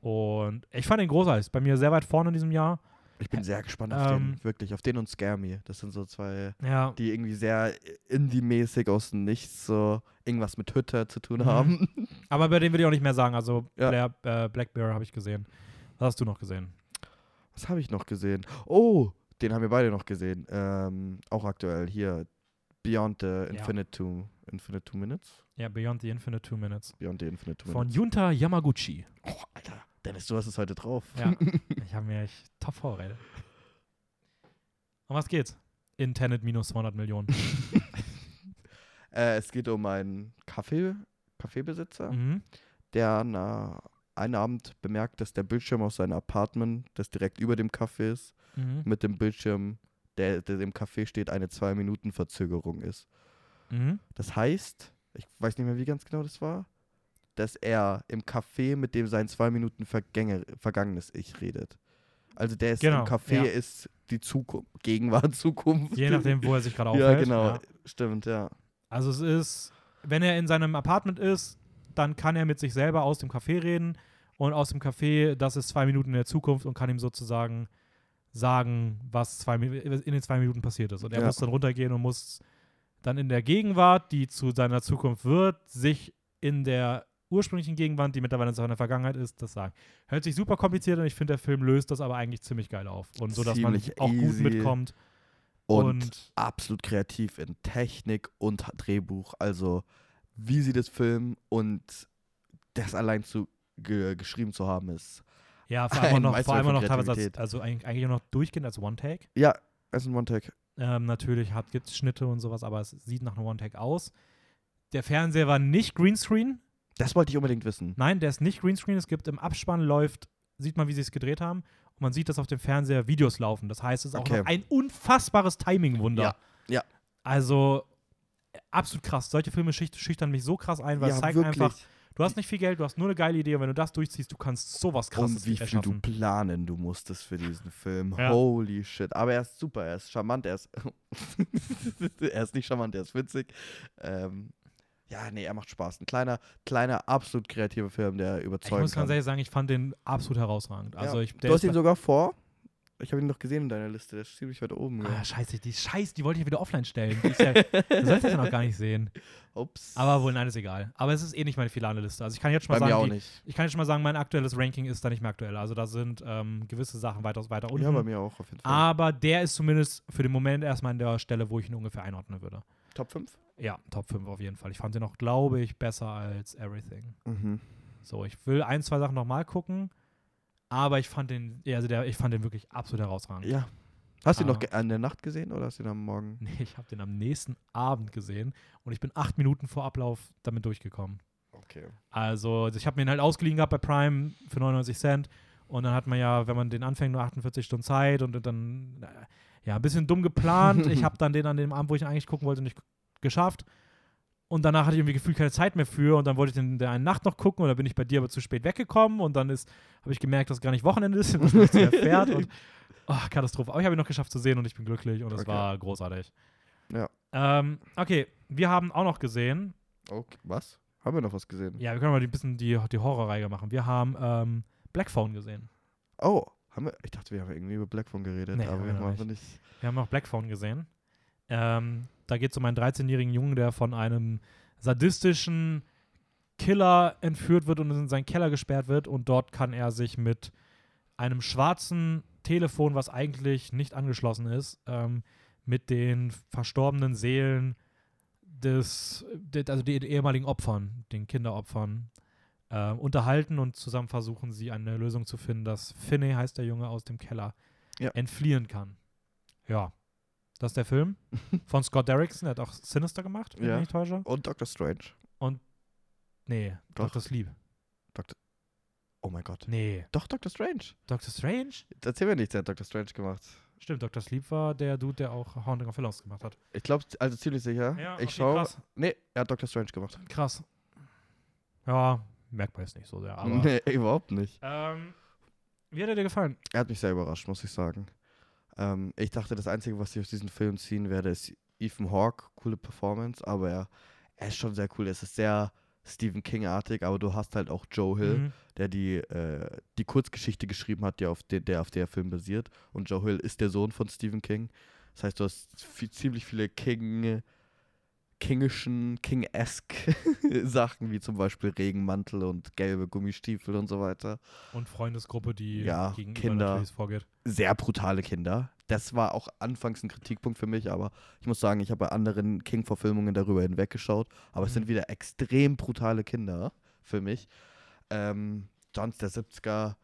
Und ich fand ihn großartig. Ist Bei mir sehr weit vorne in diesem Jahr. Ich bin sehr gespannt auf Ähm, den, wirklich, auf den und Scare Me. Das sind so zwei, Ja, die irgendwie sehr indie-mäßig aus dem Nichts so irgendwas mit Hütte zu tun Mhm. haben. aber bei dem will ich auch nicht mehr sagen. Also Ja. Blair, äh, Black Bear habe ich gesehen. Was hast du noch gesehen? Was habe ich noch gesehen? Oh, den haben wir beide noch gesehen. Ähm, auch aktuell hier. Beyond the Infinite, two, Infinite Two Minutes. Ja, Beyond the Infinite Two Minutes. Beyond the Infinite Two Von Minutes. Junta Yamaguchi. Oh, Alter, Dennis, du hast es heute drauf. Ja, ich habe mir echt top vorbereitet. Um was geht's? In Tenet minus 200 Millionen. Äh, es geht um einen Kaffee, Kaffeebesitzer, mhm. der na, einen Abend bemerkt, dass der Bildschirm aus seinem Apartment, das direkt über dem Café ist, Mhm. mit dem Bildschirm, der, der im Café steht, eine zwei Minuten Verzögerung ist. Mhm. Das heißt, ich weiß nicht mehr, wie ganz genau das war, dass er im Café mit dem sein zwei Minuten Vergänge, vergangenes Ich redet. Also der ist Genau, im Café ja. ist die Zukunft, Gegenwart, Zukunft. Je nachdem, wo er sich gerade Ja, aufhält. genau. Ja. Stimmt, ja. Also es ist, wenn er in seinem Apartment ist, dann kann er mit sich selber aus dem Café reden und aus dem Café, das ist zwei Minuten in der Zukunft und kann ihm sozusagen sagen, was zwei, in den zwei Minuten passiert ist. Und er Ja. muss dann runtergehen und muss dann in der Gegenwart, die zu seiner Zukunft wird, sich in der ursprünglichen Gegenwart, die mittlerweile in seiner Vergangenheit ist, das sagen. Hört sich super kompliziert an, ich finde, der Film löst das aber eigentlich ziemlich geil auf. Und so, dass man Ziemlich auch gut mitkommt. Und, Und, absolut kreativ in Technik und Drehbuch. Also, wie sie das filmen und das allein zu ge geschrieben zu haben, ist. ja, vor allem noch, vor allem noch teilweise, als, also eigentlich noch durchgehend als One-Take. Ja, ist ein One-Tag. Ähm, natürlich gibt es Schnitte und sowas, aber es sieht nach einem One-Take aus. Der Fernseher war nicht Greenscreen. Das wollte ich unbedingt wissen. Nein, der ist nicht Greenscreen. Es gibt im Abspann läuft, sieht man, wie sie es gedreht haben. Und man sieht, dass auf dem Fernseher Videos laufen. Das heißt, es ist auch Okay. noch ein unfassbares Timing-Wunder. Ja, ja. Also absolut krass. Solche Filme schüch- schüchtern mich so krass ein, weil es zeigt einfach, du hast nicht viel Geld, du hast nur eine geile Idee und wenn du das durchziehst, du kannst sowas krasses Und wie viel erschaffen. du planen du musstest für diesen Film. Ja. Holy shit. Aber er ist super, er ist charmant, er ist. er ist nicht charmant, er ist witzig. Ähm, ja, nee, er macht Spaß. Ein kleiner, kleiner, absolut kreativer Film, der ich überzeugen muss ganz ehrlich sagen, ich fand den absolut herausragend. Also ja. ich, du hast ihn sogar vor. Ich habe ihn noch gesehen in deiner Liste, der ist ziemlich weit oben. ja. Ah, scheiße, die Scheiße, die wollte ich ja wieder offline stellen. Die ist ja, du sollst das ja noch gar nicht sehen. Ups. Aber wohl, nein, ist egal. Aber es ist eh nicht meine finale Liste. Also ich kann jetzt schon Bei mal mir auch sagen, die, nicht. ich kann jetzt schon mal sagen, mein aktuelles Ranking ist da nicht mehr aktuell. Also da sind ähm, gewisse Sachen weiter, weiter unten. Ja, bei mir auch auf jeden Fall. Aber der ist zumindest für den Moment erstmal an der Stelle, wo ich ihn ungefähr einordnen würde. Top 5? Ja, Top 5 auf jeden Fall. Ich fand den auch, glaube ich, besser als Everything. Mhm. So, ich will ein, zwei Sachen nochmal gucken. Aber ich fand den, also der, ich fand den wirklich absolut herausragend. Ja. Hast du ihn Ah. noch ge- an der Nacht gesehen oder hast du ihn am Morgen? Nee, ich habe den am nächsten Abend gesehen und ich bin acht Minuten vor Ablauf damit durchgekommen. Okay. Also ich habe mir ihn halt ausgeliehen gehabt bei Prime für 99 Cent und dann hat man ja, wenn man den anfängt, nur 48 Stunden Zeit und dann, äh, ja, ein bisschen dumm geplant. ich habe dann den an dem Abend, wo ich ihn eigentlich gucken wollte, nicht geschafft. Und danach hatte ich irgendwie gefühlt keine Zeit mehr für und dann wollte ich den der einen Nacht noch gucken und dann bin ich bei dir aber zu spät weggekommen und dann ist, habe ich gemerkt, dass gar nicht Wochenende ist, man nichts mehr fährt und oh, Katastrophe. Aber ich habe ihn noch geschafft zu sehen und ich bin glücklich und es Okay. war großartig. Ja. Ähm, okay, wir haben auch noch gesehen, okay. Was? Haben wir noch was gesehen? ja, wir können mal ein bisschen die, die Horrorreihe machen. Wir haben ähm, Black Phone gesehen. Oh, haben wir? Ich dachte, wir haben irgendwie über Blackphone geredet, Nee, aber wir wir haben einfach nicht. Wir haben auch Black Phone gesehen. Ähm, da geht es um einen 13-jährigen Jungen, der von einem sadistischen Killer entführt wird und in seinen Keller gesperrt wird. Und dort kann er sich mit einem schwarzen Telefon, was eigentlich nicht angeschlossen ist, ähm, mit den verstorbenen Seelen des, de, also den ehemaligen Opfern, den Kinderopfern, äh, unterhalten und zusammen versuchen sie eine Lösung zu finden, dass Finney, heißt der Junge, aus dem Keller Ja. entfliehen kann. Ja. Das ist der Film von Scott Derrickson, der hat auch Sinister gemacht, wenn Ja. ich mich nicht täusche. Und Doctor Strange. Nee, Doch. Dr. Sleep. Oh mein Gott. Nee, Doch, Doctor Strange. Doctor Strange? Erzähl mir nichts, der hat Doctor Strange gemacht. Stimmt, Dr. Sleep war der Dude, der auch Haunting of Hill House gemacht hat. Ich glaube, also ziemlich sicher. Ja, ich okay, schaue. krass. Nee, er hat Doctor Strange gemacht. Krass. Ja, merkt man jetzt nicht so sehr, aber. nee, überhaupt nicht. Ähm, wie hat er dir gefallen? Er hat mich sehr überrascht, muss ich sagen. Ähm, ich dachte, das Einzige, was ich aus diesem Film ziehen werde, ist Ethan Hawke, coole Performance, aber er, er ist schon sehr cool. Es ist sehr Stephen King-artig, aber du hast halt auch Joe Hill, Mhm. der die, äh, die Kurzgeschichte geschrieben hat, die auf de, der auf der Film basiert. Und Joe Hill ist der Sohn von Stephen King. Das heißt, du hast viel, ziemlich viele King, kingischen, King-esque Sachen, wie zum Beispiel Regenmantel und gelbe Gummistiefel und so weiter. Und Freundesgruppe, die Ja, gegenüber Kinder. vorgeht. Sehr brutale Kinder. Das war auch anfangs ein Kritikpunkt für mich, aber ich muss sagen, ich habe bei anderen King-Verfilmungen darüber hinweggeschaut. Aber es Mhm. sind wieder extrem brutale Kinder für mich. Ähm, sonst der 70er,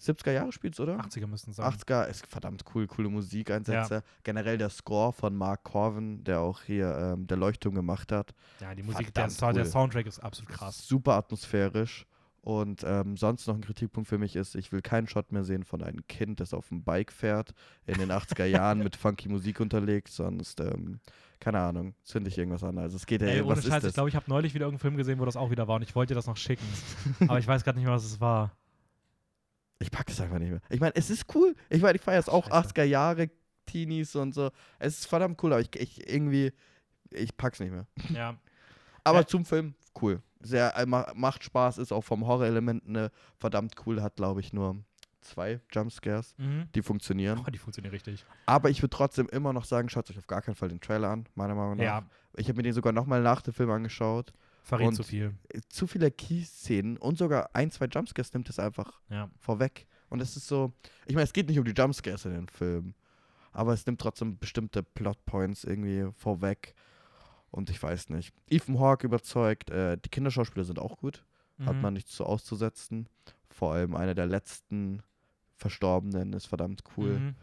70er Jahre spielt's, oder? 80er müssten es sein. 80er ist verdammt cool, coole Musikeinsätze. Generell der Score von Mark Corvin, der auch hier ähm, der Leuchtturm gemacht hat. Ja, die Musik, der, Sound- der cool. Soundtrack ist absolut krass. Super atmosphärisch. Und ähm, sonst noch ein Kritikpunkt für mich ist, ich will keinen Shot mehr sehen von einem Kind, das auf dem Bike fährt, in den 80er Jahren mit funky Musik unterlegt. Sonst, ähm, keine Ahnung, zünde ich irgendwas an. Also es geht ja, Ey, was ist Scheiß, ich das? glaube, ich habe neulich wieder irgendeinen Film gesehen, wo das auch wieder war und ich wollte dir das noch schicken. aber ich weiß gerade nicht mehr, was es war. Ich pack es einfach nicht mehr. Ich meine, es ist cool. Ich meine, ich feiere es auch Scheiße. 80er Jahre, Teenies und so. Es ist verdammt cool, aber ich, ich irgendwie, ich pack's nicht mehr. Ja. Aber Ja. zum Film, cool. Sehr, äh, ma- macht Spaß, ist auch vom Horrorelement ne, verdammt cool, hat glaube ich nur zwei Jumpscares, Mhm. die funktionieren. Oh, die funktionieren richtig. Aber ich würde trotzdem immer noch sagen, schaut euch auf gar keinen Fall den Trailer an, meiner Meinung nach. Ja, Ich habe mir den sogar nochmal nach dem Film angeschaut. Verrät Und- zu viel. Äh, Zu viele Key-Szenen und sogar ein, zwei Jumpscares nimmt es einfach Ja. vorweg. Und es ist so, ich meine, es geht nicht um die Jumpscares in den Film, aber es nimmt trotzdem bestimmte Plotpoints irgendwie vorweg. Und ich weiß nicht. Ethan Hawke überzeugt, äh, die Kinderschauspieler sind auch gut, hat Mhm. man nichts zu auszusetzen. Vor allem einer der letzten Verstorbenen ist verdammt cool. Mhm.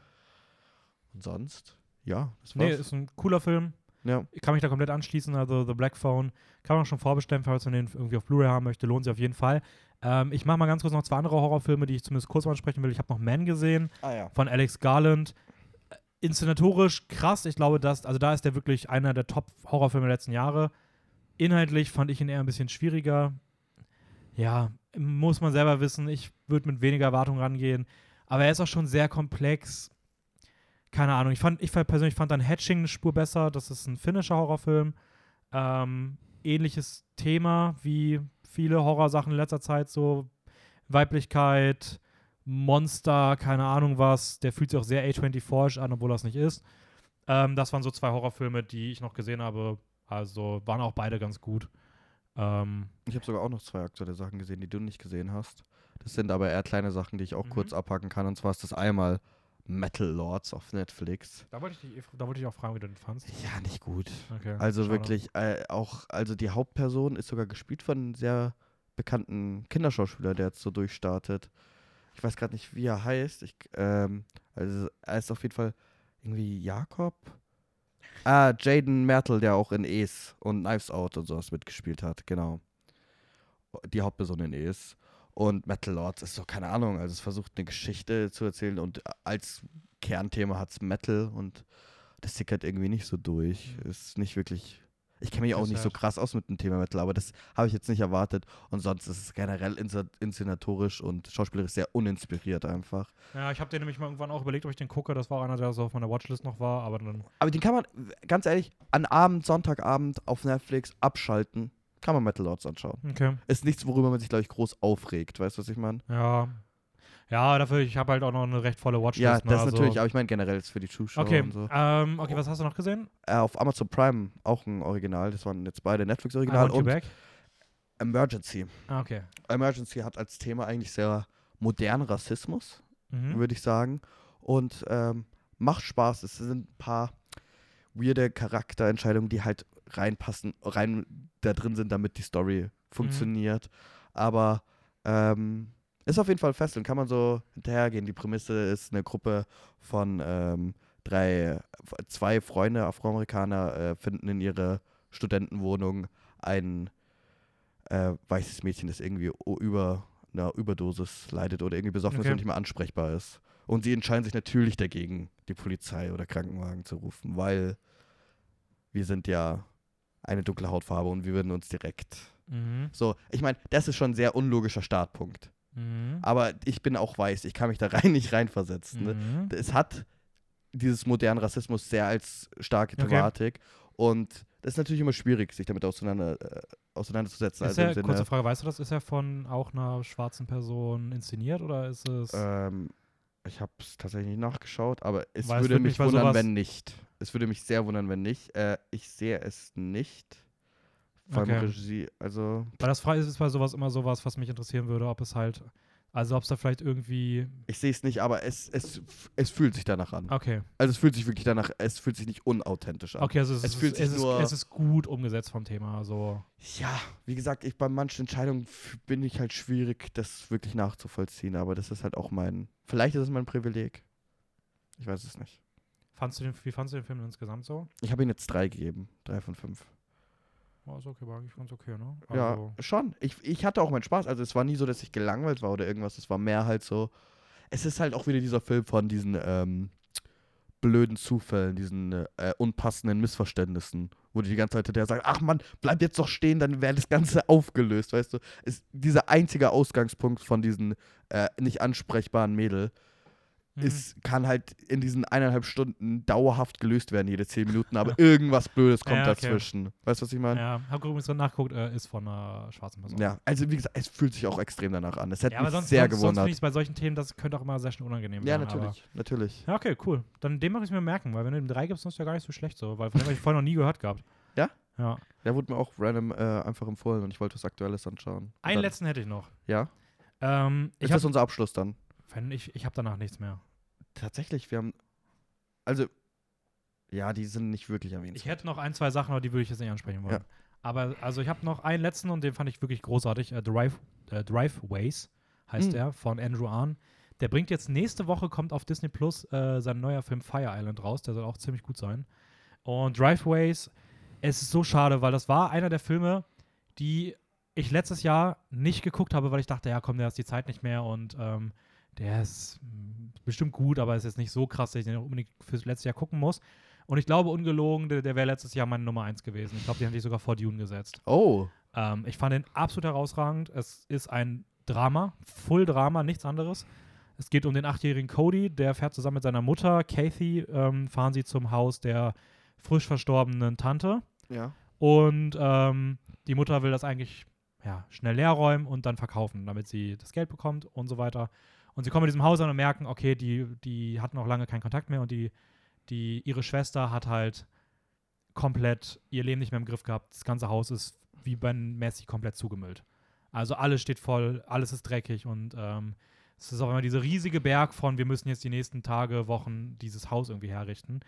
Und sonst, ja, das Nee, war's. ist ein cooler Film. Ja. Ich kann mich da komplett anschließen. Also The Black Phone kann man auch schon vorbestellen, falls man den irgendwie auf Blu-ray haben möchte. Lohnt sich auf jeden Fall. Ähm, ich mache mal ganz kurz noch zwei andere Horrorfilme, die ich zumindest kurz mal ansprechen will. Ich habe noch Man gesehen Ah ja. von Alex Garland. Äh, Inszenatorisch krass. Ich glaube, dass, also da ist der wirklich einer der Top-Horrorfilme der letzten Jahre. Inhaltlich fand ich ihn eher ein bisschen schwieriger. Ja, muss man selber wissen. Ich würde mit weniger Erwartung rangehen. Aber er ist auch schon sehr komplex. Keine Ahnung. Ich fand, ich persönlich fand dann Hatching eine Spur besser. Das ist ein finnischer Horrorfilm. Ähm, ähnliches Thema wie viele Horrorsachen in letzter Zeit. So Weiblichkeit, Monster, keine Ahnung was. Der fühlt sich auch sehr A24 an, obwohl das nicht ist. Ähm, das waren so zwei Horrorfilme, die ich noch gesehen habe. Also waren auch beide ganz gut. Ähm, Ich habe sogar auch noch zwei aktuelle Sachen gesehen, die du nicht gesehen hast. Das sind aber eher kleine Sachen, die ich auch Mhm. kurz abhaken kann. Und zwar ist das einmal Metal Lords auf Netflix. da, wollte ich dich, da wollte ich auch fragen, wie du den fandst. Ja, nicht gut. Okay, Also schade. wirklich, äh, auch, also die Hauptperson ist sogar gespielt von einem sehr bekannten Kinderschauspieler, der jetzt so durchstartet. Ich weiß gerade nicht, wie er heißt. Ich, ähm, also er ist auf jeden Fall irgendwie Jakob. Ah, Jaden Mertel, der auch in Es und Knives Out und sowas mitgespielt hat, genau. Die Hauptperson in Es. Und Metal Lords ist so, keine Ahnung, also es versucht eine Geschichte zu erzählen und als Kernthema hat es Metal und das sickert irgendwie nicht so durch. Mhm. Ist nicht wirklich. Ich kenne mich Das auch nicht so halt- krass aus mit dem Thema Metal, aber das habe ich jetzt nicht erwartet. Und sonst ist es generell inszenatorisch und schauspielerisch sehr uninspiriert einfach. Ja, ich habe den nämlich mal irgendwann auch überlegt, ob ich den gucke. Das war einer, der so auf meiner Watchlist noch war, aber dann. Aber den kann man, ganz ehrlich, an Abend, Sonntagabend auf Netflix abschalten. Kann man Metal Lords anschauen. Okay. Ist nichts, worüber man sich, glaube ich, groß aufregt. Weißt du, was ich meine? Ja. Ja, dafür, ich habe halt auch noch eine recht volle Watchlist. Ja, ne, das also- natürlich, aber ich meine generell ist für die Zuschauer Okay, und so. ähm, okay, was hast du noch gesehen? Äh, auf Amazon Prime auch ein Original. Das waren jetzt beide Netflix-Original You und Back? Emergency. Ah, okay. Emergency hat als Thema eigentlich sehr modernen Rassismus, Mhm. würde ich sagen. Und ähm, macht Spaß. Es sind ein paar weirde Charakterentscheidungen, die halt reinpassen, rein da drin sind, damit die Story funktioniert. Aber ähm, ist auf jeden Fall fesselnd, kann man so hinterhergehen. Die Prämisse ist eine Gruppe von ähm, drei, zwei Freunde, Afroamerikaner, äh, finden in ihrer Studentenwohnung ein äh, weißes Mädchen, das irgendwie über einer Überdosis leidet oder irgendwie besoffen ist Okay. und nicht mehr ansprechbar ist. Und sie entscheiden sich natürlich dagegen, die Polizei oder Krankenwagen zu rufen, weil wir sind ja eine dunkle Hautfarbe und wir würden uns direkt. Mhm. So, ich meine, das ist schon ein sehr unlogischer Startpunkt. Mhm. Aber ich bin auch weiß, ich kann mich da rein nicht reinversetzen. Ne? Mhm. Es hat dieses modernen Rassismus sehr als starke Okay. Thematik Und das ist natürlich immer schwierig, sich damit auseinander, äh, auseinanderzusetzen. Ist also er, kurze Frage, weißt du das, ist er von auch einer schwarzen Person inszeniert oder ist es. ähm, ich habe es tatsächlich nicht nachgeschaut, aber es Weil es würde mich wundern, sowas- wenn nicht. Es würde mich sehr wundern, wenn nicht. Äh, ich sehe es nicht. Vor allem Okay. Regie, also Weil das frei ist, ist bei sowas immer sowas, was mich interessieren würde, ob es halt. Also ob es da vielleicht irgendwie. ich sehe es nicht, aber es, es, es fühlt sich danach an. Okay. Also es fühlt sich wirklich danach, es fühlt sich nicht unauthentisch an. Okay, also es, Es ist, fühlt sich es, ist, nur- es ist gut umgesetzt vom Thema. So. Ja, wie gesagt, ich bei manchen Entscheidungen bin ich halt schwierig, das wirklich nachzuvollziehen, aber das ist halt auch mein, vielleicht ist es mein Privileg. Ich weiß es nicht. Fandst du den, wie fandst du den Film insgesamt so? Ich habe ihm jetzt drei gegeben, drei von fünf. Oh, ist okay, war eigentlich ganz okay, ne? Ja, Also, schon. Ich, ich hatte auch meinen Spaß. Also es war nie so, dass ich gelangweilt war oder irgendwas. Es war mehr halt so. Es ist halt auch wieder dieser Film von diesen ähm, blöden Zufällen, diesen äh, unpassenden Missverständnissen, wo die ganze Zeit der sagt, ach Mann, bleib jetzt doch stehen, dann wäre das Ganze aufgelöst, weißt du. Ist dieser einzige Ausgangspunkt von diesen äh, nicht ansprechbaren Mädel mhm. ist, kann halt in diesen eineinhalb Stunden dauerhaft gelöst werden, jede zehn Minuten, aber irgendwas Blödes kommt Ja, okay. dazwischen. Weißt du, was ich meine? Ja, hab übrigens gerade nachgeguckt, äh, ist von einer schwarzen Person. Ja, also wie gesagt, es fühlt sich auch extrem danach an. Es hätte Ja, aber mich sonst, sehr sonst, sonst gewundert. finde ich es bei solchen Themen, das könnte auch immer sehr schnell unangenehm ja, werden. natürlich, natürlich. Aber, ja, okay, cool. Dann den mache ich mir merken, weil wenn du ihm drei gibst, dann ist der gar nicht so schlecht so, weil von dem habe ich vorher noch nie gehört gehabt. Ja? Ja. Der wurde mir auch random äh, einfach empfohlen und ich wollte was Aktuelles anschauen. Einen letzten hätte ich noch. Ja? Ähm, ich Ist das unser Abschluss dann? Ich, ich hab danach nichts mehr. Tatsächlich, wir haben. Also. Ja, die sind nicht wirklich erwähnt. Ich hätte noch ein, zwei Sachen, aber die würde ich jetzt nicht ansprechen wollen. Ja. Aber also ich habe noch einen letzten und den fand ich wirklich großartig. Äh, Drive, äh, Driveways heißt Mm. der von Andrew Ahn. Der bringt jetzt nächste Woche, kommt auf Disney Plus äh, sein neuer Film Fire Island raus. Der soll auch ziemlich gut sein. Und Driveways, es ist so schade, weil das war einer der Filme, die ich letztes Jahr nicht geguckt habe, weil ich dachte, ja komm, der ist die Zeit nicht mehr und ähm, der ist mm, bestimmt gut, aber ist jetzt nicht so krass, dass ich den unbedingt fürs letzte Jahr gucken muss. Und ich glaube, ungelogen, der, der wäre letztes Jahr meine Nummer 1 gewesen. Ich glaube, den hätte ich sogar vor Dune gesetzt. oh. Ähm, ich fand den absolut herausragend. Es ist ein Drama, Full Drama, nichts anderes. Es geht um den achtjährigen Cody, der fährt zusammen mit seiner Mutter, Kathy, ähm, fahren sie zum Haus der frisch verstorbenen Tante. Ja. Und ähm, die Mutter will das eigentlich ja, schnell leer räumen und dann verkaufen, damit sie das Geld bekommt und so weiter. Und sie kommen in diesem Haus an und merken, okay, die, die hatten auch lange keinen Kontakt mehr und die, die, ihre Schwester hat halt komplett ihr Leben nicht mehr im Griff gehabt. Das ganze Haus ist wie bei Messi komplett zugemüllt. Also alles steht voll, alles ist dreckig und ähm, es ist auch immer dieser riesige Berg von, wir müssen jetzt die nächsten Tage, Wochen dieses Haus irgendwie herrichten.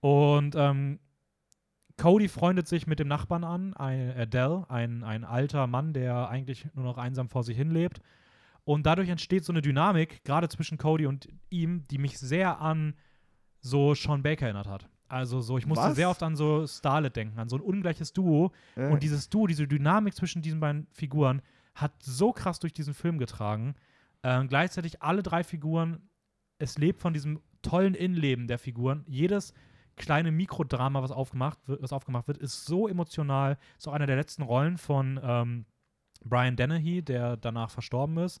Und ähm, Cody freundet sich mit dem Nachbarn an, ein, Dell, ein, ein alter Mann, der eigentlich nur noch einsam vor sich hin lebt. Und dadurch entsteht so eine Dynamik, gerade zwischen Cody und ihm, die mich sehr an so Sean Baker erinnert hat. Also so, ich musste Was? sehr oft an so Starlet denken, an so ein ungleiches Duo. Äh, Und dieses Duo, diese Dynamik zwischen diesen beiden Figuren hat so krass durch diesen Film getragen. Ähm, gleichzeitig alle drei Figuren, es lebt von diesem tollen Innenleben der Figuren. Jedes kleine Mikrodrama, was aufgemacht wird, was aufgemacht wird, ist so emotional. Ist auch einer der letzten Rollen von ähm, Brian Dennehy, der danach verstorben ist.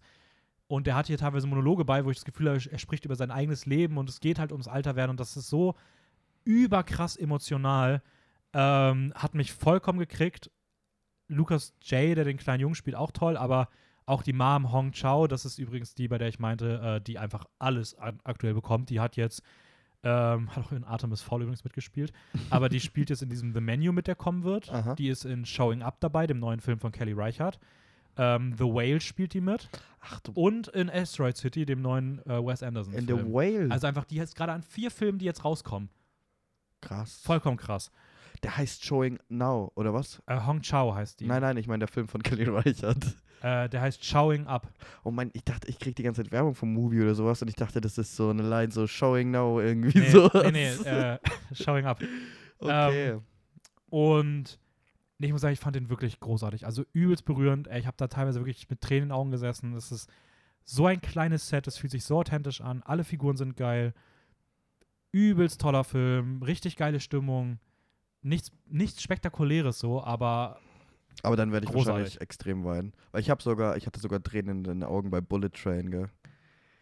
Und der hat hier teilweise Monologe bei, wo ich das Gefühl habe, er spricht über sein eigenes Leben und es geht halt ums Alterwerden und das ist so überkrass emotional. Ähm, hat mich vollkommen gekriegt. Lucas J., der den kleinen Jungen spielt, auch toll, aber auch die Mom Hong Chao, das ist übrigens die, bei der ich meinte, äh, die einfach alles aktuell bekommt. Die hat jetzt, ähm, hat auch in Artemis Fowl übrigens mitgespielt, aber die spielt jetzt in diesem The Menu mit, der kommen wird. Aha. Die ist in Showing Up dabei, dem neuen Film von Kelly Reichardt. Ähm, The Whale spielt die mit. Ach du. Und in Asteroid City, dem neuen äh, Wes Anderson. In The Film. Whale. Also einfach, die jetzt gerade an vier Filmen, die jetzt rauskommen. Krass. Vollkommen krass. Der heißt Showing Now, oder was? Äh, Hong Chao heißt die. Nein, nein, ich meine der Film von Kelly Reichardt. Äh, der heißt Showing Up. Oh mein, ich dachte, ich krieg die ganze Zeit Werbung vom Movie oder sowas und ich dachte, das ist so eine Line, so Showing Now irgendwie Nee, so. nee, nee, äh, Showing Up. okay. ähm, Und nee, ich muss sagen, ich fand den wirklich großartig. Also übelst berührend. Ey, Ich habe da teilweise wirklich mit Tränen in den Augen gesessen. Es ist so ein kleines Set, es fühlt sich so authentisch an. Alle Figuren sind geil. Übelst toller Film, richtig geile Stimmung. Nichts, nichts Spektakuläres so, aber Aber dann werde ich Großartig. wahrscheinlich extrem weinen. Weil ich habe sogar, ich hatte sogar Tränen in den Augen bei Bullet Train, gell?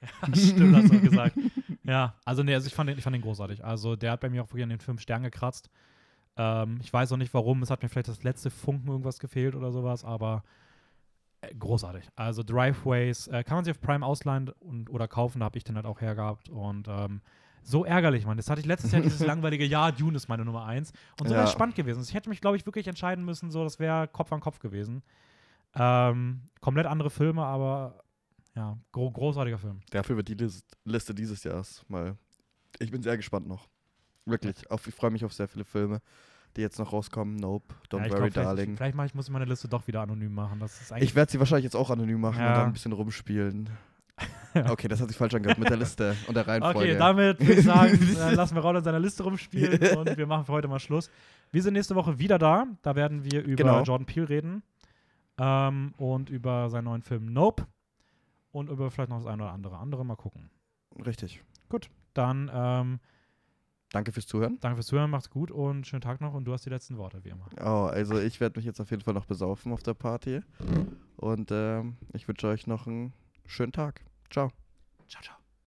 Stimmt, hast du gesagt. Ja, also nee, also ich fand, den, ich fand den großartig. Also der hat bei mir auch wirklich an den fünf Sternen gekratzt. Ähm, ich weiß auch nicht warum. Es hat mir vielleicht das letzte Funken irgendwas gefehlt oder sowas, aber äh, großartig. Also Driveways äh, kann man sich auf Prime ausleihen und, oder kaufen. Da habe ich den halt auch hergehabt. Und ähm, so ärgerlich, Mann. Das hatte ich letztes Jahr dieses langweilige Jahr. Dune ist meine Nummer eins. Und so wäre Ja. es spannend gewesen. Ich hätte mich, glaube ich, wirklich entscheiden müssen. So, das wäre Kopf an Kopf gewesen. Ähm, komplett andere Filme, aber ja, gro großartiger Film. Dafür wird die List Liste dieses Jahres mal. Ich bin sehr gespannt noch. Wirklich. Auf, ich freue mich auf sehr viele Filme, die jetzt noch rauskommen. Nope, Don't ja, Worry, glaub, vielleicht, Darling. Vielleicht mach ich, muss ich meine Liste doch wieder anonym machen. Ich werde sie wahrscheinlich jetzt auch anonym machen Ja. und dann ein bisschen rumspielen. Okay, das hat sich falsch angehört mit der Liste und der Reihenfolge. Okay, damit würde ich sagen, äh, lassen wir Raul in seiner Liste rumspielen und wir machen für heute mal Schluss. Wir sind nächste Woche wieder da. Da werden wir über Genau. Jordan Peele reden ähm, und über seinen neuen Film Nope und über vielleicht noch das eine oder andere. Andere mal gucken. Richtig. Dann ähm, Danke fürs Zuhören. danke fürs Zuhören, macht's gut und schönen Tag noch und du hast die letzten Worte, wie immer. Oh, also ich werde mich jetzt auf jeden Fall noch besaufen auf der Party. Und ähm, ich wünsche euch noch einen schönen Tag. Ciao. Ciao, ciao.